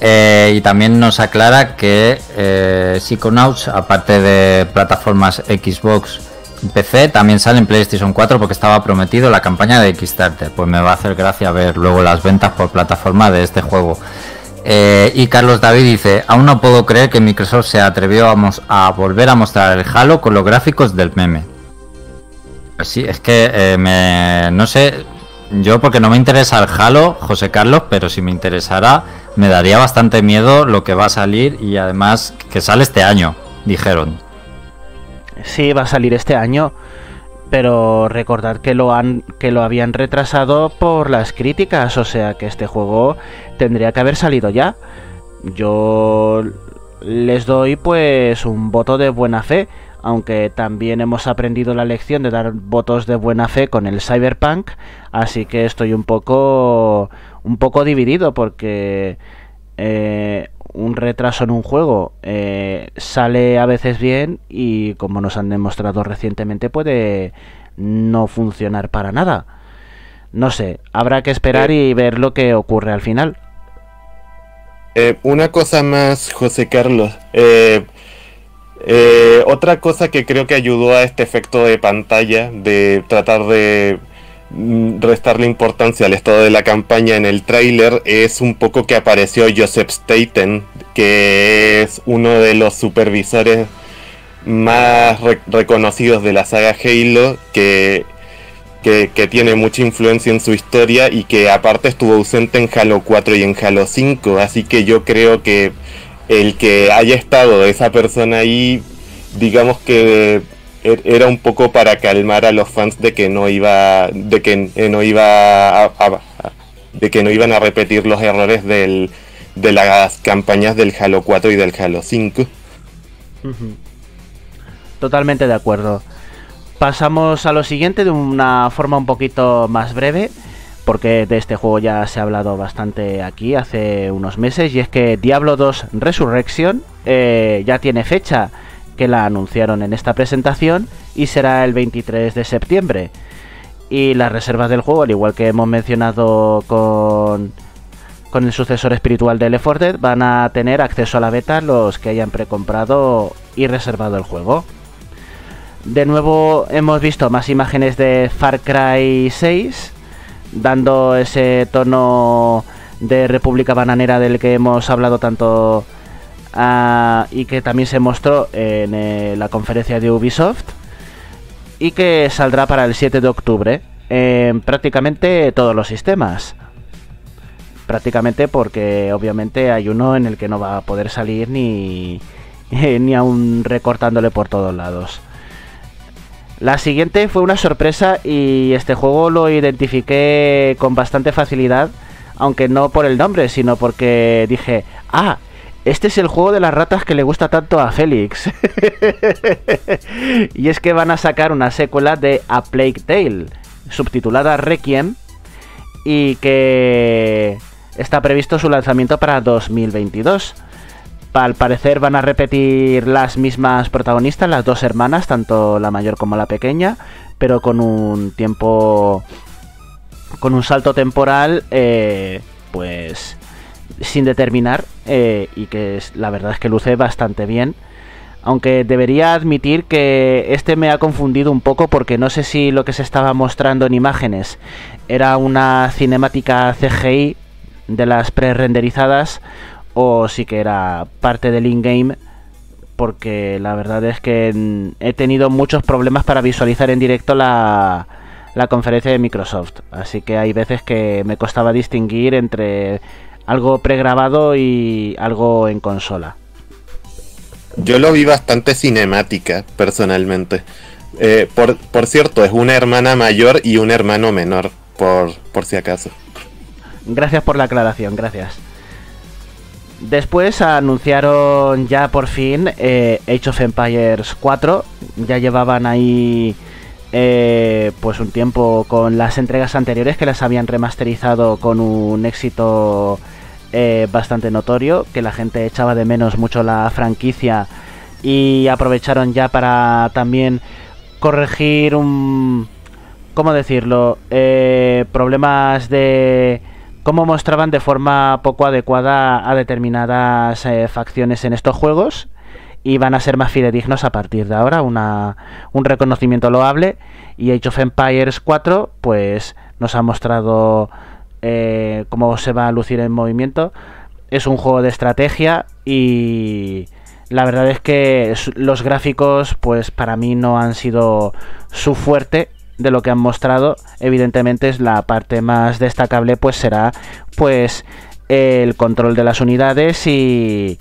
Eh, y también nos aclara que eh, Psychonauts, aparte de plataformas Xbox PC, también sale en PlayStation 4 porque estaba prometido la campaña de Kickstarter. Pues me va a hacer gracia ver luego las ventas por plataforma de este juego. Eh, y Carlos David dice, aún no puedo creer que Microsoft se atrevió a, volver a mostrar el Halo con los gráficos del meme. Pues sí, es que eh, me, no sé, yo porque no me interesa el Halo, José Carlos, pero si me interesara, me daría bastante miedo lo que va a salir y además que sale este año, dijeron. Sí, va a salir este año, pero recordad que lo han que lo habían retrasado por las críticas, o sea que este juego tendría que haber salido ya. Yo les doy pues un voto de buena fe, aunque también hemos aprendido la lección de dar votos de buena fe con el Cyberpunk, así que estoy un poco un poco dividido porque eh, un retraso en un juego eh, sale a veces bien y como nos han demostrado recientemente puede no funcionar para nada. No sé, habrá que esperar y ver lo que ocurre al final. Eh, una cosa más, José Carlos. Eh, eh, otra cosa que creo que ayudó a este efecto de pantalla, de tratar de restarle importancia al estado de la campaña en el tráiler, es un poco que apareció Joseph Staten, que es uno de los supervisores más re- reconocidos de la saga Halo, que que, que tiene mucha influencia en su historia y que aparte estuvo ausente en Halo 4 y en Halo 5. Así que yo creo que el que haya estado esa persona ahí, digamos que era un poco para calmar a los fans de que no iba, de que eh, no iba de que no iban a repetir los errores del, de las campañas del Halo 4 y del Halo 5. Totalmente de acuerdo. Pasamos a lo siguiente de una forma un poquito más breve, porque de este juego ya se ha hablado bastante aquí hace unos meses, y es que Diablo 2 Resurrection eh, ya tiene fecha, que la anunciaron en esta presentación, y será el 23 de septiembre. Y las reservas del juego, al igual que hemos mencionado con, con el sucesor espiritual de Left 4 Dead, van a tener acceso a la beta los que hayan precomprado y reservado el juego. De nuevo hemos visto más imágenes de Far Cry 6, dando ese tono de República Bananera del que hemos hablado tanto ah, y que también se mostró en eh, la conferencia de Ubisoft y que saldrá para el 7 de octubre en prácticamente todos los sistemas. Prácticamente porque obviamente hay uno en el que no va a poder salir ni, *laughs* ni aún recortándole por todos lados. La siguiente fue una sorpresa y este juego lo identifiqué con bastante facilidad, aunque no por el nombre, sino porque dije, ah, este es el juego de las ratas que le gusta tanto a Félix. *laughs* y es que van a sacar una secuela de A Plague Tale, subtitulada Requiem, y que está previsto su lanzamiento para 2022. Al parecer van a repetir las mismas protagonistas, las dos hermanas, tanto la mayor como la pequeña, pero con un tiempo, con un salto temporal, eh, pues sin determinar eh, y que la verdad es que luce bastante bien. Aunque debería admitir que este me ha confundido un poco porque no sé si lo que se estaba mostrando en imágenes era una cinemática CGI de las pre-renderizadas o sí que era parte del in-game porque la verdad es que he tenido muchos problemas para visualizar en directo la, la conferencia de Microsoft. Así que hay veces que me costaba distinguir entre algo pregrabado y algo en consola. Yo lo vi bastante cinemática, personalmente. Eh, por, por cierto, es una hermana mayor y un hermano menor, por, por si acaso. Gracias por la aclaración, gracias. Después anunciaron ya por fin eh, Age of Empires 4. Ya llevaban ahí eh, pues un tiempo con las entregas anteriores que las habían remasterizado con un éxito eh, bastante notorio, que la gente echaba de menos mucho la franquicia y aprovecharon ya para también corregir un... ¿Cómo decirlo? Eh, problemas de cómo mostraban de forma poco adecuada a determinadas eh, facciones en estos juegos y van a ser más fidedignos a partir de ahora, una, un reconocimiento loable y Age of Empires 4 pues nos ha mostrado eh, cómo se va a lucir en movimiento. Es un juego de estrategia y la verdad es que los gráficos pues para mí no han sido su fuerte de lo que han mostrado. Evidentemente es la parte más destacable pues será pues el control de las unidades y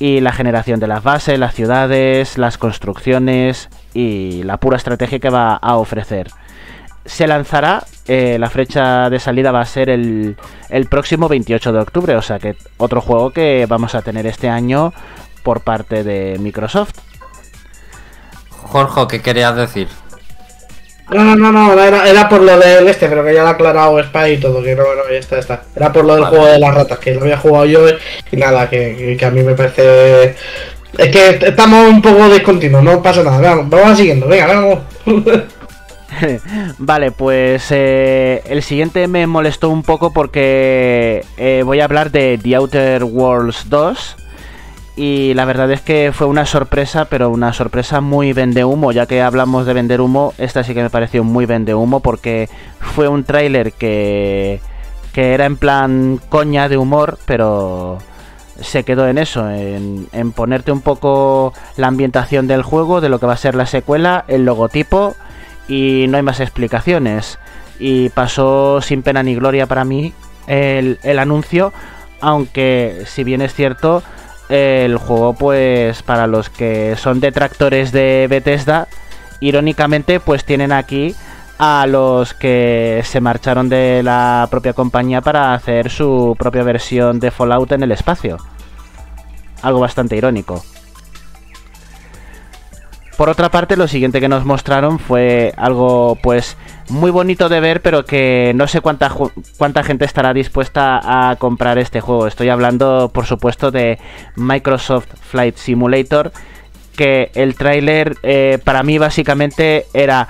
y la generación de las bases, las ciudades, las construcciones y la pura estrategia que va a ofrecer. Se lanzará, eh, la fecha de salida va a ser el, el próximo 28 de octubre, o sea que otro juego que vamos a tener este año por parte de Microsoft. Jorge, ¿qué querías decir? No, no, no, no, era, era por lo del este, pero que ya lo ha aclarado Spy y todo, que no, no, ya está, ya está. Era por lo del juego de las ratas, que lo había jugado yo y nada, que, que a mí me parece... Es que estamos un poco discontinuos, no pasa nada, vamos, vamos siguiendo, venga, vamos. *laughs* *laughs* vale, pues eh, el siguiente me molestó un poco porque eh, voy a hablar de The Outer Worlds 2 y la verdad es que fue una sorpresa, pero una sorpresa muy vende humo, ya que hablamos de vender humo, esta sí que me pareció muy vende humo porque fue un tráiler que, que era en plan coña de humor, pero se quedó en eso, en, en, ponerte un poco la ambientación del juego, de lo que va a ser la secuela, el logotipo y no hay más explicaciones. Y pasó sin pena ni gloria para mí el, el anuncio, aunque si bien es cierto, el juego, pues para los que son detractores de Bethesda, irónicamente, pues tienen aquí a los que se marcharon de la propia compañía para hacer su propia versión de Fallout en el espacio. Algo bastante irónico. Por otra parte, lo siguiente que nos mostraron fue algo pues muy bonito de ver, pero que no sé cuánta, cuánta gente estará dispuesta a comprar este juego. Estoy hablando, por supuesto, de Microsoft Flight Simulator, que el tráiler eh, para mí básicamente era...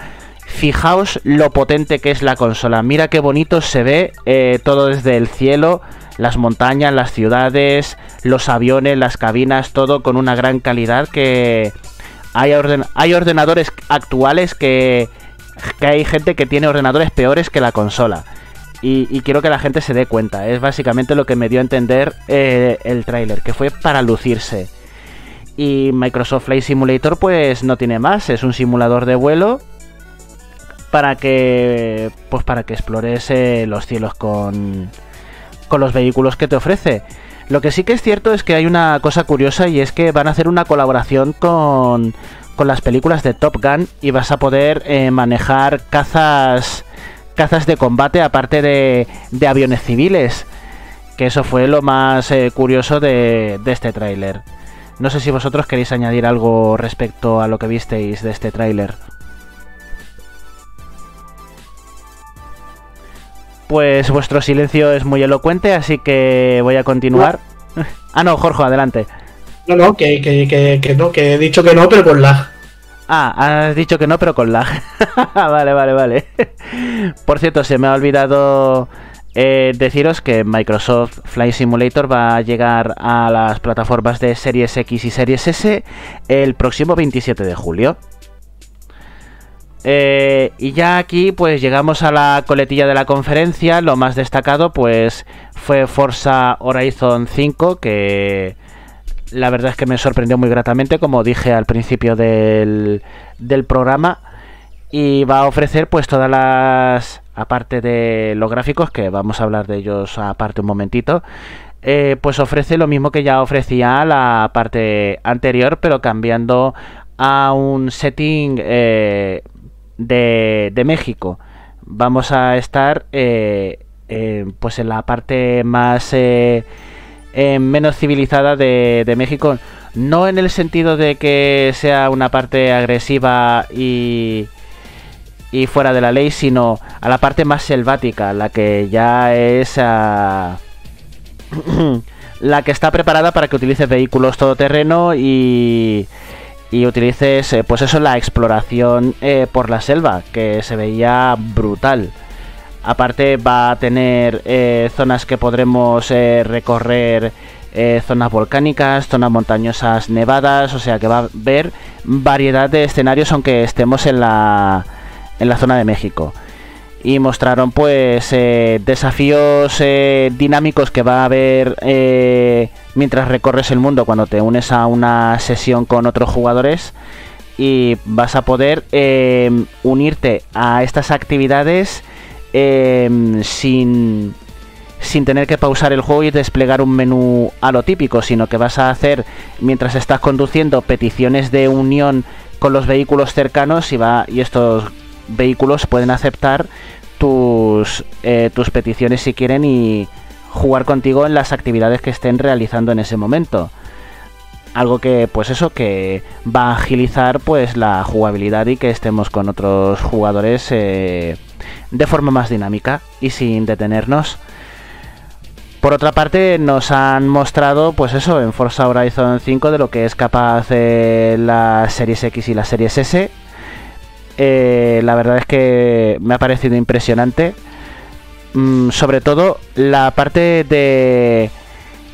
Fijaos lo potente que es la consola. Mira qué bonito se ve eh, todo desde el cielo las montañas, las ciudades, los aviones, las cabinas, todo con una gran calidad que hay, hay ordenadores actuales que, que hay gente que tiene ordenadores peores que la consola. Y, quiero que la gente se dé cuenta. Es básicamente lo que me dio a entender eh, el tráiler, que fue para lucirse. Y Microsoft Flight Simulator pues no tiene más, es un simulador de vuelo para que pues para que explores eh, los cielos con con los vehículos que te ofrece. Lo que sí que es cierto es que hay una cosa curiosa y es que van a hacer una colaboración con, con las películas de Top Gun y vas a poder eh, manejar cazas cazas de combate aparte de, de aviones civiles. Que eso fue lo más eh, curioso de, de este tráiler. No sé si vosotros queréis añadir algo respecto a lo que visteis de este tráiler. Pues vuestro silencio es muy elocuente, así que voy a continuar. *laughs* ah, no, Jorge, adelante. No, no, que, que, que, que, no, que he dicho que no, pero con lag. Ah, has dicho que no, pero con lag. *laughs* vale, vale, vale. *laughs* Por cierto, se me ha olvidado eh, deciros que Microsoft Flight Simulator va a llegar a las plataformas de Series X y Series S el próximo 27 de julio. Eh, y ya aquí pues llegamos a la coletilla de la conferencia. Lo más destacado pues fue Forza Horizon 5 que la verdad es que me sorprendió muy gratamente como dije al principio del, del programa. Y va a ofrecer pues todas las... Aparte de los gráficos, que vamos a hablar de ellos aparte un momentito. Eh, pues ofrece lo mismo que ya ofrecía la parte anterior, pero cambiando a un setting eh, de, México. Vamos a estar eh, pues en la parte más eh, eh, menos civilizada de, de, México. No en el sentido de que sea una parte agresiva y, y fuera de la ley, sino a la parte más selvática, la que ya es *clears throat* la que está preparada para que utilice vehículos todoterreno y y utilices eh, pues eso la exploración eh, por la selva que se veía brutal Aparte va a tener eh, zonas que podremos recorrer, zonas volcánicas, zonas montañosas nevadas, o sea que va a haber variedad de escenarios aunque estemos en la, en la zona de México. Y mostraron pues desafíos dinámicos que va a haber mientras recorres el mundo cuando te unes a una sesión con otros jugadores y vas a poder unirte a estas actividades sin, sin tener que pausar el juego y desplegar un menú a lo típico, sino que vas a hacer mientras estás conduciendo peticiones de unión con los vehículos cercanos y, va, y estos vehículos pueden aceptar tus, eh, tus peticiones si quieren y jugar contigo en las actividades que estén realizando en ese momento. Algo que, pues eso, que va a agilizar pues la jugabilidad y que estemos con otros jugadores eh, de forma más dinámica y sin detenernos. Por otra parte, nos han mostrado, pues eso, en Forza Horizon 5 de lo que es capaz la Series X y la Series S. Eh, la verdad es que me ha parecido impresionante. Mm, sobre todo la parte de.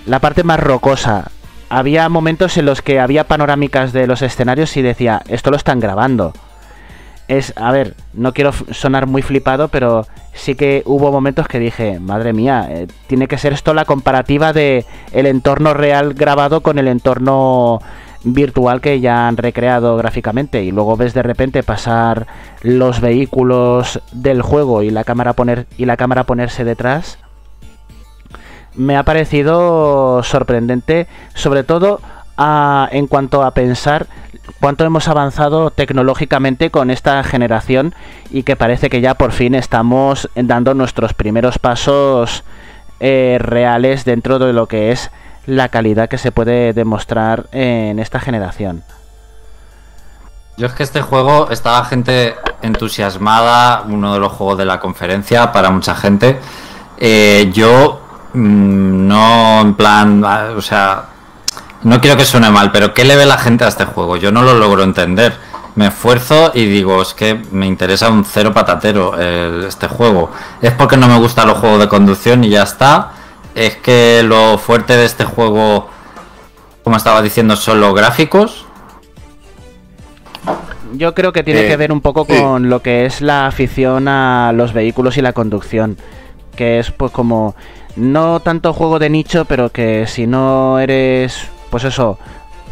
La parte más rocosa. Había momentos en los que había panorámicas de los escenarios y decía, esto lo están grabando es, a ver, no quiero sonar muy flipado, pero sí que hubo momentos que dije, madre mía, eh, tiene que ser esto la comparativa de el entorno real grabado con el entorno virtual que ya han recreado gráficamente y luego ves de repente pasar los vehículos del juego y la cámara poner y la cámara ponerse detrás me ha parecido sorprendente sobre todo en cuanto a pensar cuánto hemos avanzado tecnológicamente con esta generación y que parece que ya por fin estamos dando nuestros primeros pasos eh, reales dentro de lo que es la calidad que se puede demostrar en esta generación. Yo es que este juego estaba gente entusiasmada, uno de los juegos de la conferencia para mucha gente. Eh, yo mm, no en plan, o sea, no quiero que suene mal, pero ¿qué le ve la gente a este juego? Yo no lo logro entender. Me esfuerzo y digo, es que me interesa un cero patatero este juego. Es porque no me gustan los juegos de conducción y ya está. Es que lo fuerte de este juego, como estaba diciendo, son los gráficos. Yo creo que tiene que eh, ver un poco con lo que es la afición a los vehículos y la conducción. Que es pues como no tanto juego de nicho, pero que si no eres pues eso,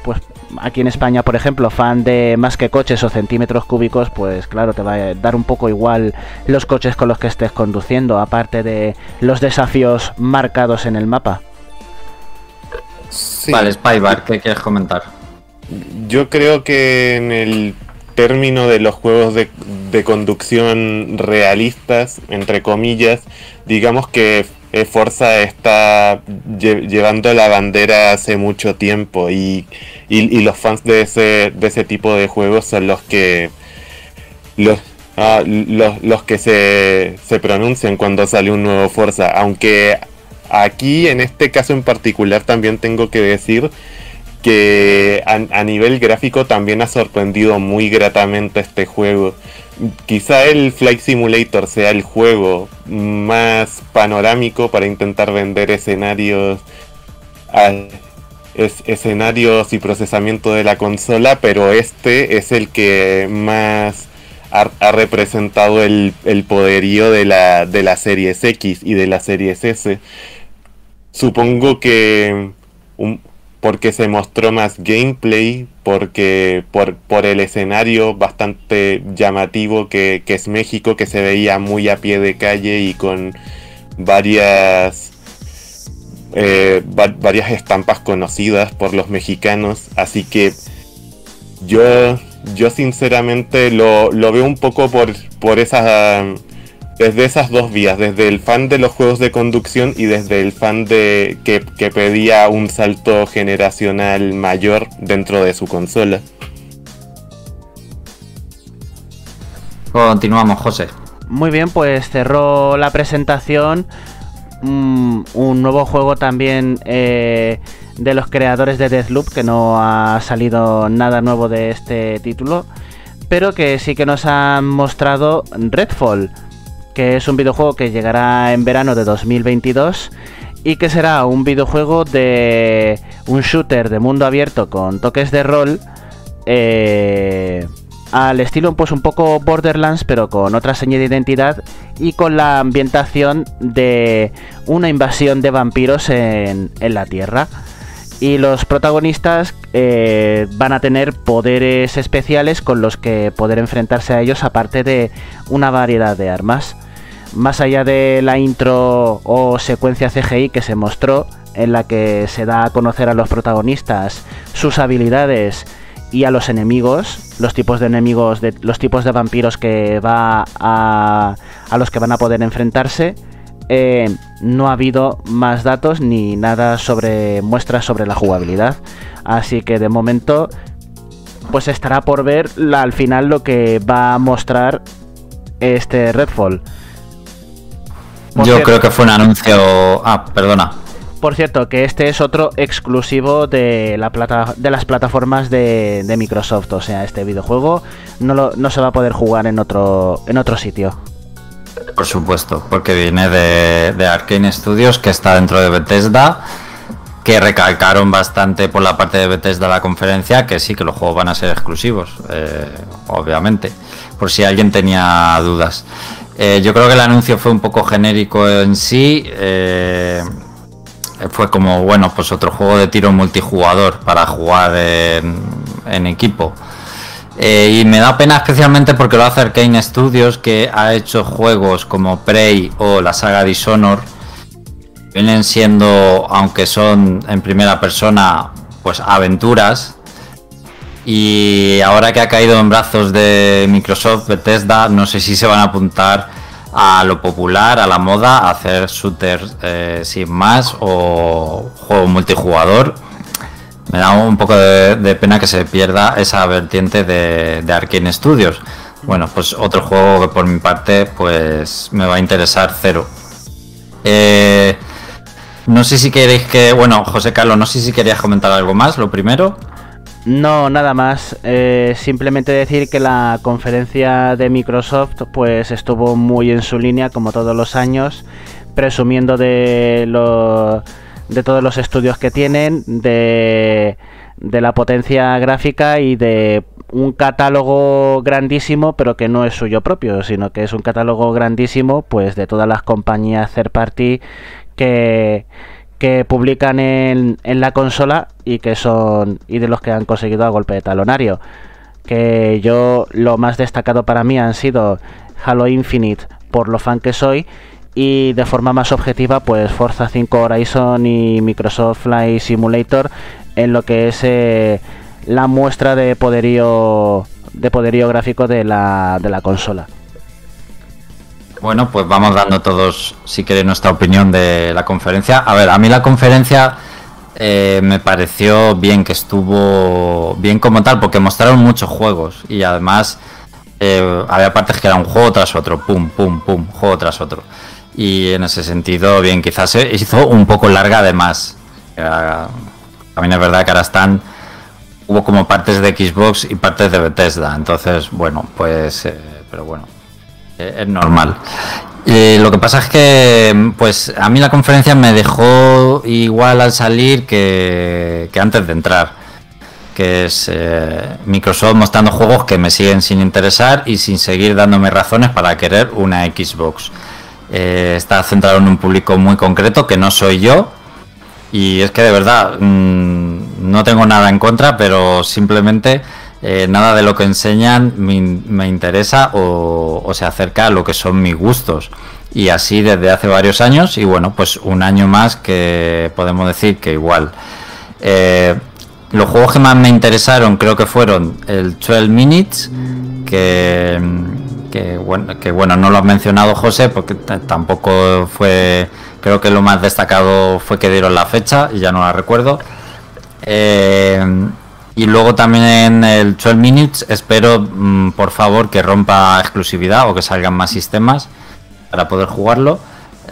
pues aquí en España, por ejemplo, fan de más que coches o centímetros cúbicos, pues claro, te va a dar un poco igual los coches con los que estés conduciendo, aparte de los desafíos marcados en el mapa. Vale, Spybar, ¿qué quieres comentar? Yo creo que en el término de los juegos de, de conducción realistas, entre comillas, digamos que eh, Forza está llevando la bandera hace mucho tiempo y, los fans de ese, de ese tipo de juegos son los que los, ah, los, que se, se pronuncian cuando sale un nuevo Forza. Aunque aquí en este caso en particular también tengo que decir que a, nivel gráfico también ha sorprendido muy gratamente este juego quizá el Flight Simulator sea el juego más panorámico para intentar vender escenarios escenarios y procesamiento de la consola, pero este es el que más ha, representado el, poderío de la, de Series X y de la Series S. Supongo que un, porque se mostró más gameplay, porque por, por el escenario bastante llamativo que, es México, que se veía muy a pie de calle y con varias eh, varias estampas conocidas por los mexicanos. Así que yo, yo sinceramente lo, lo veo un poco por, por esa desde esas dos vías, desde el fan de los juegos de conducción y desde el fan de que, pedía un salto generacional mayor dentro de su consola. Continuamos, José. Muy bien, pues cerró la presentación mm, un nuevo juego también eh, de los creadores de Deathloop, que no ha salido nada nuevo de este título, pero que sí que nos han mostrado Redfall que es un videojuego que llegará en verano de 2022 y que será un videojuego de un shooter de mundo abierto con toques de rol eh, al estilo pues un poco Borderlands pero con otra señal de identidad y con la ambientación de una invasión de vampiros en, en la Tierra y los protagonistas eh, van a tener poderes especiales con los que poder enfrentarse a ellos aparte de una variedad de armas. Más allá de la intro o secuencia CGI que se mostró, en la que se da a conocer a los protagonistas sus habilidades y a los enemigos, los tipos de enemigos, los tipos de vampiros que va a, a los que van a poder enfrentarse, eh, no ha habido más datos ni nada sobre muestras sobre la jugabilidad. Así que de momento, pues estará por ver al final lo que va a mostrar este Redfall. Yo creo que fue un anuncio. Ah, perdona. Por cierto, que este es otro exclusivo de, la plata, de las plataformas de, Microsoft. O sea, este videojuego no, no se va a poder jugar en otro, en otro sitio. Por supuesto, porque viene de, de Arkane Studios, que está dentro de Bethesda, que recalcaron bastante por la parte de Bethesda la conferencia, que sí, que los juegos van a ser exclusivos, eh, obviamente, por si alguien tenía dudas. Eh, yo creo que el anuncio fue un poco genérico en sí. Eh, fue como, bueno, pues otro juego de tiro multijugador para jugar en equipo. Eh, y me da pena especialmente porque lo hace Arkane Studios, que ha hecho juegos como Prey o la saga Dishonor. Vienen siendo, aunque son en primera persona, pues aventuras. Y ahora que ha caído en brazos de Microsoft, Bethesda, no sé si se van a apuntar a lo popular, a la moda, a hacer shooters eh, sin más o juego multijugador me da un poco de, pena que se pierda esa vertiente de, Arkane Studios. Bueno, pues otro juego que por mi parte pues me va a interesar cero. Eh, no sé si queréis que, bueno, José Carlos, no sé si querías comentar algo más, lo primero. No, nada más. Eh, simplemente decir que la conferencia de Microsoft pues estuvo muy en su línea como todos los años, presumiendo de los de todos los estudios que tienen, de, de la potencia gráfica y de un catálogo grandísimo, pero que no es suyo propio, sino que es un catálogo grandísimo, pues de todas las compañías third party que, que publican en, en la consola y que son y de los que han conseguido a golpe de talonario. Que yo lo más destacado para mí han sido Halo Infinite por lo fan que soy y de forma más objetiva pues Forza 5 Horizon y Microsoft Flight Simulator en lo que es eh, la muestra de poderío de poderío gráfico de la, de la consola. Bueno, pues vamos dando todos, si queréis, nuestra opinión de la conferencia. A ver, a mí la conferencia eh, me pareció bien, que estuvo bien como tal, porque mostraron muchos juegos y además eh, había partes que era un juego tras otro, pum, pum, pum, juego tras otro y en ese sentido, bien, quizás se hizo un poco larga además. También es verdad que ahora están, hubo como partes de Xbox y partes de Bethesda, entonces, bueno, pues, eh, pero bueno, es normal. Y lo que pasa es que, pues, a mí la conferencia me dejó igual al salir que, que antes de entrar que es eh, Microsoft mostrando juegos que me siguen sin interesar y sin seguir dándome razones para querer una Xbox. Eh, está centrado en un público muy concreto que no soy yo. Y es que de verdad mm, no tengo nada en contra, pero simplemente eh, nada de lo que enseñan me, interesa o, se acerca a lo que son mis gustos. Y así desde hace varios años y bueno, pues un año más que podemos decir que igual. Eh, los juegos que más me interesaron creo que fueron el 12 Minutes, que bueno, no lo has mencionado José, porque tampoco fue, creo que lo más destacado fue que dieron la fecha y ya no la recuerdo. Eh, y luego también en el 12 Minutes espero, mm, por favor, que rompa exclusividad o que salgan más sistemas para poder jugarlo.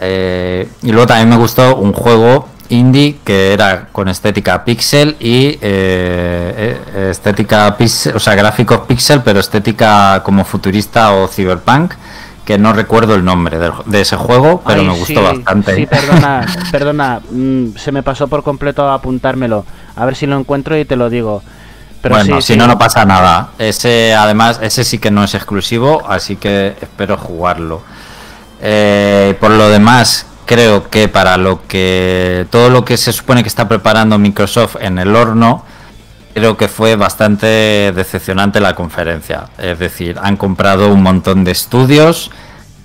Eh, y luego también me gustó un juego indie que era con estética pixel y eh, eh, estética pixel, o sea, gráficos pixel, pero estética como futurista o cyberpunk, que no recuerdo el nombre del- de, ese juego, pero Ay, me gustó sí, bastante. Sí, perdona, *laughs* perdona, mm, se me pasó por completo apuntármelo. A ver si lo encuentro y te lo digo. Pero bueno, sí, si sí. no, no pasa nada. Ese, además, ese sí que no es exclusivo, así que espero jugarlo. Eh, por lo demás, creo que para lo que todo lo que se supone que está preparando Microsoft en el horno, creo que fue bastante decepcionante la conferencia. Es decir, han comprado un montón de estudios,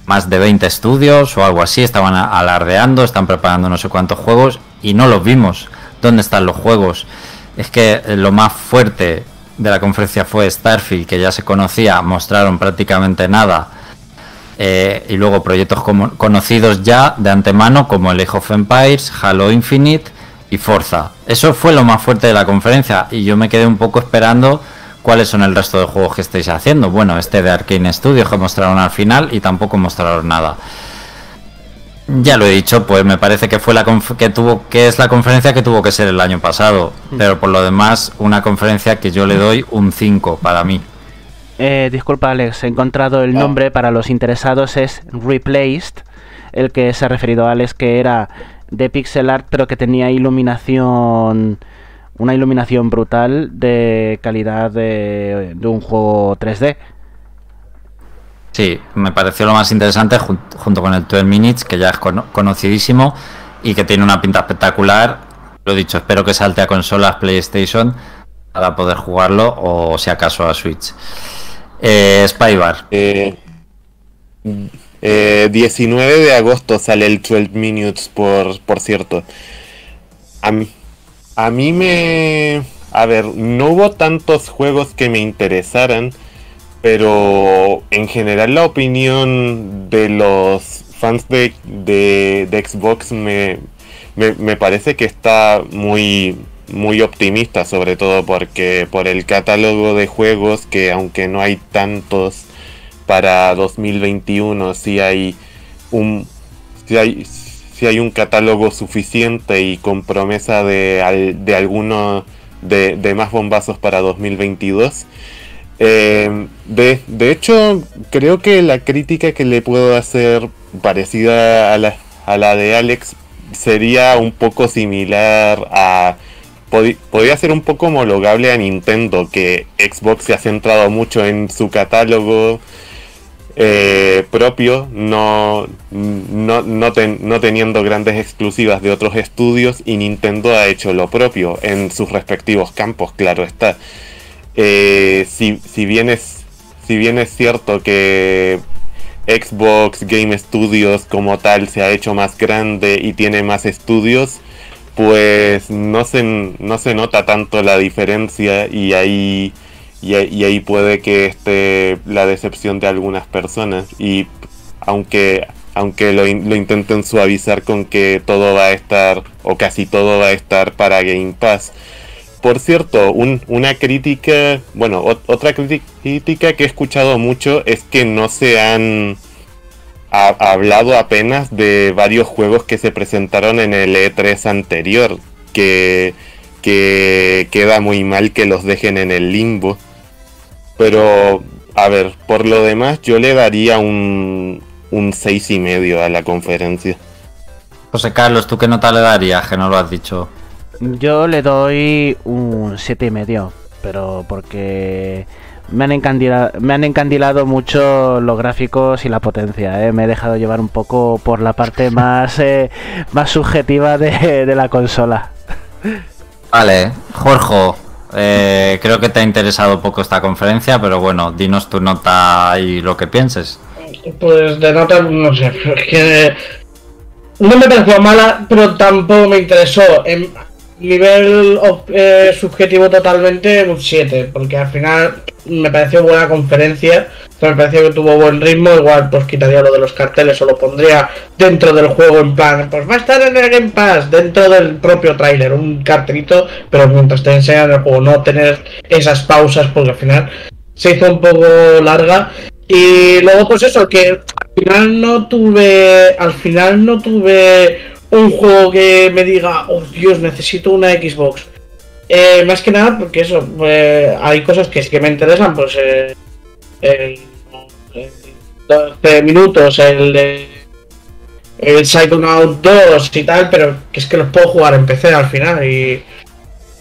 más de 20 estudios o algo así, estaban alardeando, están preparando no sé cuántos juegos y no los vimos. ¿Dónde están los juegos? Es que eh, lo más fuerte de la conferencia fue Starfield, que ya se conocía, mostraron prácticamente nada. Eh, y luego proyectos como- conocidos ya de antemano como el Age of Empires, Halo Infinite y Forza. Eso fue lo más fuerte de la conferencia y yo me quedé un poco esperando cuáles son el resto de juegos que estáis haciendo. Bueno, este de Arkane Studios que mostraron al final y tampoco mostraron nada. Ya lo he dicho, pues me parece que fue la conf- que tuvo que es la conferencia que tuvo que ser el año pasado, pero por lo demás una conferencia que yo le doy un 5 para mí. Eh, disculpa, Alex, he encontrado el Ah. nombre para los interesados, es Replaced, el que se ha referido a Alex, que era de pixel art, pero que tenía iluminación, una iluminación brutal de calidad de, de un juego 3D. Sí, me pareció lo más interesante jun- junto con el 12 Minutes, que ya es cono- conocidísimo y que tiene una pinta espectacular. Lo dicho, espero que salte a consolas PlayStation para poder jugarlo o si acaso a Switch. Eh, Spybar, Eh, eh, 19 de agosto sale el 12 Minutes, por, por cierto. A mí, a mí me... A ver, no hubo tantos juegos que me interesaran, pero en general la opinión de los fans de, de, Xbox me, me, me parece que está muy, muy optimista, sobre todo porque por el catálogo de juegos que aunque no hay tantos para 2021, sí hay un sí hay, sí hay un catálogo suficiente y con promesa de, de alguno de, de más bombazos para 2022. Eh, de, de hecho, creo que la crítica que le puedo hacer parecida a la, a la de Alex sería un poco similar a... Podría ser un poco homologable a Nintendo, que Xbox se ha centrado mucho en su catálogo eh, propio, no, no, no, ten- no teniendo grandes exclusivas de otros estudios, y Nintendo ha hecho lo propio en sus respectivos campos, claro está. Eh, si, si, bien es, si bien es cierto que Xbox Game Studios como tal se ha hecho más grande y tiene más estudios, pues no se, no se nota tanto la diferencia y ahí, y, ahí- puede que esté la decepción de algunas personas. Y aunque, aunque lo, lo intenten suavizar con que todo va a estar, o casi todo va a estar para Game Pass. Por cierto, un- una crítica, bueno, ot- otra crítica que he escuchado mucho es que no se han ha hablado apenas de varios juegos que se presentaron en el E3 anterior, que, que queda muy mal que los dejen en el limbo. Pero, a ver, por lo demás yo le daría un, un seis y medio a la conferencia. José Carlos, ¿tú qué nota le darías? Que no lo has dicho. Yo le doy un siete y medio, pero porque me han, encandilado, me han encandilado mucho los gráficos y la potencia. ¿eh? Me he dejado llevar un poco por la parte *laughs* más, eh, más subjetiva de, de la consola. Vale, Jorge, eh, creo que te ha interesado poco esta conferencia, pero bueno, dinos tu nota y lo que pienses. Pues de nota, no sé, es que no me pareció mala, pero tampoco me interesó. En nivel eh, subjetivo totalmente un 7, porque al final me pareció buena conferencia, me pareció que tuvo buen ritmo, igual pues quitaría lo de los carteles o lo pondría dentro del juego en plan, pues va a estar en el Game Pass, dentro del propio tráiler, un cartelito, pero mientras te enseñan el juego, no tener esas pausas, porque al final se hizo un poco larga. Y luego pues eso, que al final no tuve. Al final no tuve un juego que me diga, oh Dios, necesito una Xbox. Eh, más que nada porque eso, eh, hay cosas que sí que me interesan, pues eh, el, el 12 minutos el de el Psychonaut 2 y tal, pero que es que los puedo jugar en PC al final y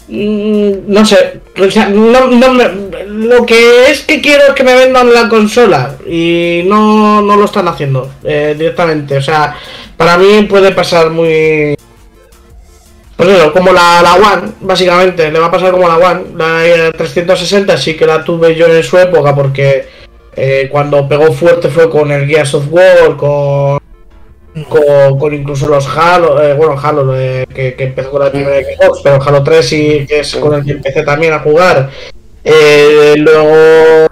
mm, no sé, o sea, no, no me- lo que es que quiero es que me vendan la consola y no, no lo están haciendo eh, directamente, o sea, para mí puede pasar muy pues eso, como la, la One, básicamente, le va a pasar como la One. La eh, 360 sí que la tuve yo en su época porque eh, cuando pegó fuerte fue con el Gears of War, con, con, incluso los Halo, eh, bueno, Halo eh, que, que empezó con la primera Xbox, pero Halo 3 sí que es con el que empecé también a jugar. Eh, luego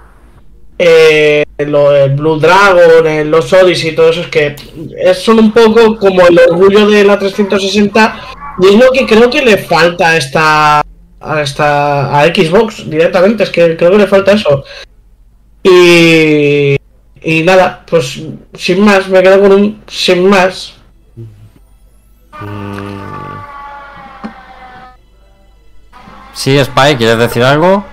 eh, lo- el Blue Dragon, el los Odyssey y todo eso es que es- son un poco como el orgullo de la 360 y es lo que creo que le falta a esta a esta a Xbox directamente, es que creo que le falta eso. Y y nada, pues sin más, me quedo con un sin más. Sí, Spy, ¿quieres decir algo?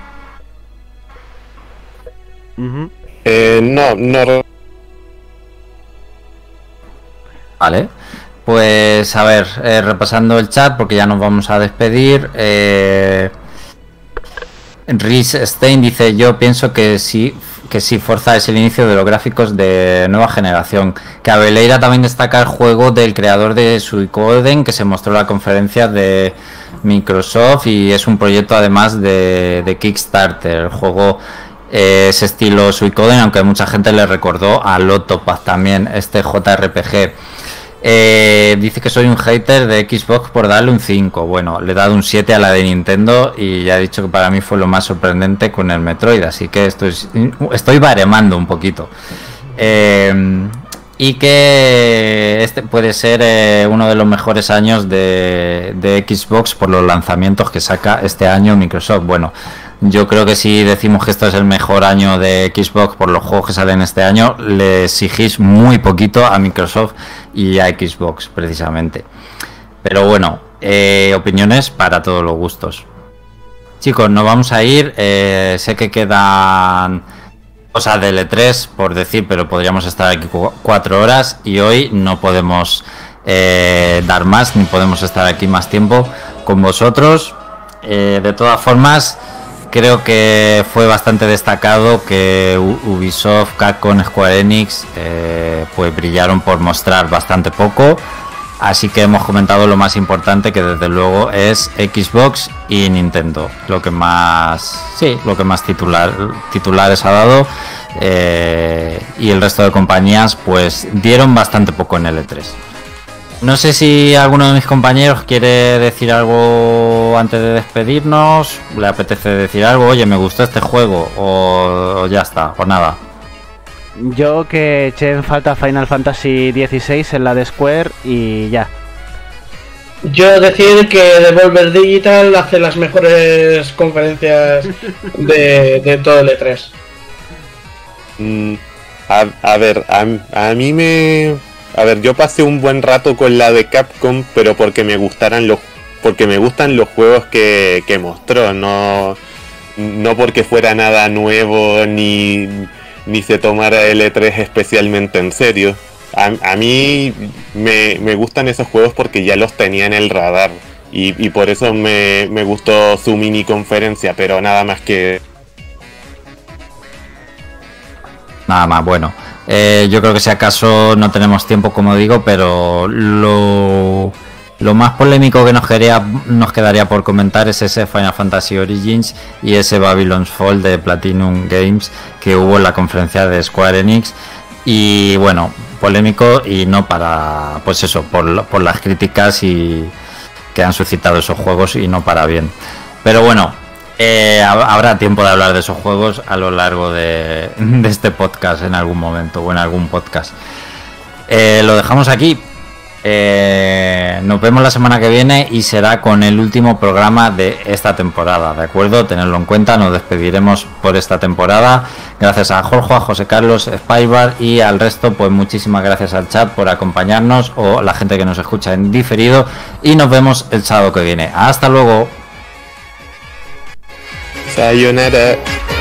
Ujú. Eh, no, no. Vale. Pues a ver, eh, repasando el chat, porque ya nos vamos a despedir. Eh, Stein dice: Yo pienso que sí, que sí, Forza es el inicio de los gráficos de nueva generación. Cabeleira también destaca el juego del creador de Suicoden, que se mostró en la conferencia de Microsoft y es un proyecto además de, de Kickstarter. El juego es estilo Suicoden, aunque mucha gente le recordó a Lotopath también, este JRPG. Eh, dice que soy un hater de Xbox por darle un 5. Bueno, le he dado un 7 a la de Nintendo y ya he dicho que para mí fue lo más sorprendente con el Metroid, así que estoy, estoy baremando un poquito. Eh, y que este puede ser eh, uno de los mejores años de, de Xbox por los lanzamientos que saca este año Microsoft. Bueno, yo creo que si decimos que esto es el mejor año de Xbox por los juegos que salen este año, le exigís muy poquito a Microsoft y a Xbox precisamente. Pero bueno, eh, opiniones para todos los gustos. Chicos, nos vamos a ir. eh, sé que quedan cosas de L3 por decir, pero podríamos estar aquí cu- cuatro horas y hoy no podemos eh, dar más ni podemos estar aquí más tiempo con vosotros. De todas formas, creo que fue bastante destacado que Ubisoft, Capcom, Square Enix eh, pues brillaron por mostrar bastante poco. Así que hemos comentado lo más importante que desde luego es Xbox y Nintendo, lo que más sí, lo que más titular, titulares ha dado eh, y el resto de compañías pues dieron bastante poco en L3. No sé si alguno de mis compañeros quiere decir algo antes de despedirnos, le apetece decir algo, oye, me gustó este juego o, o ya está, o nada. Yo que eché en falta Final Fantasy XVI en la de Square y ya. Yo decir que Devolver Digital hace las mejores conferencias *laughs* de, de todo el E E3. Mm, a, a ver, a, a mí me... A ver, yo pasé un buen rato con la de Capcom, pero porque me gustaran los... Porque me gustan los juegos que, que mostró, no... No porque fuera nada nuevo ni, ni se tomara L3 especialmente en serio. A, a mí me, me gustan esos juegos porque ya los tenía en el radar. Y, y por eso me, me gustó su mini conferencia, pero nada más que Nada más, bueno. Eh, yo creo que si acaso no tenemos tiempo, como digo, pero lo, lo más polémico que nos, quería, nos quedaría por comentar es ese Final Fantasy Origins y ese Babylon's Fall de Platinum Games que hubo en la conferencia de Square Enix. Y bueno, polémico y no para, pues eso, por, por las críticas y que han suscitado esos juegos y no para bien. Pero bueno, eh, hab- habrá tiempo de hablar de esos juegos a lo largo de, *laughs* de este podcast en algún momento o en algún podcast. Eh, lo dejamos aquí. Eh, nos vemos la semana que viene y será con el último programa de esta temporada, ¿de acuerdo? Tenerlo en cuenta, nos despediremos por esta temporada. Gracias a Jorge, a José Carlos, Spybar y al resto, pues muchísimas gracias al chat por acompañarnos o la gente que nos escucha en diferido y nos vemos el sábado que viene. Hasta luego. Sayonara.